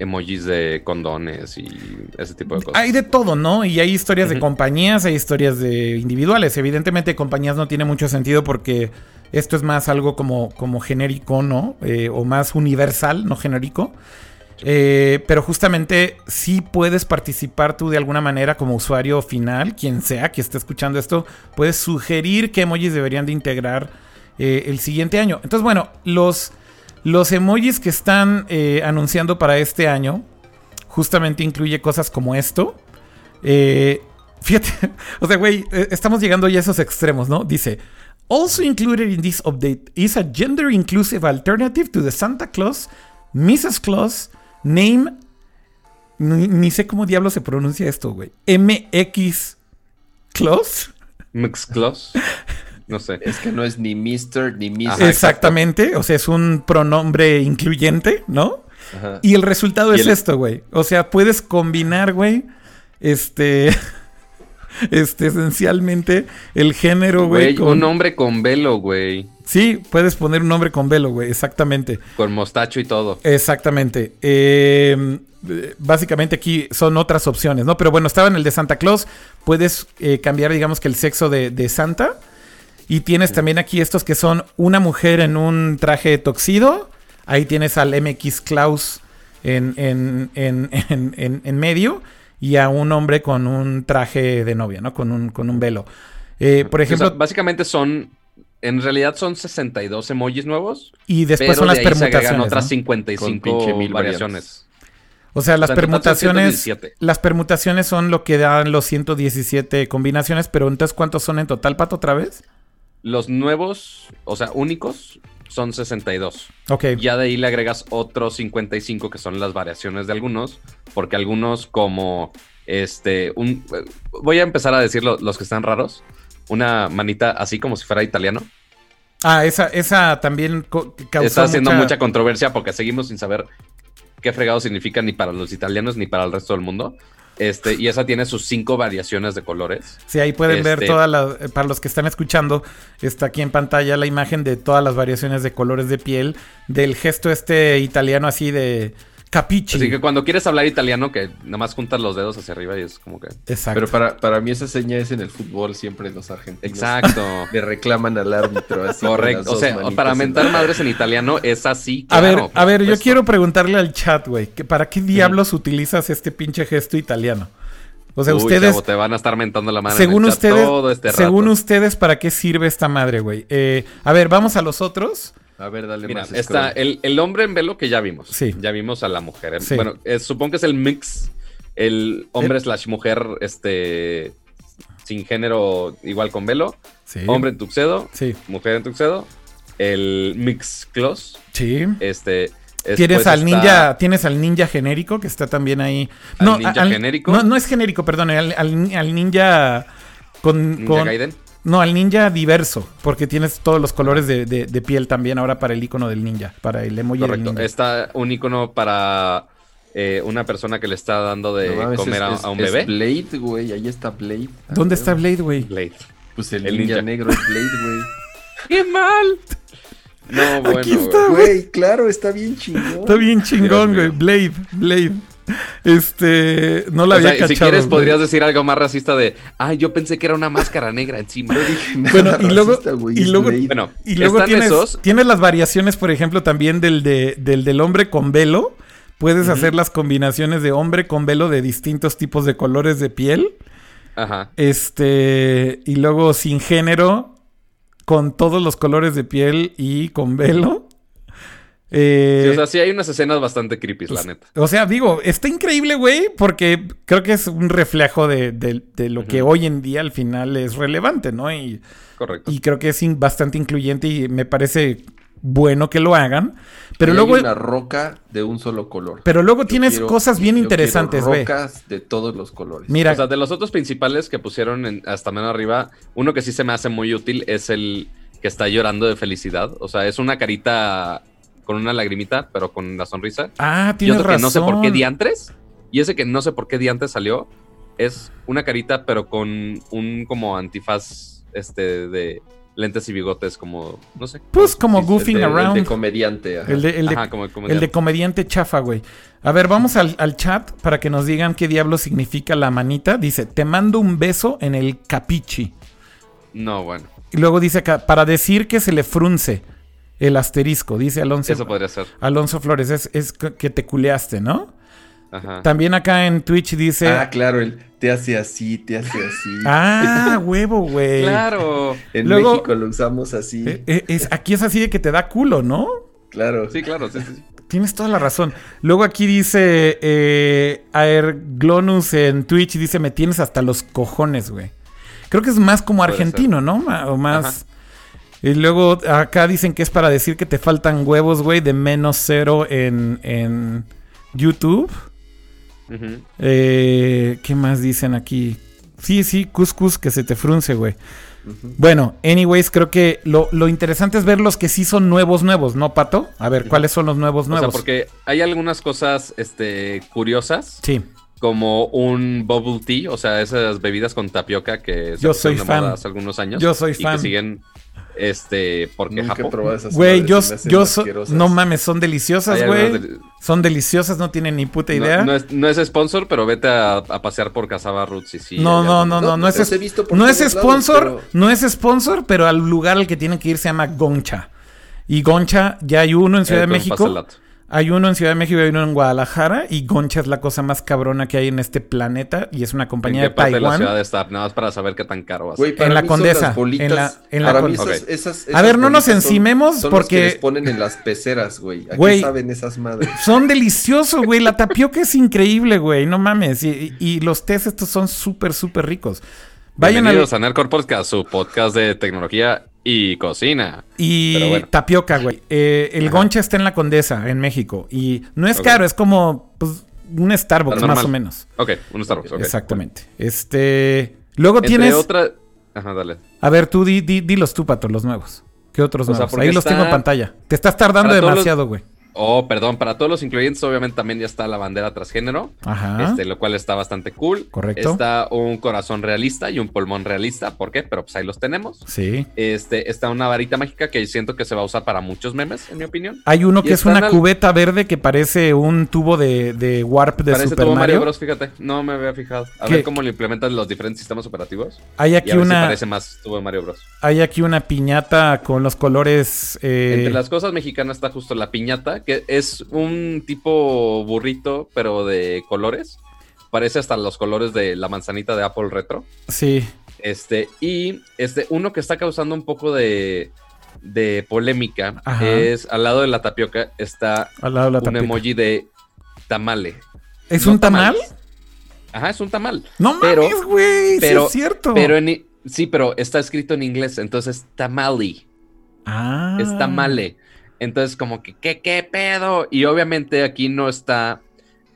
emojis de condones y ese tipo de cosas.
Hay de todo, ¿no? Y hay historias de compañías, hay historias de individuales. Evidentemente, compañías no tiene mucho sentido porque esto es más algo como, como genérico, ¿no? Eh, o más universal, no genérico. Eh, pero justamente sí puedes participar tú de alguna manera como usuario final, quien sea que esté escuchando esto, puedes sugerir qué emojis deberían de integrar eh, el siguiente año. Entonces, bueno, los, los emojis que están eh, anunciando para este año justamente incluye cosas como esto. Eh, fíjate, o sea, güey, eh, estamos llegando ya a esos extremos, ¿no? Dice, also included in this update is a gender inclusive alternative to the Santa Claus, Mrs. Claus, name, ni, ni sé cómo diablo se pronuncia esto, güey. MX Claus.
Mix Claus. No sé.
Es que no es ni Mr. ni.
Ajá,
Exactamente, o sea, es un pronombre incluyente, ¿no?
Ajá.
Y el resultado
Y
es
el-
esto, güey. O sea, puedes combinar, güey, este, este, esencialmente el género, güey.
Güey,
con-
un hombre con velo, güey.
Sí, puedes poner un nombre con velo, güey, exactamente.
Con mostacho y todo.
Exactamente. Eh, eh, básicamente aquí son otras opciones, ¿no? Pero bueno, estaba en el de Santa Claus. Puedes eh, cambiar, digamos que el sexo de, de Santa. Y tienes también aquí estos que son una mujer en un traje toxido. Ahí tienes al MX Klaus en, en, en, en- en- en medio. Y a un hombre con un traje de novia, ¿no? Con un, con un velo. Eh, por
O sea,
ejemplo,
básicamente son. En realidad son 62 emojis nuevos.
y después
pero
son las
de ahí se
permutaciones.
otras
¿no?
55
Con pinche mil
variaciones.
O sea, las
O sea,
permutaciones.
117.
Las permutaciones son lo que dan los 117 combinaciones, pero entonces ¿cuántos son en total, Pato, otra vez?
Los nuevos, o sea, únicos, son 62.
Ok.
Ya de ahí le agregas otros 55 que son las variaciones de algunos, porque algunos como este un voy a empezar a decir lo- los que están raros. Una manita así como si fuera italiano.
Ah, esa, esa también causó
Está haciendo
mucha...
mucha controversia porque seguimos sin saber qué fregado significa ni para los italianos ni para el resto del mundo. Este, y esa tiene sus cinco variaciones de colores.
Sí, ahí pueden ver
Este-
todas las... Para los que están escuchando, está aquí en pantalla la imagen de todas las variaciones de colores de piel, del gesto este italiano así de capichi.
Así que cuando quieres hablar italiano, que nada más juntas los dedos hacia arriba y es como que.
Exacto.
Pero para, para mí esa seña es en el fútbol, siempre los argentinos.
Exacto.
Le reclaman al árbitro así.
Correcto. O sea, para
en
mentar
la-
madres en italiano es así.
a ver, a ver, yo quiero preguntarle al chat, güey, que ¿para qué diablos utilizas este pinche gesto italiano? O sea,
Uy,
ustedes...
chavo, te van a estar mentando la madre.
según
en el chat
ustedes,
todo este
según
rato.
ustedes, ¿para qué sirve esta madre, güey? Eh, a ver, vamos a los otros.
A ver, dale
Mira,
más.
está el, el hombre en velo que ya vimos.
Sí.
Ya vimos a la mujer.
Sí.
Bueno, eh, supongo que es el mix. El hombre
El-
slash mujer, este. Sin género, igual con velo.
Sí.
Hombre en tuxedo,
Sí,
mujer en tuxedo. El mix close.
sí.
Este.
Tienes
después
al
está-
ninja, tienes al ninja genérico que está también ahí.
¿Al
no,
ninja genérico?
No, no es genérico, perdón, al, al- al ninja con,
Ninja
con-
Gaiden.
No, al ninja diverso, porque tienes todos los colores de, de- de piel también ahora para el icono del ninja, para el emoji del
Correcto.
ninja.
Está un icono para eh, una persona que le está dando de
No
comer
es-
a,
es-
a un
es
bebé.
Blade, güey. Ahí está Blade. Ah,
¿Dónde está Blade, güey?
Blade.
Pues el,
El
ninja,
ninja.
negro es Blade, güey.
¡Qué mal! No, bueno.
Aquí está.
güey.
Claro, está bien chingón.
Está bien chingón, güey. Blade, Blade. Este, no la
O
había
sea,
cachado.
si quieres,
güey.
podrías decir algo más racista de, ay, yo pensé que era una máscara negra encima.
Bueno, y luego-
racista, güey,
y luego-.
Bueno,
Y luego tienes,
esos.
tienes las variaciones, por ejemplo, también del, de, del del hombre con velo. Puedes hacer las combinaciones de hombre con velo de distintos tipos de colores de piel.
Ajá.
Este, y luego sin género, con todos los colores de piel y con velo. Eh,
Sí, o sea, sí hay unas escenas bastante creepy,
Pues,
la neta.
o sea, digo, está increíble, güey, porque creo que es un reflejo de, de- de lo que hoy en día al final es relevante, ¿no? Y,
Correcto.
y creo que es in- bastante incluyente y me parece bueno que lo hagan. Pero luego,
hay una roca de un solo color.
pero luego
Yo
tienes
quiero-
cosas bien interesantes, güey.
Rocas de todos los colores.
Mira,
O sea, de los otros principales que pusieron en- hasta menos arriba, uno que sí se me hace muy útil es el que está llorando de felicidad. O sea, es una carita con una lagrimita, pero con la sonrisa.
ah,
Y
tienes
otro que
razón.
no sé por qué diantres. Y ese que no sé por qué diantres salió es una carita, pero con un como antifaz este de lentes y bigotes, como, no sé.
Pues como
Sí,
goofing
el de, El
around.
de comediante. ajá.
El de, el de-
Ajá, como el
el
comediante.
de comediante chafa, güey. A ver, vamos al, al chat para que nos digan qué diablo significa la manita. Dice, te mando un beso en el capichi.
No, bueno,
Y luego dice acá, para decir que se le frunce el asterisco, dice Alonso,
eso podría ser.
Alonso Flores, es, es que te culeaste, ¿no?
Ajá.
También acá en Twitch dice,
Ah,
ah,
claro, el te hace así, te hace así.
huevo, güey.
Claro.
en
luego-
México lo usamos así.
Eh, eh, es, aquí es así de que te da culo, ¿no?
Claro.
Sí, claro, sí, sí. sí.
Tienes toda la razón. Luego aquí dice eh, Aerglonus en Twitch, dice, me tienes hasta los cojones, güey. Creo que es más como argentino, ¿no? O más... Y luego acá dicen que es para decir que te faltan huevos, güey, de menos cero en, en YouTube. Eh, ¿Qué más dicen aquí? Sí, sí, cuscus que se te frunce, güey. Bueno, anyways, creo que lo, lo interesante es ver los que sí son nuevos, nuevos, ¿no, Pato? A ver, ¿cuáles son los nuevos,
O sea,
nuevos?
porque hay algunas cosas este, curiosas,
Sí,
como un bubble tea, o sea, esas bebidas con tapioca que se
Yo
pusieron
soy
de
fan.
moda hace algunos años.
Yo soy
y
fan.
que siguen, este, porque
Nunca
Japón.
probado esas
güey, yo, yo so- no mames, son deliciosas,
Hay
güey.
de-
Son deliciosas, no tienen ni puta idea.
No, es, no es sponsor, pero vete a, a pasear por Casaba Roots y sí.
no, no, no, no,
No,
es,
los he visto por
no es
lados,
sponsor,
pero-
no es sponsor, pero al lugar al que tienen que ir se llama Goncha. Y Goncha, ya hay uno en Ciudad
Eh,
de
pasas el
México. Hay uno en Ciudad de México y hay uno en Guadalajara. Y Goncha es la cosa más cabrona que hay en este planeta. Y es una
¿En
compañía
qué
de
parte de la
Taiwán.
ciudad está? Nada más para saber qué tan caro va a ser.
Güey, para
En la
son
Condesa,
las bolitas-
en la- en la
para mí esas,
A ver, no nos
son-
encimemos
son
porque-
que les ponen en las peceras, güey. ¿A qué saben esas madres?
Son deliciosos, güey. La tapioca es increíble, güey. No mames. Y, y- y los tés estos son súper, súper ricos. Vayan.
Bienvenidos a Nerdcore Podcast, su podcast de tecnología y cocina.
Y
bueno.
tapioca, güey. Eh, el
Ajá.
Goncha está en la Condesa, en México. Y no es caro, es como pues, un Starbucks, más o menos.
Ok, un Starbucks. ok.
Exactamente. Este. Luego
Entre
tienes.
otra... Ajá, dale.
A ver, tú di, di- dilos tú, Pato, los nuevos. ¿Qué otros
O
nuevos? Ahí los tengo en pantalla. Te estás tardando
los-
demasiado, güey.
Oh, perdón, para todos los incluyentes, obviamente también ya está la bandera transgénero.
Ajá.
Este, lo cual está bastante cool.
Correcto.
Está un corazón realista y un pulmón realista. ¿Por qué? Pero pues ahí los tenemos.
Sí.
Este, está una varita mágica que siento que se va a usar para muchos memes, en mi opinión.
Hay uno
Y
que es una
al-
cubeta verde que parece un tubo de, de Warp de
Parece
Super
tuvo Mario
Mario.
Bros, fíjate. No me había fijado. A
¿Qué?
ver cómo lo implementan los diferentes sistemas operativos.
Hay
Y
aquí
a ver si
una.
parece más tubo de Mario Bros.
Hay aquí una piñata con los colores. eh,
Entre las cosas mexicanas está justo la piñata, que es un tipo burrito, pero de colores. Parece hasta los colores de la manzanita de Apple Retro.
Sí.
Este, y este, uno que está causando un poco de, de polémica
Ajá.
es al lado de la tapioca está
Al lado de la
un
tapioca.
emoji de tamale.
¿Es
no
un tamal?
Ajá, es un tamal.
No
Pero-
mames, güey. sí
pero-
es cierto.
Pero en, sí, pero está escrito en inglés, entonces tamale.
Ah.
es tamale. Entonces, como que, ¿qué, qué pedo? Y obviamente aquí no está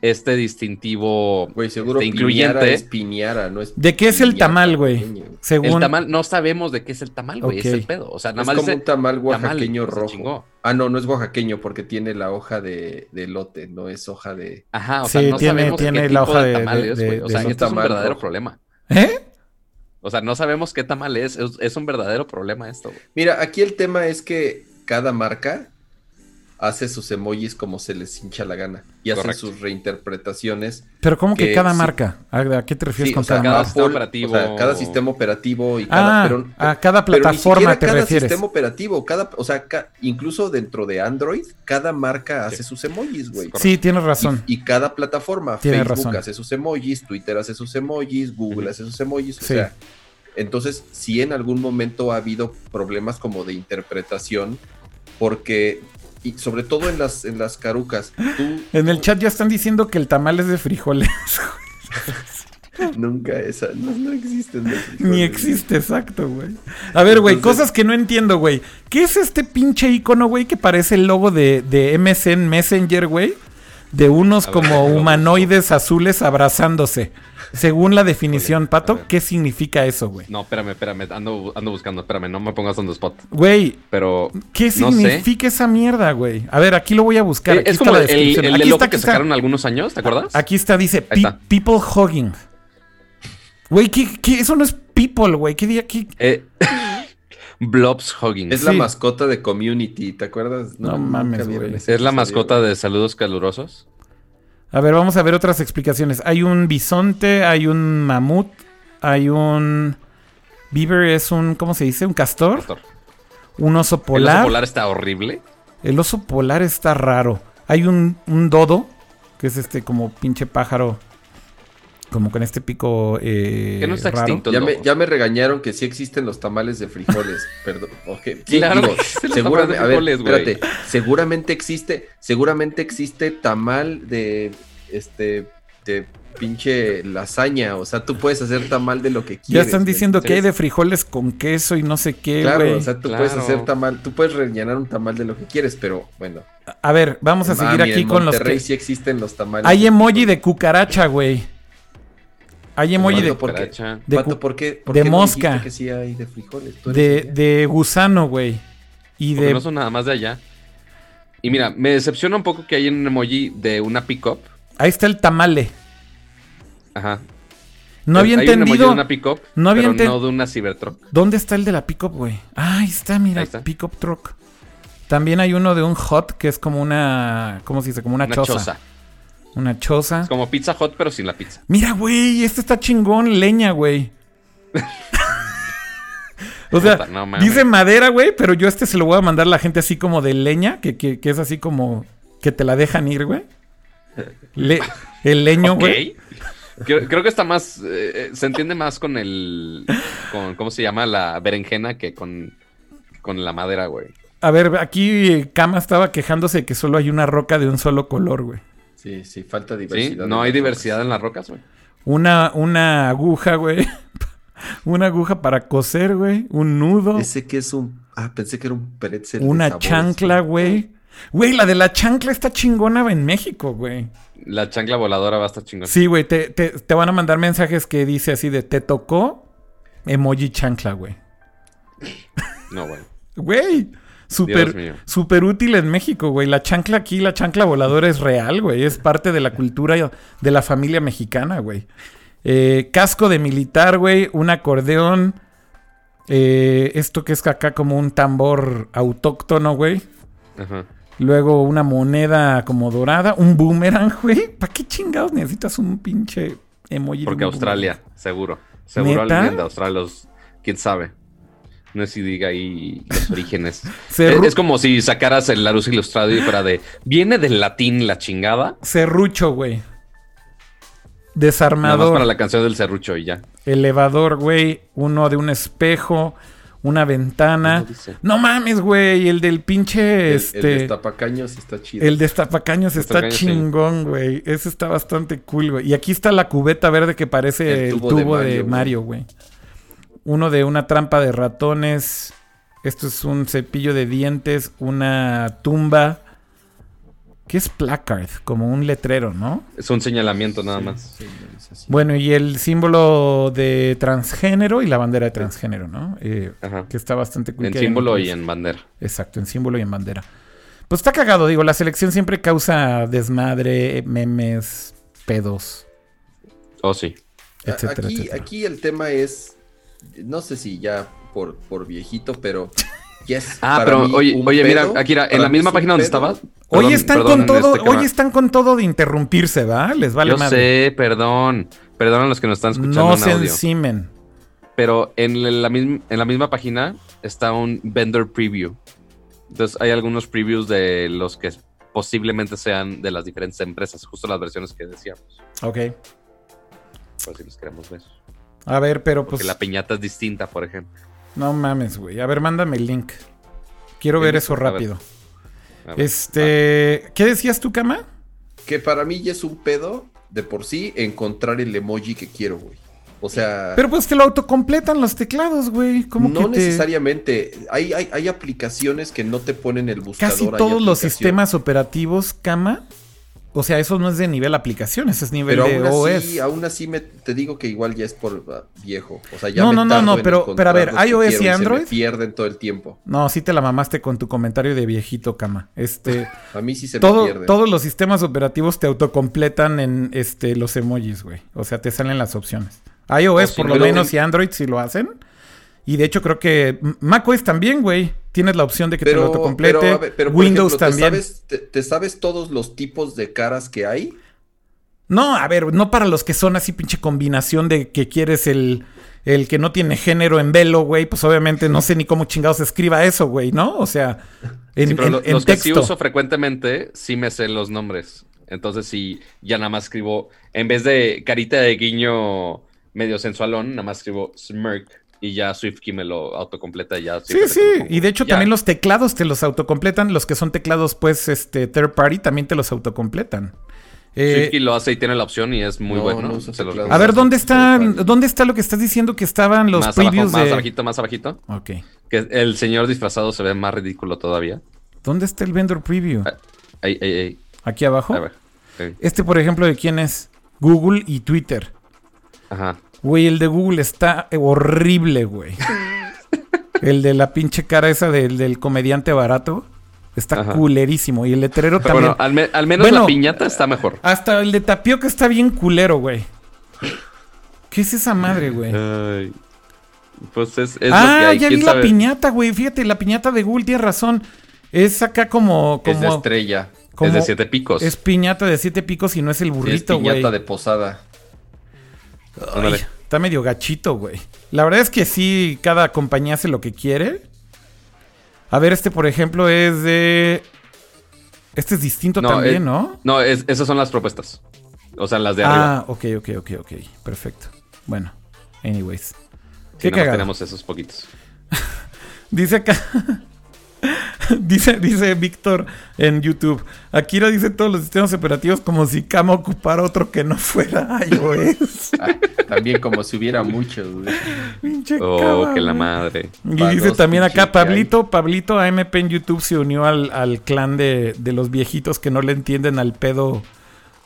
este distintivo.
Güey, seguro
este,
incluyente. es piñara, no es
¿De qué es el tamal, güey? Según.
El tamal, no sabemos de qué es el tamal, güey. Es el pedo. O sea, nada
Es
más
como
dice
un tamal oaxaqueño rojo. Ah, no, no es oaxaqueño porque tiene la hoja de, de elote, no es hoja de...
Aja, o
Sí,
sea, no
tiene-
sabemos
tiene
qué
la
tipo
hoja
de
de-
tamal
de-
es, güey.
de-
O sea, es un verdadero
rojo.
problema.
¿Eh?
O sea, no sabemos qué tamal es. Es, es un verdadero problema esto, güey.
Mira, aquí el tema es que cada marca hace sus emojis como se les hincha la gana y hacen
Correcto.
sus reinterpretaciones.
Pero ¿cómo que
Que
cada
sí.
marca? ¿A, qué te refieres
Sí,
con
o sea,
cada
cada
marca?
sistema operativo.
o sea, cada sistema operativo y cada...
Ah,
pero,
a cada
pero ni
plataforma
siquiera
te
cada
refieres.
sistema operativo, cada, o sea, ca- incluso dentro de Android, cada marca hace sus emojis, güey.
Sí, tienes razón.
Y, y cada plataforma,
Tienes
Facebook
razón.
hace sus emojis, Twitter hace sus emojis, Google hace sus emojis, o
Sí.
sea, entonces sí en algún momento ha habido problemas como de interpretación, porque, y sobre todo en las, en las carucas, tú
En el chat ya están diciendo que el tamal es de frijoles.
nunca esa, no, existen.
Ni existe, exacto, güey. A ver, güey, cosas que no entiendo, güey. ¿Qué es este pinche icono, güey, que parece el logo de, de MSN Messenger, güey? De unos como humanoides azules abrazándose. Según la definición, Pato. ¿qué significa eso, güey?
No, espérame, espérame. Ando, ando buscando. Espérame, no me pongas on the spot.
Güey,
Pero.
¿qué
No sé.
significa esa mierda, güey? A ver, aquí lo voy a buscar.
Eh,
Aquí
es
está
como
la
el, el,
descripción.
el
aquí está,
que
está.
sacaron algunos años, ¿te acuerdas?
Aquí está, dice
Ahí
"Pe-
está.
People Hugging. Güey, ¿qué, qué? Eso no es people, güey. ¿Qué día? qué?
Eh, Blobs Hugging.
Es
Es,
la mascota de Community, ¿te acuerdas?
No
nunca
mames, güey.
ese
la mascota de saludos calurosos.
A ver, vamos a ver otras explicaciones. Hay un bisonte, hay un mamut, hay un... Beaver es un, ¿cómo se dice? Un castor.
Castor.
Un oso
El
polar.
oso polar está horrible.
El oso polar está raro. Hay un, un dodo, que es este como pinche pájaro como con este pico eh,
Que no está
raro.
extinto.
Ya me,
lobos.
ya me regañaron que sí existen los tamales de frijoles. Perdón. ok. Sí,
Claro
digo, seguramente, a ver,
frijoles,
espérate. Seguramente existe, seguramente existe tamal de este de pinche lasaña. O sea, tú puedes hacer tamal de lo que quieres.
Ya están diciendo que hay de frijoles con queso y no sé qué,
Claro, o sea, tú puedes hacer tamal, tú puedes rellenar un tamal de lo que quieres, pero bueno.
A ver, vamos a
Ah,
seguir aquí
en
con los que...
sí existen los tamales.
Hay emoji de cucaracha, güey. Hay emoji de,
¿por qué?
De
Pato,
cu-
¿por qué, por
de
qué no
mosca.
dijiste que sí hay de frijoles?
De, gusano, güey. Y
Porque
de...
no son nada más de allá. Y mira, me decepciona un poco que hay un emoji de una pick-up.
Ahí está el tamale.
Ajá.
No había
Hay un emoji
entendido...
de una pick-up,
no había
pero no de una Cybertruck.
¿Dónde está el de la pickup, güey? Ah, ahí está, mira,
Ahí está.
pickup truck. También hay uno de un hot que es como una... ¿Cómo se dice? Como una,
Una
choza.
choza.
Una choza.
Es como Pizza Hot, pero sin la pizza.
Mira, güey, este está chingón, leña, güey. o sea,
no
dice madera, güey, pero yo este se lo voy a mandar a la gente así como de leña, que, que, que es así como que te la dejan ir, güey. Le- el leño, güey.
Creo, creo que está más. eh, se entiende más con el. Con, ¿Cómo se llama? La berenjena que con, con la madera, güey.
A ver, aquí eh, Kama estaba quejándose de que solo hay una roca de un solo color, güey.
Sí, sí, falta
Sí,
diversidad.
no hay diversidad
rocas.
en las rocas, güey.
Una, una aguja, güey. una aguja para coser, güey. Un nudo.
Ese que es un. Ah, pensé que era un pretzel. de
Una
sabores,
chancla, güey. Güey, la de la chancla está chingona en México, güey.
La chancla voladora va a estar chingón.
Sí, güey, te, te- te van a mandar mensajes que dice así de te tocó emoji chancla, güey.
No, güey.
Güey, súper
mío.
súper útil en México, güey. La chancla aquí, la chancla voladora es real, güey. Es parte de la cultura de la familia mexicana, güey. Eh, casco de militar, güey. Un acordeón. eh, esto que es acá como un tambor autóctono, güey.
Ajá.
Luego una moneda como dorada, un boomerang, güey. ¿Para qué chingados necesitas un pinche emoji? de
Porque
un
Australia, seguro. Seguro
¿Neta?
alguien de Australia, los, quién sabe. No sé si diga ahí los orígenes.
Se
es, es como si sacaras el Larus ilustrado y fuera de. Viene del latín la chingada.
Serrucho, güey.
Nada más
Desarmador.
para la canción del serrucho y ya.
Elevador, güey. Uno de un espejo. Una ventana. No mames, güey. El del pinche.
El,
este.
el destapacaños está chido.
El destapacaños está chingón, güey. Ese está bastante cool, güey. Y aquí está la cubeta verde que parece el
El
tubo, de,
de
Mario,
Mario,
güey. Uno de una trampa de ratones. Esto es un cepillo de dientes. Una tumba. ¿Qué es placard? Como un letrero, ¿no?
Es un señalamiento nada más.
Sí.
Bueno, y el símbolo de transgénero y la bandera de transgénero, ¿no? Eh,
Ajá.
que está bastante cool.
En símbolo y en bandera.
Exacto, en símbolo y en bandera. Pues está cagado, digo, la selección siempre causa desmadre, memes, pedos,
Oh, sí.
etcétera,
aquí,
etcétera.
aquí el tema es. No sé si ya por, por viejito, pero. yes,
Ah,
para
pero
mí
oye,
un
oye, mira,
pedo-
Akira, en la misma página donde estabas.
Hoy están
perdón,
con todo,
este, que
hoy están con todo de interrumpirse, ¿va? Les vale
Yo
madre.
sé, perdón. Perdón a los que nos están escuchando
no
en
se
audio.
encimen.
Pero en la, misma, en la misma página está un vendor preview. Entonces hay algunos previews de los que posiblemente sean de las diferentes empresas, justo las versiones que decíamos.
Ok.
Por si los queremos ver.
A ver, pero
Porque
pues.
la piñata es distinta, por ejemplo.
No mames, güey. A ver, mándame el link. Quiero ver eso
a ver.
rápido.
A ver.
Este. ¿Qué decías tú, Cama?
Que para mí ya es un pedo de por sí encontrar el emoji que quiero, güey. O sea.
Pero pues te lo autocompletan los teclados, güey. ¿Cómo
no
que te-
necesariamente. Hay, hay, hay aplicaciones que no te ponen el buscador.
Casi todos los sistemas operativos, Cama. O sea, eso no es de nivel aplicaciones, es nivel
Pero
de
aún
OS.
así, aún así me, te digo que igual ya es por ah, viejo. O sea, ya
No,
me
no, no, no, pero- pero a ver, iOS y
quiero se me
Android.
pierden todo el tiempo.
No, sí te la mamaste con tu comentario de viejito, Cama. Este,
A mí sí se me pierden.
todos los sistemas operativos te autocompletan en este los emojis, güey. O sea, te salen las opciones. iOS,
Oh, sí,
por lo menos, y Android sí lo hacen. Y de hecho, creo que macOS también, güey. Tienes la opción de que te lo
Pero,
autocomplete.
pero, ver, pero,
Windows
ejemplo, ¿te
también.
sabes, te, te sabes todos los tipos de caras que hay?
No, a ver, no para los que son así pinche combinación de que quieres el, el que no tiene género en velo, güey, pues obviamente no sé ni cómo chingados se escriba eso, güey, ¿no? O sea, en,
Sí, pero
en-
lo-
en
los que sí
texto.
uso frecuentemente, sí me sé los nombres. Entonces, sí, ya nada más escribo, en vez de carita de guiño medio sensualón, nada más escribo smirk y ya SwiftKey me lo autocompleta ya.
Sí, sí, y de hecho también los teclados te los autocompletan, los que son teclados pues este third party también te los autocompletan.
Eh, SwiftKey lo hace y tiene la opción y es muy bueno.
a ver, ¿dónde está, ¿dónde está lo que estás diciendo que estaban los
más previews Más abajito, más abajito.
Ok.
Que el señor disfrazado se ve más ridículo todavía.
¿Dónde está el vendor preview?
Ah, ahí, ahí, ahí.
¿Aquí abajo? Este, por ejemplo, ¿de quién es? Google y Twitter.
Ajá.
Güey, el de Google está horrible, güey. el de la pinche cara esa del, comediante barato. Está culerísimo. Y el letrero también.
Bueno, al, menos la piñata está mejor.
Hasta el de tapioca está bien culero, güey. ¿Qué es esa madre, güey?
Pues es,
ah, ya vi la piñata, güey. Fíjate, la piñata de Google tiene razón. Es acá como. como
es de estrella.
es de siete picos.
Es piñata de siete picos y no es el burrito, güey. Es piñata
de posada.
Está medio gachito, güey. La verdad es que sí, cada compañía hace lo que quiere. A ver, este, por ejemplo, es de. Este es distinto también, ¿no?
No, esas son las propuestas. O sea, las de arriba.
Ah, ok, ok, ok, ok. Perfecto. Bueno, anyways.
Sí, tenemos esos poquitos.
Dice acá. dice, dice Víctor en YouTube. Akira dice todos los sistemas operativos como si Kama ocupara otro que no fuera iOS.
Ah, también como si hubiera muchos.
oh, que la madre.
Y dice también acá, Pablito, Pablito AMP en YouTube se unió al, clan de, los viejitos que no le entienden al pedo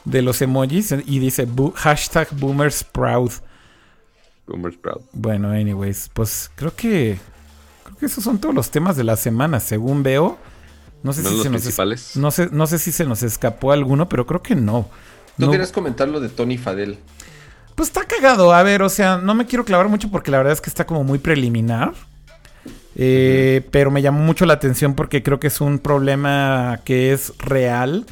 de los emojis. Y dice hashtag Boomers Proud.
Boomers Proud.
Bueno, anyways, pues creo que esos son todos los temas de la semana, según veo. No sé, si se nos no, sé, no sé si se nos escapó alguno, pero creo que no.
¿Tú quieres comentar lo de Tony Fadel?
Pues está cagado. A ver, o sea, no me quiero clavar mucho porque la verdad es que está como muy preliminar. Eh, pero me llamó mucho la atención porque creo que es un problema que es real.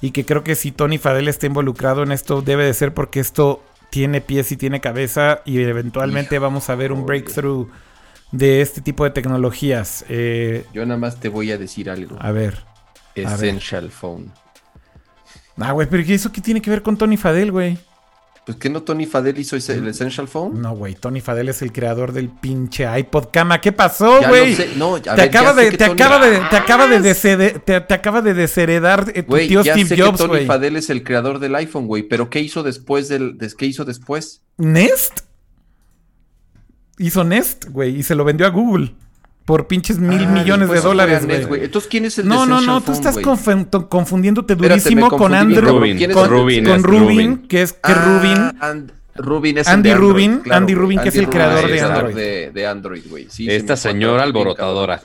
Y que creo que si Tony Fadel está involucrado en esto, debe de ser porque esto tiene pies y tiene cabeza. Y eventualmente vamos a ver un breakthrough de este tipo de tecnologías. Eh,
Yo nada más te voy a decir algo.
A ver.
Essential Phone.
Ah, güey, pero ¿eso qué tiene que ver con Tony Fadel, güey?
Pues que no Tony Fadel hizo el Essential Phone.
No, güey, Tony Fadel es el creador del pinche iPod Cama. ¿Qué pasó, güey? No, te, acaba de, te, acaba de, te acaba de, te, acaba de desheredar eh, tu tío Steve Jobs, güey.
Tony Fadel es el creador del iPhone, güey. Pero ¿qué hizo después del, qué hizo después?
¿Nest? Hizo Nest, güey, y se lo vendió a Google. Por pinches mil millones de dólares, güey.
Entonces, ¿quién es el
No, no, no, tú estás confundiéndote durísimo con Andrew.
Rubin.
Con, Rubin, con Rubin, que es que
ah, Rubin. Rubin es
Andy Rubin, Andy Rubin, que es el creador de Android.
De, Android, güey.
Esta señora alborotadora.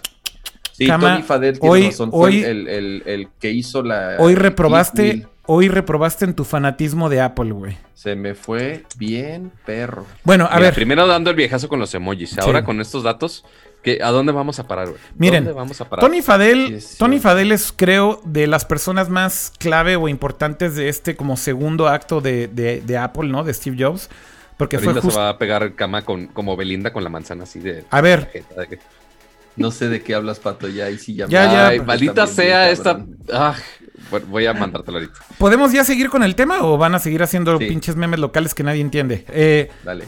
Sí, Tony Fadel tiene hoy, razón. Fue hoy, el, el, el, que hizo la.
Hoy reprobaste Hoy reprobaste en tu fanatismo de Apple, güey.
Se me fue bien perro.
Bueno, a ver.
Primero dando el viejazo con los emojis. Ahora con estos datos, ¿a dónde vamos a parar, güey?
Miren,
¿Dónde vamos a parar?
Tony Fadel, Tony Fadel es, creo, de las personas más clave o importantes de este como segundo acto de, Apple, ¿no? De Steve Jobs. Porque
fue se va a pegar cama con, como Belinda con la manzana así de...
A ver.
No sé de qué hablas, Pato, ya y sí ya...
Ya, ya. maldita sea esta... Ah, voy a mandártelo ahorita.
¿Podemos ya seguir con el tema o van a seguir haciendo pinches memes locales que nadie entiende? Eh,
Dale.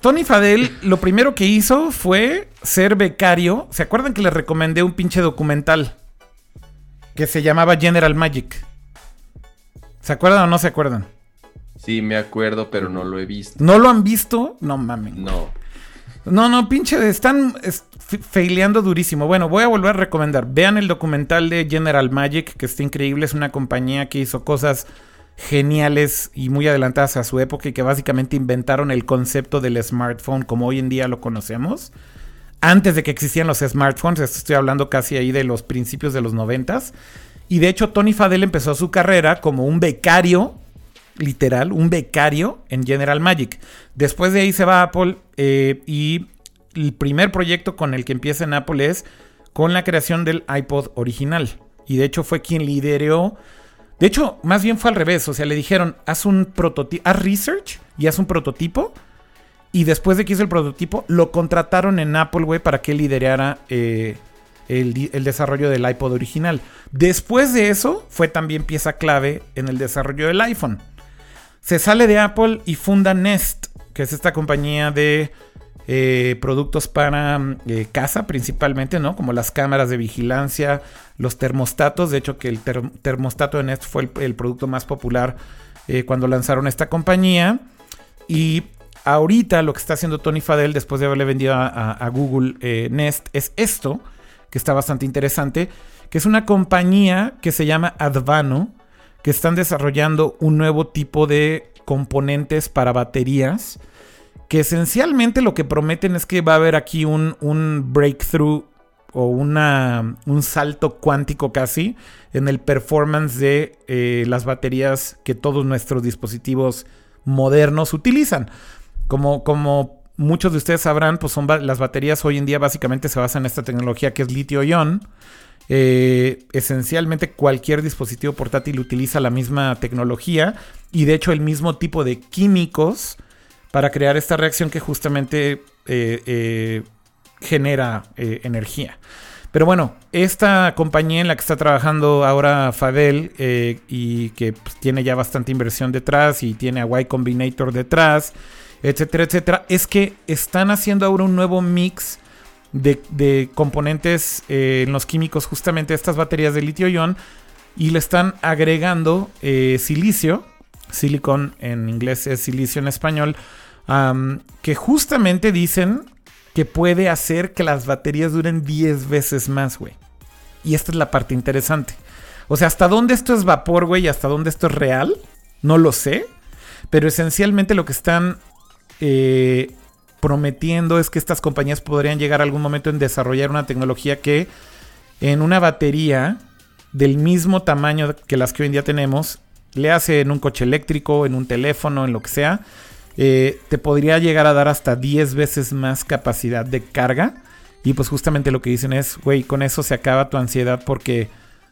Tony Fadel lo primero que hizo fue ser becario. ¿Se acuerdan que les recomendé un pinche documental? Que se llamaba General Magic. ¿Se acuerdan o no se acuerdan?
Sí, me acuerdo, pero no lo he visto.
¿No lo han visto? No mames.
No.
No, no, pinche, están faileando durísimo. Bueno, voy a volver a recomendar. Vean el documental de General Magic, que está increíble. Es una compañía que hizo cosas geniales y muy adelantadas a su época y que básicamente inventaron el concepto del smartphone como hoy en día lo conocemos. Antes de que existían los smartphones, estoy hablando casi ahí de los principios de los noventas. Y de hecho, Tony Fadell empezó su carrera como un becario literal, un becario en General Magic. Después de ahí se va Apple eh, y el primer proyecto con el que empieza en Apple es con la creación del iPod original. Y de hecho fue quien lideró. De hecho, más bien fue al revés. O sea, le dijeron, haz un prototipo, haz research y haz un prototipo. Y después de que hizo el prototipo, lo contrataron en Apple, güey, para que liderara eh, el, desarrollo del iPod original. Después de eso, fue también pieza clave en el desarrollo del iPhone. Se sale de Apple y funda Nest, que es esta compañía de eh, productos para eh, casa principalmente, ¿no? Como las cámaras de vigilancia, los termostatos. De hecho, que el termostato de Nest fue el, producto más popular eh, cuando lanzaron esta compañía. Y ahorita lo que está haciendo Tony Fadell después de haberle vendido a, Google Nest es esto, que está bastante interesante, que es una compañía que se llama Advano, que están desarrollando un nuevo tipo de componentes para baterías que esencialmente lo que prometen es que va a haber aquí un, breakthrough o una, un salto cuántico casi en el performance de eh, las baterías que todos nuestros dispositivos modernos utilizan. Como, como muchos de ustedes sabrán, pues son las baterías hoy en día básicamente se basan en esta tecnología que es litio-ion. Eh, esencialmente cualquier dispositivo portátil utiliza la misma tecnología y de hecho el mismo tipo de químicos para crear esta reacción que justamente eh, eh, genera energía. Pero bueno, esta compañía en la que está trabajando ahora Fadel y que pues, tiene ya bastante inversión detrás y tiene a Y Combinator detrás, etcétera, etcétera, es que están haciendo ahora un nuevo mix de, componentes en los químicos, justamente estas baterías de litio-ion, y le están agregando silicio, silicon en inglés es silicio en español, que justamente dicen que puede hacer que las baterías duren 10 veces más, güey. Y esta es la parte interesante. O sea, hasta dónde esto es vapor, güey, y hasta dónde esto es real, no lo sé. Pero esencialmente lo que están eh, prometiendo es que estas compañías podrían llegar a algún momento en desarrollar una tecnología que en una batería del mismo tamaño que las que hoy en día tenemos, le hace en un coche eléctrico, en un teléfono, en lo que sea, eh, te podría llegar a dar hasta 10 veces más capacidad de carga. Y pues justamente lo que dicen es, güey, con eso se acaba tu ansiedad porque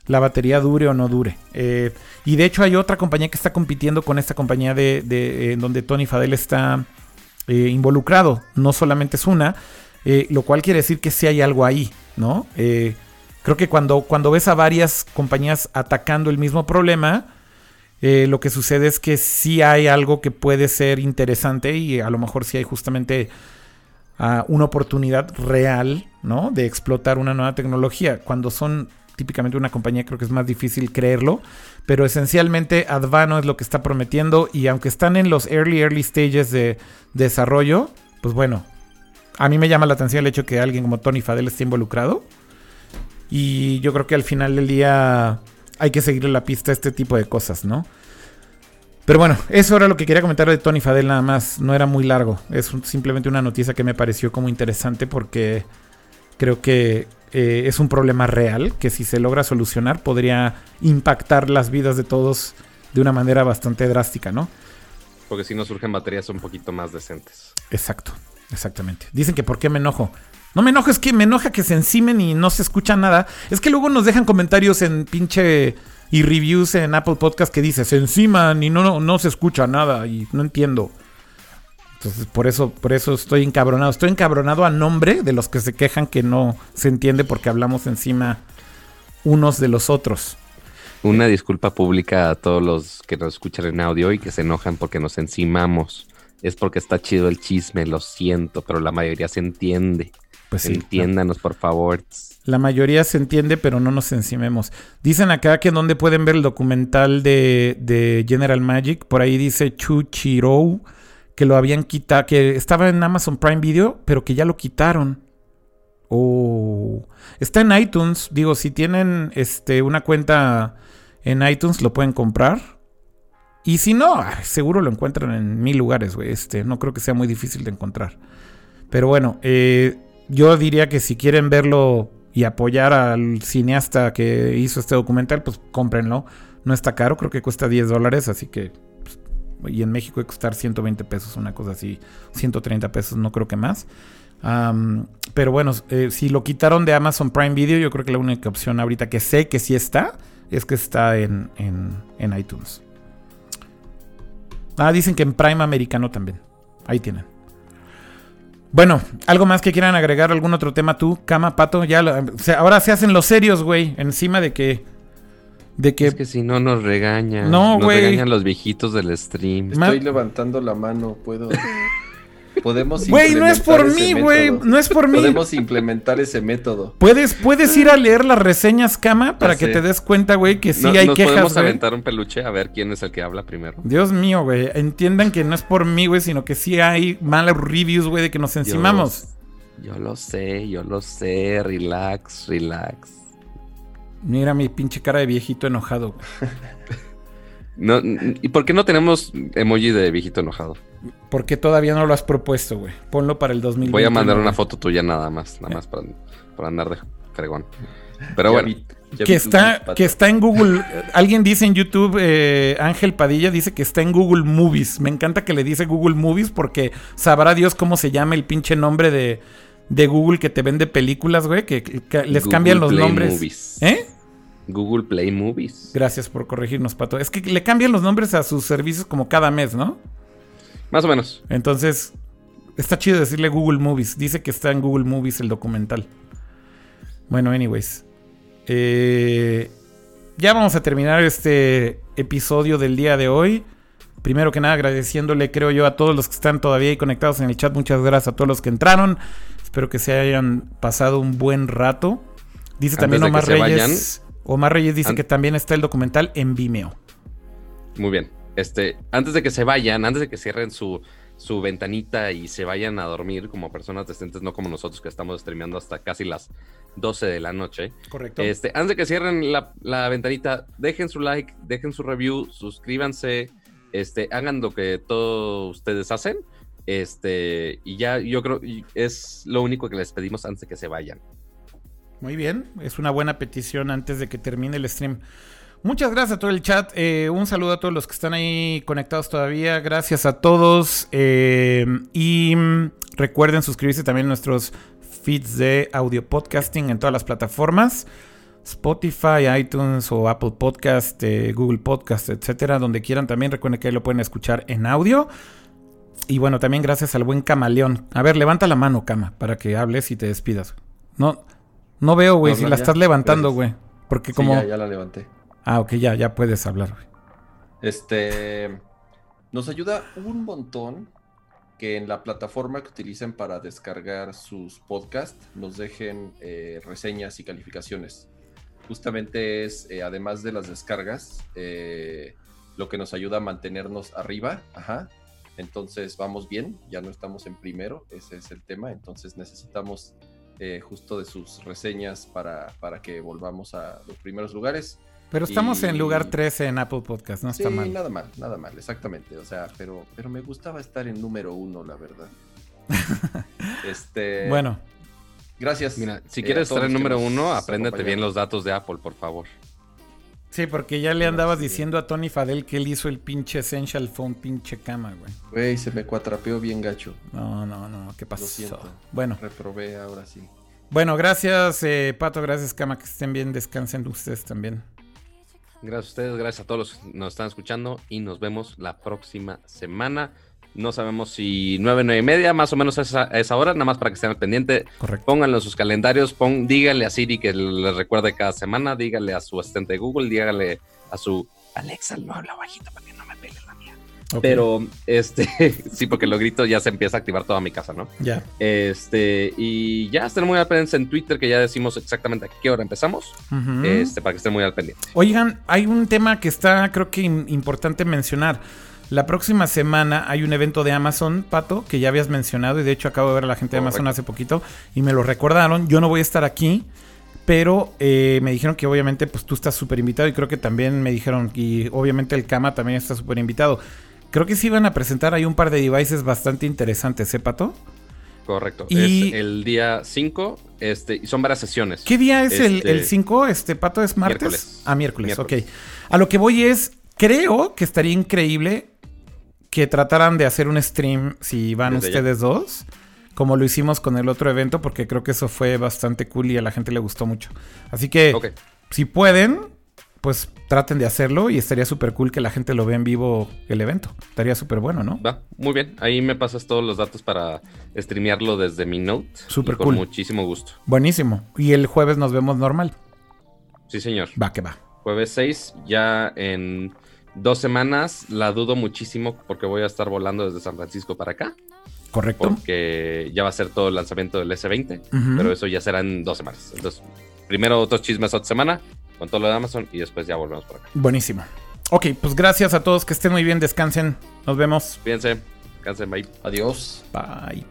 la batería dure o no dure. Eh, y de hecho hay otra compañía que está compitiendo con esta compañía de, de donde Tony Fadel está eh, involucrado. No solamente es una, lo cual quiere decir que sí hay algo ahí, ¿no? creo que cuando, cuando ves a varias compañías atacando el mismo problema, eh, lo que sucede es que sí hay algo que puede ser interesante y a lo mejor sí hay justamente ah, una oportunidad real, ¿no? De explotar una nueva tecnología. Cuando son típicamente una compañía creo que es más difícil creerlo, pero esencialmente Advano es lo que está prometiendo y aunque están en los early, early stages de desarrollo, pues bueno, a mí me llama la atención el hecho que alguien como Tony Fadell esté involucrado y yo creo que al final del día hay que seguirle la pista a este tipo de cosas, ¿no? Pero bueno, eso era lo que quería comentar de Tony Fadel nada más. No era muy largo. Es simplemente una noticia que me pareció como interesante porque creo que eh, es un problema real que si se logra solucionar podría impactar las vidas de todos de una manera bastante drástica, ¿no?
Porque si no surgen baterías un poquito más decentes.
Exacto, exactamente. Dicen que por qué me enojo. No me enojo, es que me enoja que se encimen y no se escucha nada. Es que luego nos dejan comentarios en pinche y reviews en Apple Podcast que dice se enciman y no, no, se escucha nada y no entiendo. Entonces, por eso, por eso estoy encabronado. Estoy encabronado a nombre de los que se quejan que no se entiende porque hablamos encima unos de los otros.
Una disculpa pública a todos los que nos escuchan en audio y que se enojan porque nos encimamos. Es porque está chido el chisme, lo siento, pero la mayoría se entiende. Pues Entiéndanos, por favor.
La mayoría se entiende, pero no nos encimemos. Dicen acá que donde pueden ver el documental de, General Magic. Por ahí dice Chuchiro que lo habían quitado, que estaba en Amazon Prime Video, pero que ya lo quitaron. Oh. Está en iTunes. Digo, si tienen este, una cuenta en iTunes, lo pueden comprar. Y si no, seguro lo encuentran en mil lugares, güey. Este, no creo que sea muy difícil de encontrar. Pero bueno, eh, yo diría que si quieren verlo y apoyar al cineasta que hizo este documental, pues cómprenlo. No está caro, creo que cuesta 10 dólares, así que... Y en México que costar 120 pesos, una cosa así, 130 pesos, no creo que más. pero bueno, eh, si lo quitaron de Amazon Prime Video, yo creo que la única opción ahorita que sé que sí está, es que está en, en iTunes. Ah, dicen que en Prime Americano también. Ahí tienen. Bueno, ¿algo más que quieran agregar? ¿Algún otro tema tú, Cama, Pato? Ya, ahora se hacen los serios, güey, encima de que... De que...
Es que si no nos regañan.
No,
Nos
güey.
regañan los viejitos del stream.
Ma-
Estoy levantando la mano, puedo. Podemos
Güey, no es por mí, güey, no es por mí.
Podemos implementar ese método.
Puedes, puedes ir a leer las reseñas, Cama, para
Ya
que
sé.
te des cuenta, güey, que sí
No-
hay
nos
quejas,
podemos
güey.
aventar un peluche a ver quién es el que habla primero.
Dios mío, güey. Entiendan que no es por mí, güey, sino que sí hay malas reviews, güey, de que nos encimamos.
Yo lo sé, yo lo sé. Relax, relax.
Mira mi pinche cara de viejito enojado.
No, ¿Y por qué no tenemos emoji de viejito enojado?
Porque todavía no lo has propuesto, güey. Ponlo para el 2020.
Voy a mandar una foto tuya nada más, nada más para, para andar de fregón. Pero bueno,
vi-
Que está, que está en Google. Alguien dice en YouTube, eh, Ángel Padilla dice que está en Google Movies. Me encanta que le dice Google Movies porque sabrá Dios cómo se llama el pinche nombre de, de Google que te vende películas, güey. Que, que les
Google
cambian los
Play
nombres.
Movies.
¿Eh?
Google Play Movies.
Gracias por corregirnos, Pato. Es que le cambian los nombres a sus servicios como cada mes, ¿no?
Más o menos.
Entonces, está chido decirle Google Movies. Dice que está en Google Movies el documental. Bueno, anyways. Eh, ya vamos a terminar este episodio del día de hoy. Primero que nada, agradeciéndole, creo yo, a todos los que están todavía ahí conectados en el chat. Muchas gracias a todos los que entraron. Espero que se hayan pasado un buen rato. Dice
Antes
también Omar Reyes. Omar Reyes dice
An-
que también está el documental en Vimeo.
Muy bien. Este, antes de que se vayan, antes de que cierren su, su ventanita y se vayan a dormir como personas decentes, no como nosotros que estamos streameando hasta casi las 12 de la noche.
Correcto.
Este, antes de que cierren la, la ventanita, dejen su like, dejen su review, suscríbanse, este, hagan lo que todos ustedes hacen. Este, y ya yo creo y es lo único que les pedimos antes de que se vayan.
Muy bien, es una buena petición antes de que termine el stream. Muchas gracias a todo el chat. eh, un saludo a todos los que están ahí conectados todavía. Gracias a todos. eh, y recuerden suscribirse también a nuestros feeds de audio podcasting en todas las plataformas. Spotify, iTunes o Apple Podcast, eh, Google Podcast, etcétera, donde quieran también recuerden que ahí lo pueden escuchar en audio. Y bueno, también gracias al buen camaleón. A ver, levanta la mano, cama, para que hables y te despidas. No, no veo, güey, si la
ya.
estás levantando, güey. Porque
Sí,
como...
ya, ya la levanté.
Ah, ok, ya, ya puedes hablar, güey.
Este nos ayuda un montón que en la plataforma que utilicen para descargar sus podcasts nos dejen eh, reseñas y calificaciones. Justamente es, eh, además de las descargas, eh, lo que nos ayuda a mantenernos arriba. Ajá. Entonces vamos bien, ya no estamos en primero, ese es el tema. Entonces necesitamos eh, justo de sus reseñas para, para que volvamos a los primeros lugares.
Pero estamos en lugar 13 en Apple Podcast, no está
sí,
mal.
nada mal, nada mal, exactamente. O sea, pero, pero me gustaba estar en número uno, la verdad. este.
Bueno,
gracias.
Mira, si
eh,
quieres estar en número uno, apréndete bien los datos de Apple, por favor.
Sí, porque ya le andabas
sí.
diciendo a Tony Fadel que él hizo el pinche Essential Phone, pinche cama, güey.
Güey, se me cuatrapeó bien gacho.
No, no, no, ¿qué pasó?
siento.
Bueno,
Reprobé ahora sí.
bueno, gracias, eh, Pato, gracias, Cama, que estén bien, descansen ustedes también.
Gracias a ustedes, gracias a todos los que nos están escuchando y nos vemos la próxima semana. No sabemos si nueve, nueve y media, más o menos a esa, a esa hora, nada más para que estén al pendiente.
Correcto.
Pónganlo en sus calendarios, pon, díganle a Siri que les recuerde cada semana, díganle a su asistente de Google, díganle a su Alexa, no habla bajito para que no me pele la mía. Pero, este, sí, porque lo grito ya se empieza a activar toda mi casa, ¿no?
Ya.
Este, y ya estén muy al pendiente en Twitter, que ya decimos exactamente a qué hora empezamos, este, para que estén muy al pendiente.
Oigan, hay un tema que está, creo que im- importante mencionar. La próxima semana hay un evento de Amazon, Pato, que ya habías mencionado, y de hecho acabo de ver a la gente de Amazon
Correcto.
hace poquito, y me lo recordaron. Yo no voy a estar aquí, pero eh, me dijeron que obviamente pues tú estás súper invitado, y creo que también me dijeron, y obviamente el Kama también está súper invitado. Creo que sí van a presentar ahí un par de devices bastante interesantes, ¿eh, Pato?
Correcto.
Y-
Es el día 5, este, y son varias sesiones.
¿Qué día es el-
Este,
el 5? Este, Pato, ¿es martes?
miércoles.
Ah, miércoles,
Miércoles.
ok. A lo que voy es, creo que estaría increíble que trataran de hacer un stream si van
Desde
ustedes dos, como lo hicimos con el otro evento, porque creo que eso fue bastante cool y a la gente le gustó mucho. Así que, si pueden, pues traten de hacerlo y estaría súper cool que la gente lo vea en vivo el evento. Estaría súper bueno, ¿no?
Va, muy bien. Ahí me pasas todos los datos para streamearlo desde mi Note.
Súper
y con
cool.
muchísimo gusto.
Buenísimo. Y el jueves nos vemos normal.
Sí, señor.
Va que va.
Jueves 6, ya en dos semanas la dudo muchísimo porque voy a estar volando desde San Francisco para acá.
Correcto.
Porque ya va a ser todo el lanzamiento del S20, pero eso ya será en dos semanas. Entonces, primero otros chismes otra semana con todo lo de Amazon y después ya volvemos por acá.
Buenísimo. Ok, pues gracias a todos, que estén muy bien, descansen, nos vemos.
Cuídense, descansen, bye.
Adiós.
Bye.